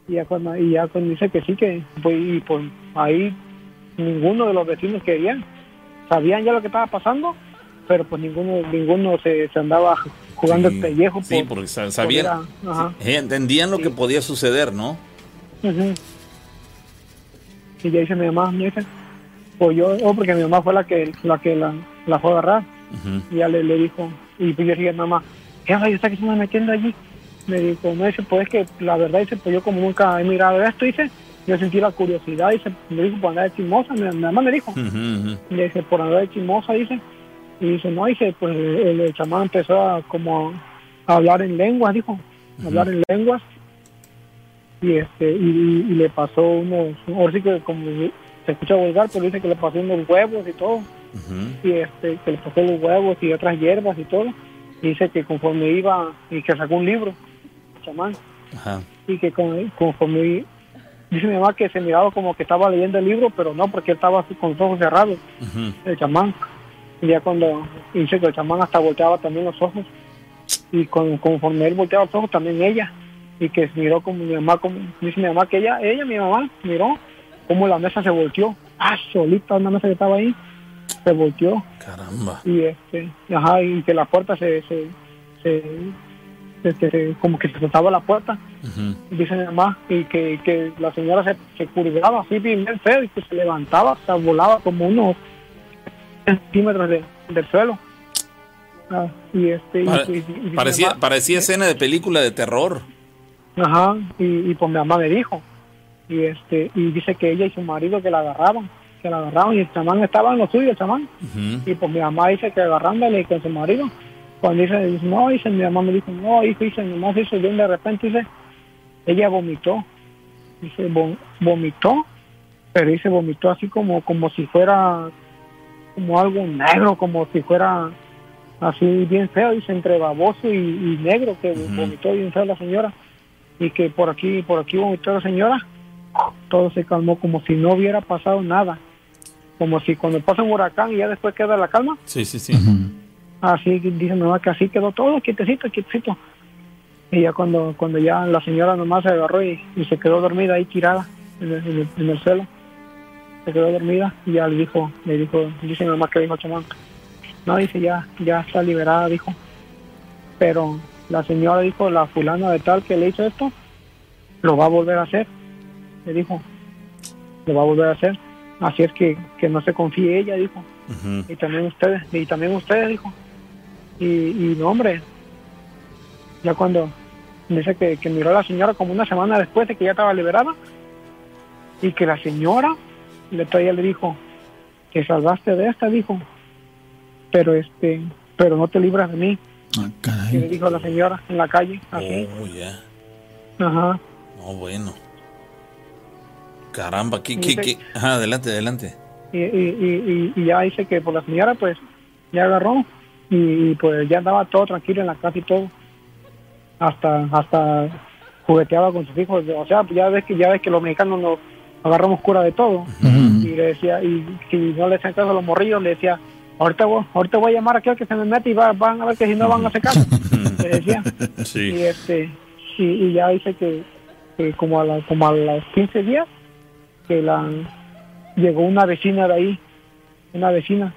Y ya cuando, y ya cuando dice que sí, que pues, y pues ahí ninguno de los vecinos querían. Sabían ya lo que estaba pasando, pero pues ninguno ninguno se, se andaba jugando
Sí.
el pellejo.
Sí,
por-
porque sa-
por
sabían,
ajá.
eh, entendían lo que podía suceder, ¿no?
Y ya dice mi mamá, me dice, pues yo, oh, porque mi mamá fue la que la que la, la fue a agarrar. Y ya le, le dijo, y pues yo dije, mamá, ¿qué rayos está que se anda metiendo allí? Me dijo, no, dice, pues es que la verdad, dice, pues yo como nunca he mirado esto, dice, yo sentí la curiosidad, dice, me dijo, por andar de chismosa, mi, mi mamá me dijo, y le dice, por andar de chismosa, dice, y dice, no, dice, pues el, el chamán empezó a como a hablar en lenguas, dijo, hablar en lenguas, y este, y, y le pasó unos, ahora sí que como se escucha vulgar, pero dice que le pasó unos huevos y todo, y este que le pasó los huevos y otras hierbas y todo. Y dice que conforme iba y que sacó un libro el chamán
Ajá.
y que con- conforme dice mi mamá que se miraba como que estaba leyendo el libro pero no porque él estaba así con los ojos cerrados el chamán ya cuando dice que el chamán hasta volteaba también los ojos. Y con, conforme él volteaba los ojos también ella. Y que miró como mi mamá como dice mi mamá que ella ella mi mamá miró como la mesa se volteó. Ah solita una mesa que estaba ahí. Se volteó.
Caramba.
y este ajá y que la puerta se se, se, se- se- se- como que se soltaba la puerta. Dice mi mamá y que, que la señora se, se curvaba así bien feo y que se levantaba o sea, volaba como unos centímetros de- del suelo. Ah, y este y-
Pare-
y- y- y dice mi
parecía,
mamá-
parecía escena de película de terror.
ajá y, y pues mi mamá me dijo y este y dice que ella y su marido que la agarraban que la agarraban y el chamán estaba en lo suyo el chamán. Y pues mi mamá dice que agarrándole con su marido cuando dice, dice, no, dice, mi mamá me dijo, no, hijo, dice, nomás eso de de repente, dice, ella vomitó, dice, vo- vomitó, pero dice, vomitó así como, como si fuera, como algo negro, como si fuera así bien feo, dice, entre baboso y, y negro, que vomitó bien feo la señora, y que por aquí, por aquí vomitó la señora, todo se calmó como si no hubiera pasado nada, como si cuando pasa un huracán y ya después queda la calma,
Sí, sí, sí.
Así dice mamá que así quedó todo, quietecito, quietecito. Y ya cuando, cuando ya la señora nomás se agarró y, y se quedó dormida ahí tirada en el, en el- en el suelo. Se quedó dormida y ya le dijo, le dijo, dice mi mamá que dijo chamán. No, dice ya, ya está liberada, dijo. Pero la señora dijo, la fulana de tal que le hizo esto, lo va a volver a hacer. Le dijo, lo va a volver a hacer. Así es que, que no se confíe ella, dijo y también ustedes, y también ustedes, dijo. Y, y no, hombre, ya cuando dice que, que miró a la señora como una semana después de que ya estaba liberada, y que la señora le todavía le dijo, que salvaste de esta, dijo, pero este, pero no te libras de mí,
Ah,
que le dijo la señora en la calle, así,
Oh, ya.
ajá.
No, bueno. Caramba, ¿qué, qué, qué? Ajá, adelante, adelante.
y, y, y, y- y ya dice que por la señora pues ya agarró y, y, pues ya andaba todo tranquilo en la casa y todo hasta hasta jugueteaba con sus hijos o sea ya ves que ya ves que los mexicanos nos agarramos cura de todo. Y le decía y si no le hacían caso a los morrillos le decía ahorita voy, ahorita voy a llamar a aquel que se me mete y va- van a ver que si no van a hacer caso le decía. Y este y, y ya dice que, que como a la, como a los 15 días que la llegó una vecina de ahí una vecina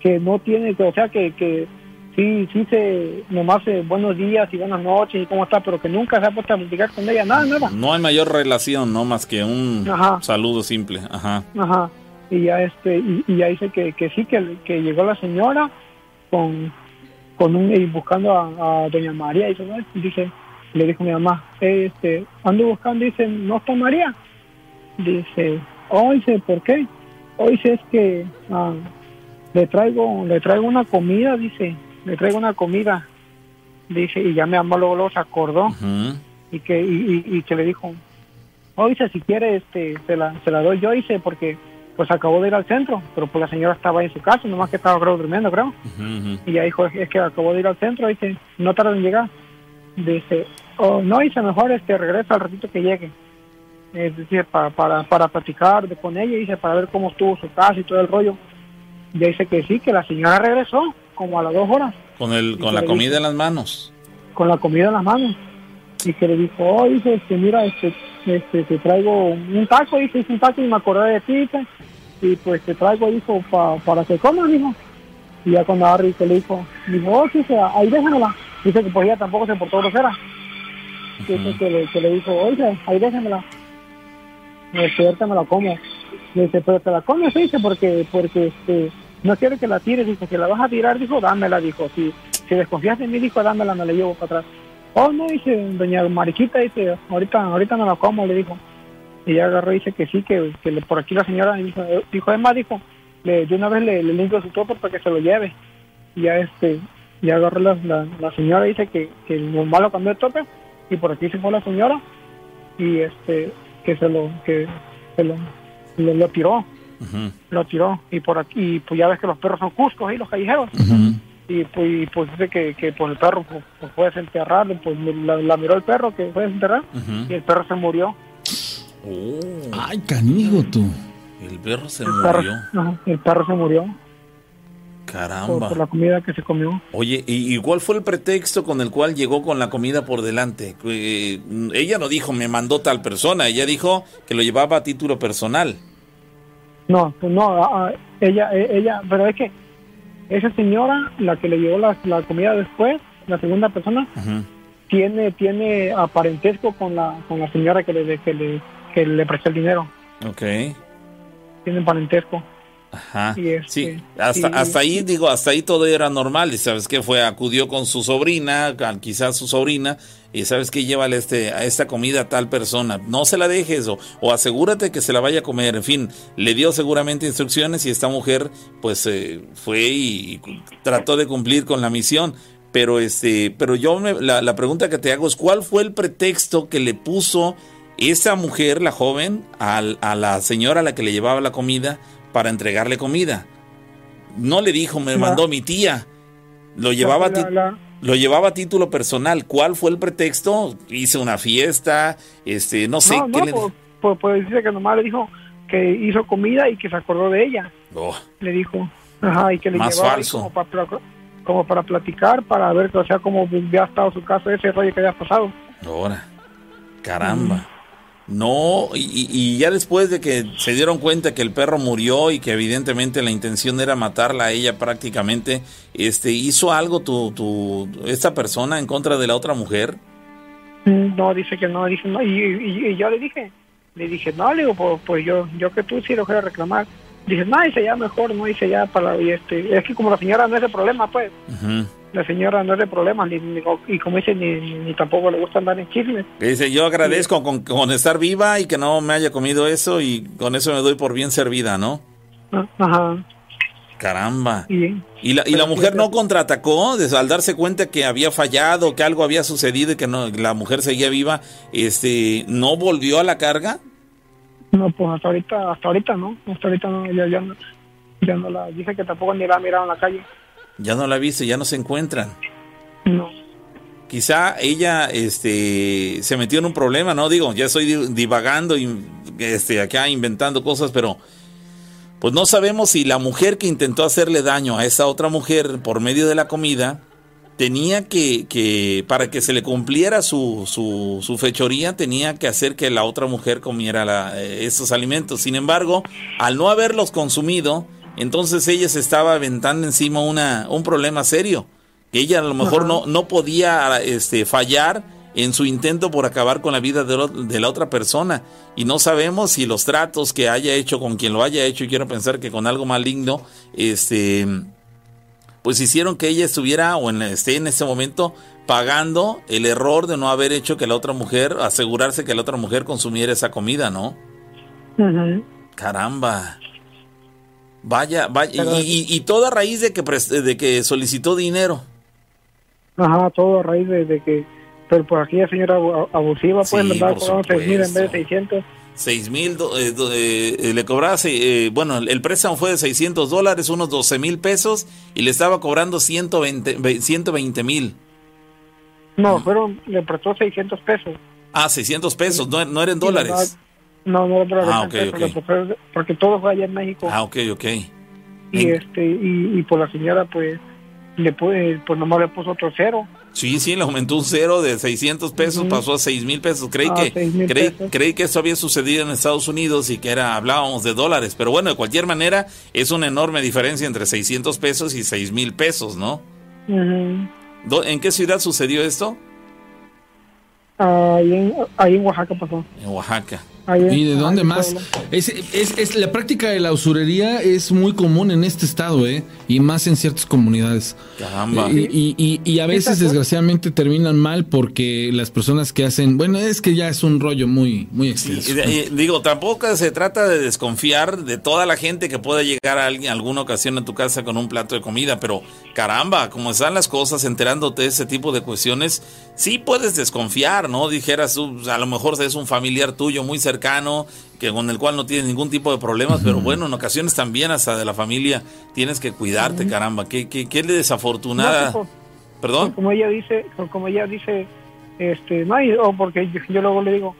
que no tiene que o sea que que sí sí se nomás eh, buenos días y buenas noches y cómo está pero que nunca se ha puesto a platicar con ella nada nada
No hay mayor relación, no más que un
Ajá.
saludo simple. Ajá.
Ajá. Y ya este y, y ya dice que, que sí que, que llegó la señora con con un y buscando a, a doña María y. Y dice le dijo mi mamá "Eh, este ando buscando dice no está María dice oh dice por qué hoy dice es que ah, le traigo le traigo una comida dice le traigo una comida dice y ya mi mamá luego, luego se acordó y que y, y- y que le dijo oh dice si quiere este se la, se la doy yo dice porque pues acabó de ir al centro pero pues la señora estaba ahí en su casa nomás que estaba creo durmiendo creo. Y ya dijo es que acabó de ir al centro dice no tarda en llegar dice oh no dice mejor este regresa al ratito que llegue es decir para para para platicar de- con ella dice para ver cómo estuvo su casa y todo el rollo. Ya dice que sí que la señora regresó como a las dos horas
Con, el, con la comida
dijo?
en las manos.
con la comida en las manos y que le dijo, oh, dice, este, mira, este, este, te traigo un taco, dice, hice un taco y me acordé de ti, dice, y pues te traigo, dijo, pa- para que comas, dijo. Y ya cuando Harry se le dijo, dijo, oh, sí, dice, ahí déjamela. Dice que pues ella tampoco se portó grosera. Dice que le, que le dijo, oye, ahí déjamela. Este, ahorita me la como. Dice, pero te la comes, dice, porque, porque, este, no quiero que la tires, dice, si la vas a tirar, dijo, dámela, dijo, si, si desconfías de mí, dijo, dámela, me la llevo para atrás. Oh, no, dice, doña Mariquita, dice, ahorita, ahorita no la como, le dijo. Y ya agarró dice que sí, que, que le- por aquí la señora dijo, eh, dijo además, dijo, le, de una vez le, le limpio su topo para que se lo lleve. Y ya este, ya agarró la, la, la señora, dice que, que el malo cambió de tope, y por aquí se fue la señora, y este, que se lo, que se lo, lo, lo tiró, Lo tiró, y por aquí, y pues ya ves que los perros son cuscos y los callejeros y pues, y, pues dice que, que pues el perro pues, fue desenterrarlo, pues la, la miró el perro que fue a desenterrar
Ujú.
y el perro se murió.
Oh,
Ay, canijo tú.
el perro se
El perro,
murió.
ajá, el perro se murió por,
Caramba.
por la comida que se comió.
Oye, ¿y, y cuál fue el pretexto con el cual llegó con la comida por delante? Eh, ella no dijo me mandó tal persona, ella dijo que lo llevaba a título personal.
No, no, a- a- ella, e- ella, pero es que esa señora, la que le llevó la, la comida después, la segunda persona, tiene tiene aparentesco con la con la señora que le que le que le prestó el dinero,
Ok.
tiene parentesco.
Ajá.
Y este,
sí, hasta,
y-
hasta ahí, digo, hasta ahí todo era normal. Y sabes que fue, acudió con su sobrina, quizás su sobrina, y sabes que llévale este, a esta comida a tal persona. No se la dejes o, o asegúrate que se la vaya a comer. En fin, le dio seguramente instrucciones y esta mujer, pues, eh, fue y, y trató de cumplir con la misión. Pero este, pero yo me- la, la pregunta que te hago es ¿cuál fue el pretexto que le puso esa mujer, la joven, al- a la señora a la que le llevaba la comida para entregarle comida? No le dijo, me mandó mi tía. Lo llevaba, a lo llevaba a título personal. ¿Cuál fue el pretexto? Hice una fiesta, este, no sé
no,
qué
no,
le
pues, pues, pues dice que nomás le dijo que hizo comida y que se acordó de ella.
Oh,
Le dijo. Ajá, y que le
Más
llevaba
falso.
Como para, como para platicar, para ver, o sea, cómo había estado su caso, ese rollo que había pasado.
ahora. Caramba. No, y, ya después de que se dieron cuenta que el perro murió y que evidentemente la intención era matarla a ella prácticamente, este, ¿hizo algo tu, tu, esta persona en contra de la otra mujer?
Mm, No, dice que no, dice no. Y, y- y yo le dije, le dije, no, le digo, pues, pues yo, yo que tú sí lo a reclamar. Dice, no, dice ya mejor, no, dice ya para, y este, es que como la señora no es de problema, pues,
Ujú.
La señora no es de problema, ni, ni- y como dice, ni, ni, tampoco le gusta andar en chismes.
Dice, yo agradezco con, con estar viva y que no me haya comido eso y con eso me doy por bien servida, ¿no?
Ah, Ajá,
Caramba.
y,
¿Y la, y la mujer no contraatacó al darse cuenta que había fallado, que algo había sucedido y que no, la mujer seguía viva? Este, ¿No volvió a la carga?
no, pues hasta ahorita, hasta ahorita no, hasta ahorita no, ya, ya no, ya no la, dice que tampoco ni la ha mirado en la calle.
Ya no la viste, ya no se encuentran.
No.
Quizá ella este, se metió en un problema, ¿no? Digo, ya estoy di- divagando y este, acá inventando cosas, pero pues no sabemos si la mujer que intentó hacerle daño a esa otra mujer por medio de la comida tenía que, que para que se le cumpliera su, su, su fechoría, tenía que hacer que la otra mujer comiera la- eh, esos alimentos. Sin embargo, al no haberlos consumido, entonces ella se estaba aventando encima una, un problema serio. Que ella a lo mejor no, no podía este, fallar en su intento por acabar con la vida de, lo- de la otra persona. Y no sabemos si los tratos que haya hecho con quien lo haya hecho, y quiero pensar que con algo maligno, este, pues hicieron que ella estuviera o en, esté en ese momento pagando el error de no haber hecho que la otra mujer, asegurarse que la otra mujer consumiera esa comida, ¿no? Caramba. Vaya, vaya,
Pero-
y, y- y toda raíz de que, de que solicitó dinero.
Ajá, todo a raíz de, de que, pero por aquí la señora abu- abusiva, pues, le andaba cobrando seis mil en vez de
supuesto.
600.
Seis mil, do- eh, eh, eh, le cobraba, eh, bueno, el préstamo fue de 600 dólares, unos 12 mil pesos, y le estaba cobrando 120 ve- 120 mil.
No, fueron, le prestó 600 pesos.
Ah, 600 pesos, no, no eran dólares.
No, no, dólares,
Ah,
eran
ok,
pesos,
ok.
le prestó- porque todo fue allá en México.
Ah, ok, ok.
y
en-
este y, y por la señora, pues, le pude, pues nomás le puso otro cero.
Sí, sí, le aumentó un cero de 600 pesos, pasó a 6 mil pesos. Creí,
Ah,
que,
6,000
creí,
pesos.
creí que esto había sucedido en Estados Unidos y que era hablábamos de dólares. Pero bueno, de cualquier manera, es una enorme diferencia entre 600 pesos y 6 mil pesos, ¿no? ¿En qué ciudad sucedió esto?
ahí, en, ahí en Oaxaca pasó.
En Oaxaca.
¿Y de dónde más? Es, es, es- la práctica de la usurería es muy común en este estado, ¿eh? Y más en ciertas comunidades.
Caramba.
Y, y- y- y a veces, desgraciadamente, terminan mal porque las personas que hacen. Bueno, es que ya es un rollo muy, muy extenso.
Y de- y digo, tampoco se trata de desconfiar de toda la gente que pueda llegar a alguien, alguna ocasión a tu casa con un plato de comida, pero caramba, como están las cosas, enterándote de ese tipo de cuestiones, sí puedes desconfiar, ¿no? Dijeras, tú, a lo mejor es un familiar tuyo muy cercano, que con el cual no tienes ningún tipo de problemas, pero bueno, en ocasiones también hasta de la familia tienes que cuidarte, caramba, qué, qué, qué desafortunada.
No, pues,
¿Perdón?
como ella dice, como ella dice, este, no, y- o porque yo, yo luego le digo,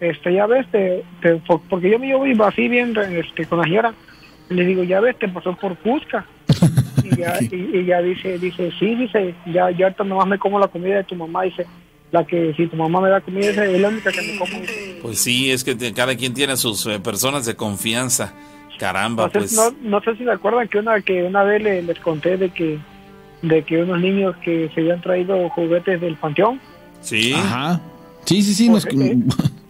este, ya ves, te, te- por- porque yo me llevo así bien, este, con la señora, le digo, ya ves, te pasó por Cusca. y, ya, y, y ya dice, dice, sí, dice, ya, ya ahorita nomás me como la comida de tu mamá, dice, la que si tu mamá me da comida, esa es la única que me como. dice.
Pues sí, es que te- cada quien tiene sus eh, personas de confianza. Caramba,
No sé,
pues.
no, no sé si se acuerdan que una que una vez le- les conté de que de que unos niños que se habían traído juguetes del panteón
Sí.
Ajá. Sí, sí, sí. Nos,
eh,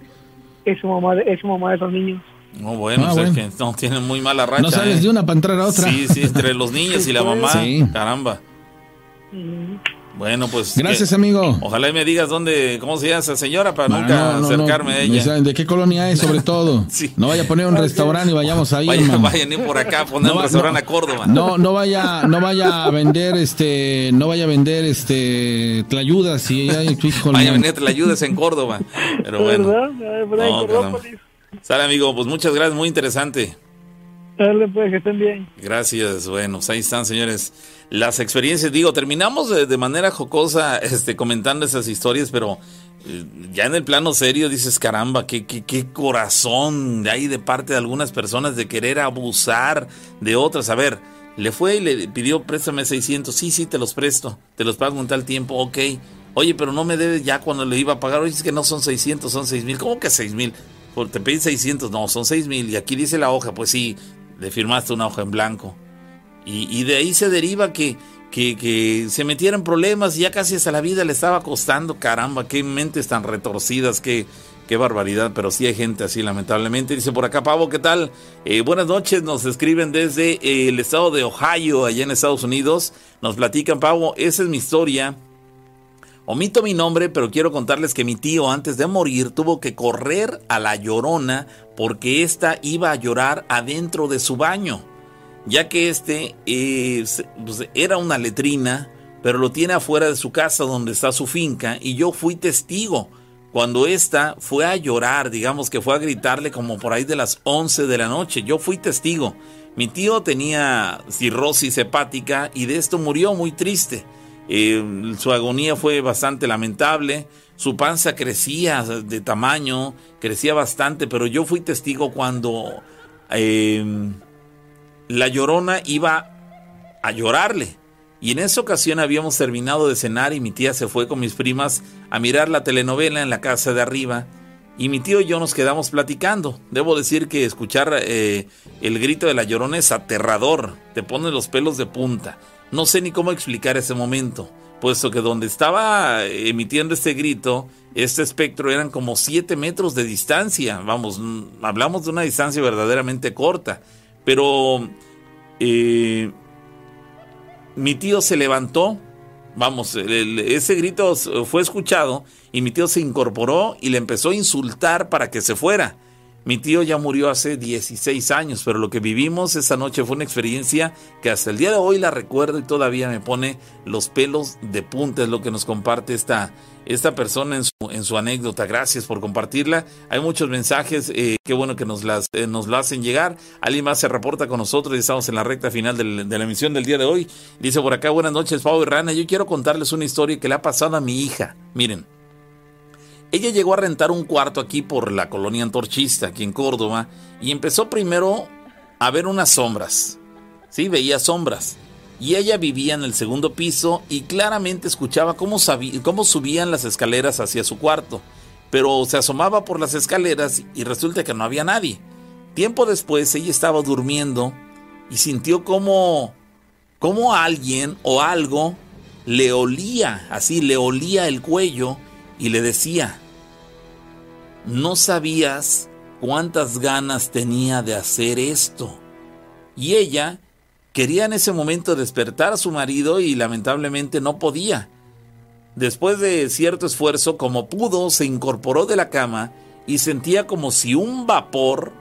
es su mamá de, es su mamá de esos niños
No, bueno,
Ah,
es
bueno.
que no tienen muy mala racha.
no sales
¿eh?
de una para entrar a otra.
Sí, sí, entre los niños y la mamá.
Sí.
Caramba. Bueno, pues.
Gracias, amigo.
Ojalá y me digas dónde, cómo se llama esa señora para nunca acercarme a ella.
¿De qué colonia es, sobre todo? No vaya a poner un restaurante y vayamos ahí.
Vaya, vayan ir por acá a poner un restaurante a Córdoba.
No, no vaya, no vaya a vender este, no vaya a vender este tlayudas y tu hijo.
Vaya a vender tlayudas en Córdoba. Pero bueno. No, Sale, amigo, pues muchas gracias, muy interesante.
Dale, pues, que estén bien.
Gracias, bueno, pues ahí están, señores. Las experiencias, digo, terminamos de, manera jocosa este, comentando esas historias, pero eh, ya en el plano serio dices, caramba, qué, qué, qué corazón ahí de parte de algunas personas de querer abusar de otras. A ver, le fue y le pidió, préstame 600. Sí, sí, te los presto. Te los pago en tal tiempo. Ok. Oye, pero no me debes ya cuando le iba a pagar. Oye, es que no son 600, son 6 mil. ¿Cómo que 6 mil? Te pedí 600. No, son 6 mil. Y aquí dice la hoja. Pues sí, le firmaste una hoja en blanco. Y, de ahí se deriva que, que, se metieran problemas y ya casi hasta la vida le estaba costando. Caramba, qué mentes tan retorcidas, qué, qué barbaridad. Pero sí hay gente así, lamentablemente. Dice por acá, Pavo, ¿qué tal? Eh, buenas noches, nos escriben desde eh, el estado de Ohio, allá en Estados Unidos. Nos platican, Pavo, esa es mi historia. Omito mi nombre, pero quiero contarles que mi tío antes de morir tuvo que correr a la llorona porque ésta iba a llorar adentro de su baño, ya que este pues, era una letrina, pero lo tiene afuera de su casa donde está su finca y yo fui testigo cuando ésta fue a llorar, digamos que fue a gritarle como por ahí de las 11 de la noche, yo fui testigo. Mi tío tenía cirrosis hepática y de esto murió muy triste. Eh, su agonía fue bastante lamentable. Su panza crecía de tamaño, crecía bastante, pero yo fui testigo cuando em, la llorona iba a llorarle. Y en esa ocasión habíamos terminado de cenar y mi tía se fue con mis primas a mirar la telenovela en la casa de arriba. Y mi tío y yo nos quedamos platicando. Debo decir que escuchar eh, el grito de la llorona es aterrador, te pone los pelos de punta. No sé ni cómo explicar ese momento puesto que donde estaba emitiendo este grito, este espectro eran como 7 metros de distancia. Vamos, hablamos de una distancia verdaderamente corta. Pero eh, mi tío se levantó, vamos, ese grito fue escuchado y mi tío se incorporó y le empezó a insultar para que se fuera. Mi tío ya murió hace 16 años, pero lo que vivimos esa noche fue una experiencia que hasta el día de hoy la recuerdo y todavía me pone los pelos de punta, es lo que nos comparte esta, esta persona en su, en su anécdota. Gracias por compartirla. Hay muchos mensajes, eh, qué bueno que nos, las, eh, nos hacen llegar. Alguien más se reporta con nosotros y estamos en la recta final de la emisión del día de hoy. Dice por acá, buenas noches, Pau y Rana. Yo quiero contarles una historia que le ha pasado a mi hija. Miren. Ella llegó a rentar un cuarto aquí por la colonia antorchista, aquí en Córdoba, y empezó primero a ver unas sombras. Sí, veía sombras. Y ella vivía en el segundo piso y claramente escuchaba cómo, cómo subían las escaleras hacia su cuarto. Pero se asomaba por las escaleras y resulta que no había nadie. Tiempo después ella estaba durmiendo y sintió como, como alguien o algo le olía, así le olía el cuello y le decía, no sabías cuántas ganas tenía de hacer esto. Y ella quería en ese momento despertar a su marido y lamentablemente no podía. Después de cierto esfuerzo, como pudo, se incorporó de la cama y sentía como si un vapor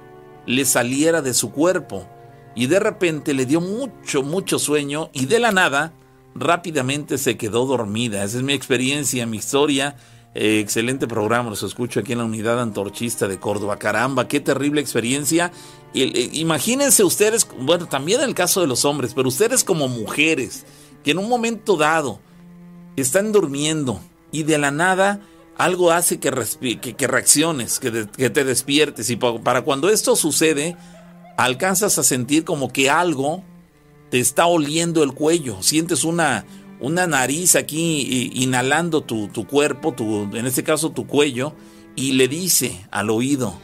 le saliera de su cuerpo. Y de repente le dio mucho, mucho sueño y de la nada rápidamente se quedó dormida. Esa es mi experiencia, mi historia excelente programa, los escucho aquí en la unidad antorchista de Córdoba. Caramba, qué terrible experiencia. Eh, imagínense ustedes, bueno, también el caso de los hombres, pero ustedes como mujeres, que en un momento dado están durmiendo y de la nada algo hace que, reacciones, que te despiertes. Y para cuando esto sucede, alcanzas a sentir como que algo te está oliendo el cuello, sientes una, una nariz aquí inhalando tu, cuerpo, tu, en este caso tu cuello, y le dice al oído,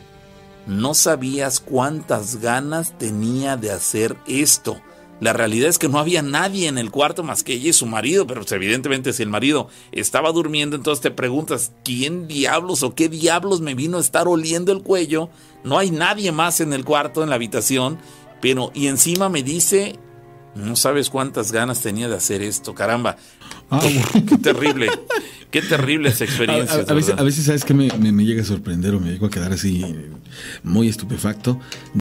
no sabías cuántas ganas tenía de hacer esto. La realidad es que no había nadie en el cuarto más que ella y su marido, pero pues, evidentemente si el marido estaba durmiendo, entonces te preguntas, ¿quién diablos o qué diablos me vino a estar oliendo el cuello? No hay nadie más en el cuarto, en la habitación, pero y encima me dice No sabes cuántas ganas tenía de hacer esto, caramba.
Ah,
Qué terrible, qué terrible esa experiencia.
A, a- a veces, a veces, ¿sabes que me, me- me llega a sorprender o me llego a quedar así muy estupefacto?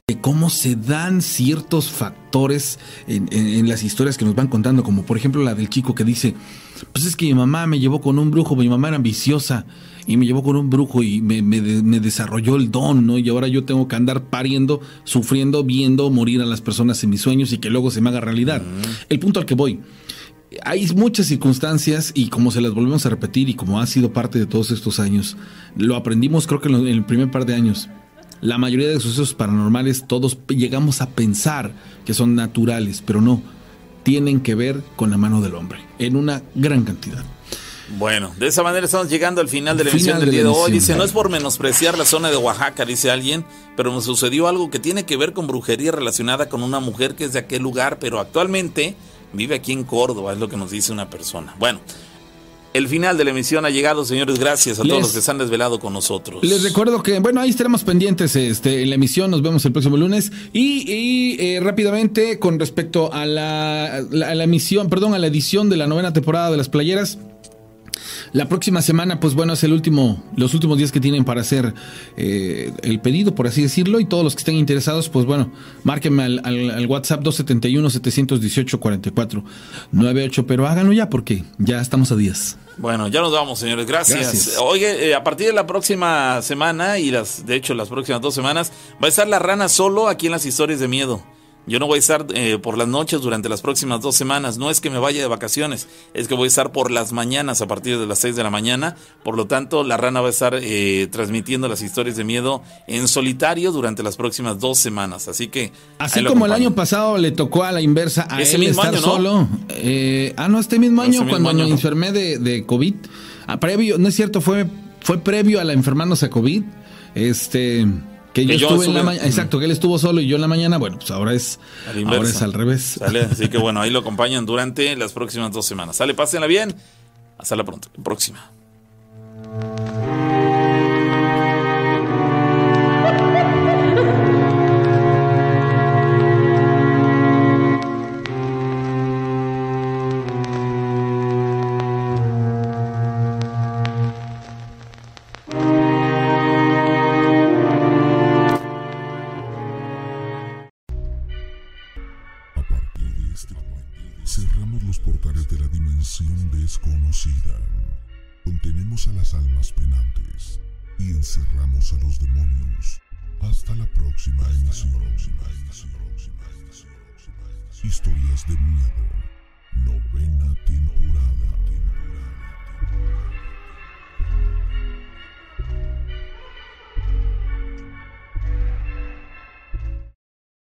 De cómo se dan ciertos factores en, en- en las historias que nos van contando, como por ejemplo la del chico que dice, pues es que mi mamá me llevó con un brujo, mi mamá era ambiciosa y me llevó con un brujo y me, me de- me desarrolló el don, ¿no? Y ahora yo tengo que andar pariendo, sufriendo, viendo morir a las personas en mis sueños y que luego se me haga realidad. El punto al que voy hay muchas circunstancias y como se las volvemos a repetir y como ha sido parte de todos estos años, lo aprendimos creo que en el primer par de años. La mayoría de sucesos paranormales todos llegamos a pensar que son naturales, pero no, tienen que ver con la mano del hombre, en una gran cantidad.
Bueno, de esa manera estamos llegando al final de la
Final
emisión del
de
día de hoy. Dice, no es por menospreciar la zona de Oaxaca, dice alguien, pero me sucedió algo que tiene que ver con brujería relacionada con una mujer que es de aquel lugar, pero actualmente vive aquí en Córdoba, es lo que nos dice una persona. Bueno, el final de la emisión ha llegado, señores. Gracias a todos los que se han desvelado con nosotros.
Les recuerdo que, bueno, ahí estaremos pendientes este, en la emisión, nos vemos el próximo lunes. Y, y, eh, rápidamente, con respecto a la, la- a la emisión, perdón, a la edición de la novena temporada de las playeras. La próxima semana, pues bueno, es el último, los últimos días que tienen para hacer eh, el pedido, por así decirlo, y todos los que estén interesados, pues bueno, márquenme al, al- al WhatsApp 271-718-4498, pero háganlo ya porque ya estamos a días.
Bueno, ya nos vamos, señores. Gracias.
Gracias.
Oye, eh, a partir de la próxima semana y las, de hecho, las próximas dos semanas, va a estar la rana solo aquí en las historias de miedo. Yo no voy a estar eh, por las noches durante las próximas dos semanas. No es que me vaya de vacaciones, es que voy a estar por las mañanas a partir de las 6 de la mañana. Por lo tanto, la rana va a estar eh, transmitiendo las historias de miedo en solitario durante las próximas dos semanas. Así que.
Así como el año pasado le tocó a la inversa a
Ese
él
mismo
estar
año, ¿no?
solo. Eh, ah, no, este mismo año,
mismo
cuando
año,
me
¿no?
enfermé de, de COVID. Ah, previo, no es cierto, fue, fue previo a la enfermándose a COVID. Este. Que yo
Que yo
estuve en la mañana. Exacto, que él estuvo solo y yo en la mañana. Bueno, pues ahora es,
A la inversa.
ahora es al revés.
Sale, así que bueno, ahí lo acompañan durante las próximas dos semanas. Sale, pásenla bien. Hasta la pronto, próxima.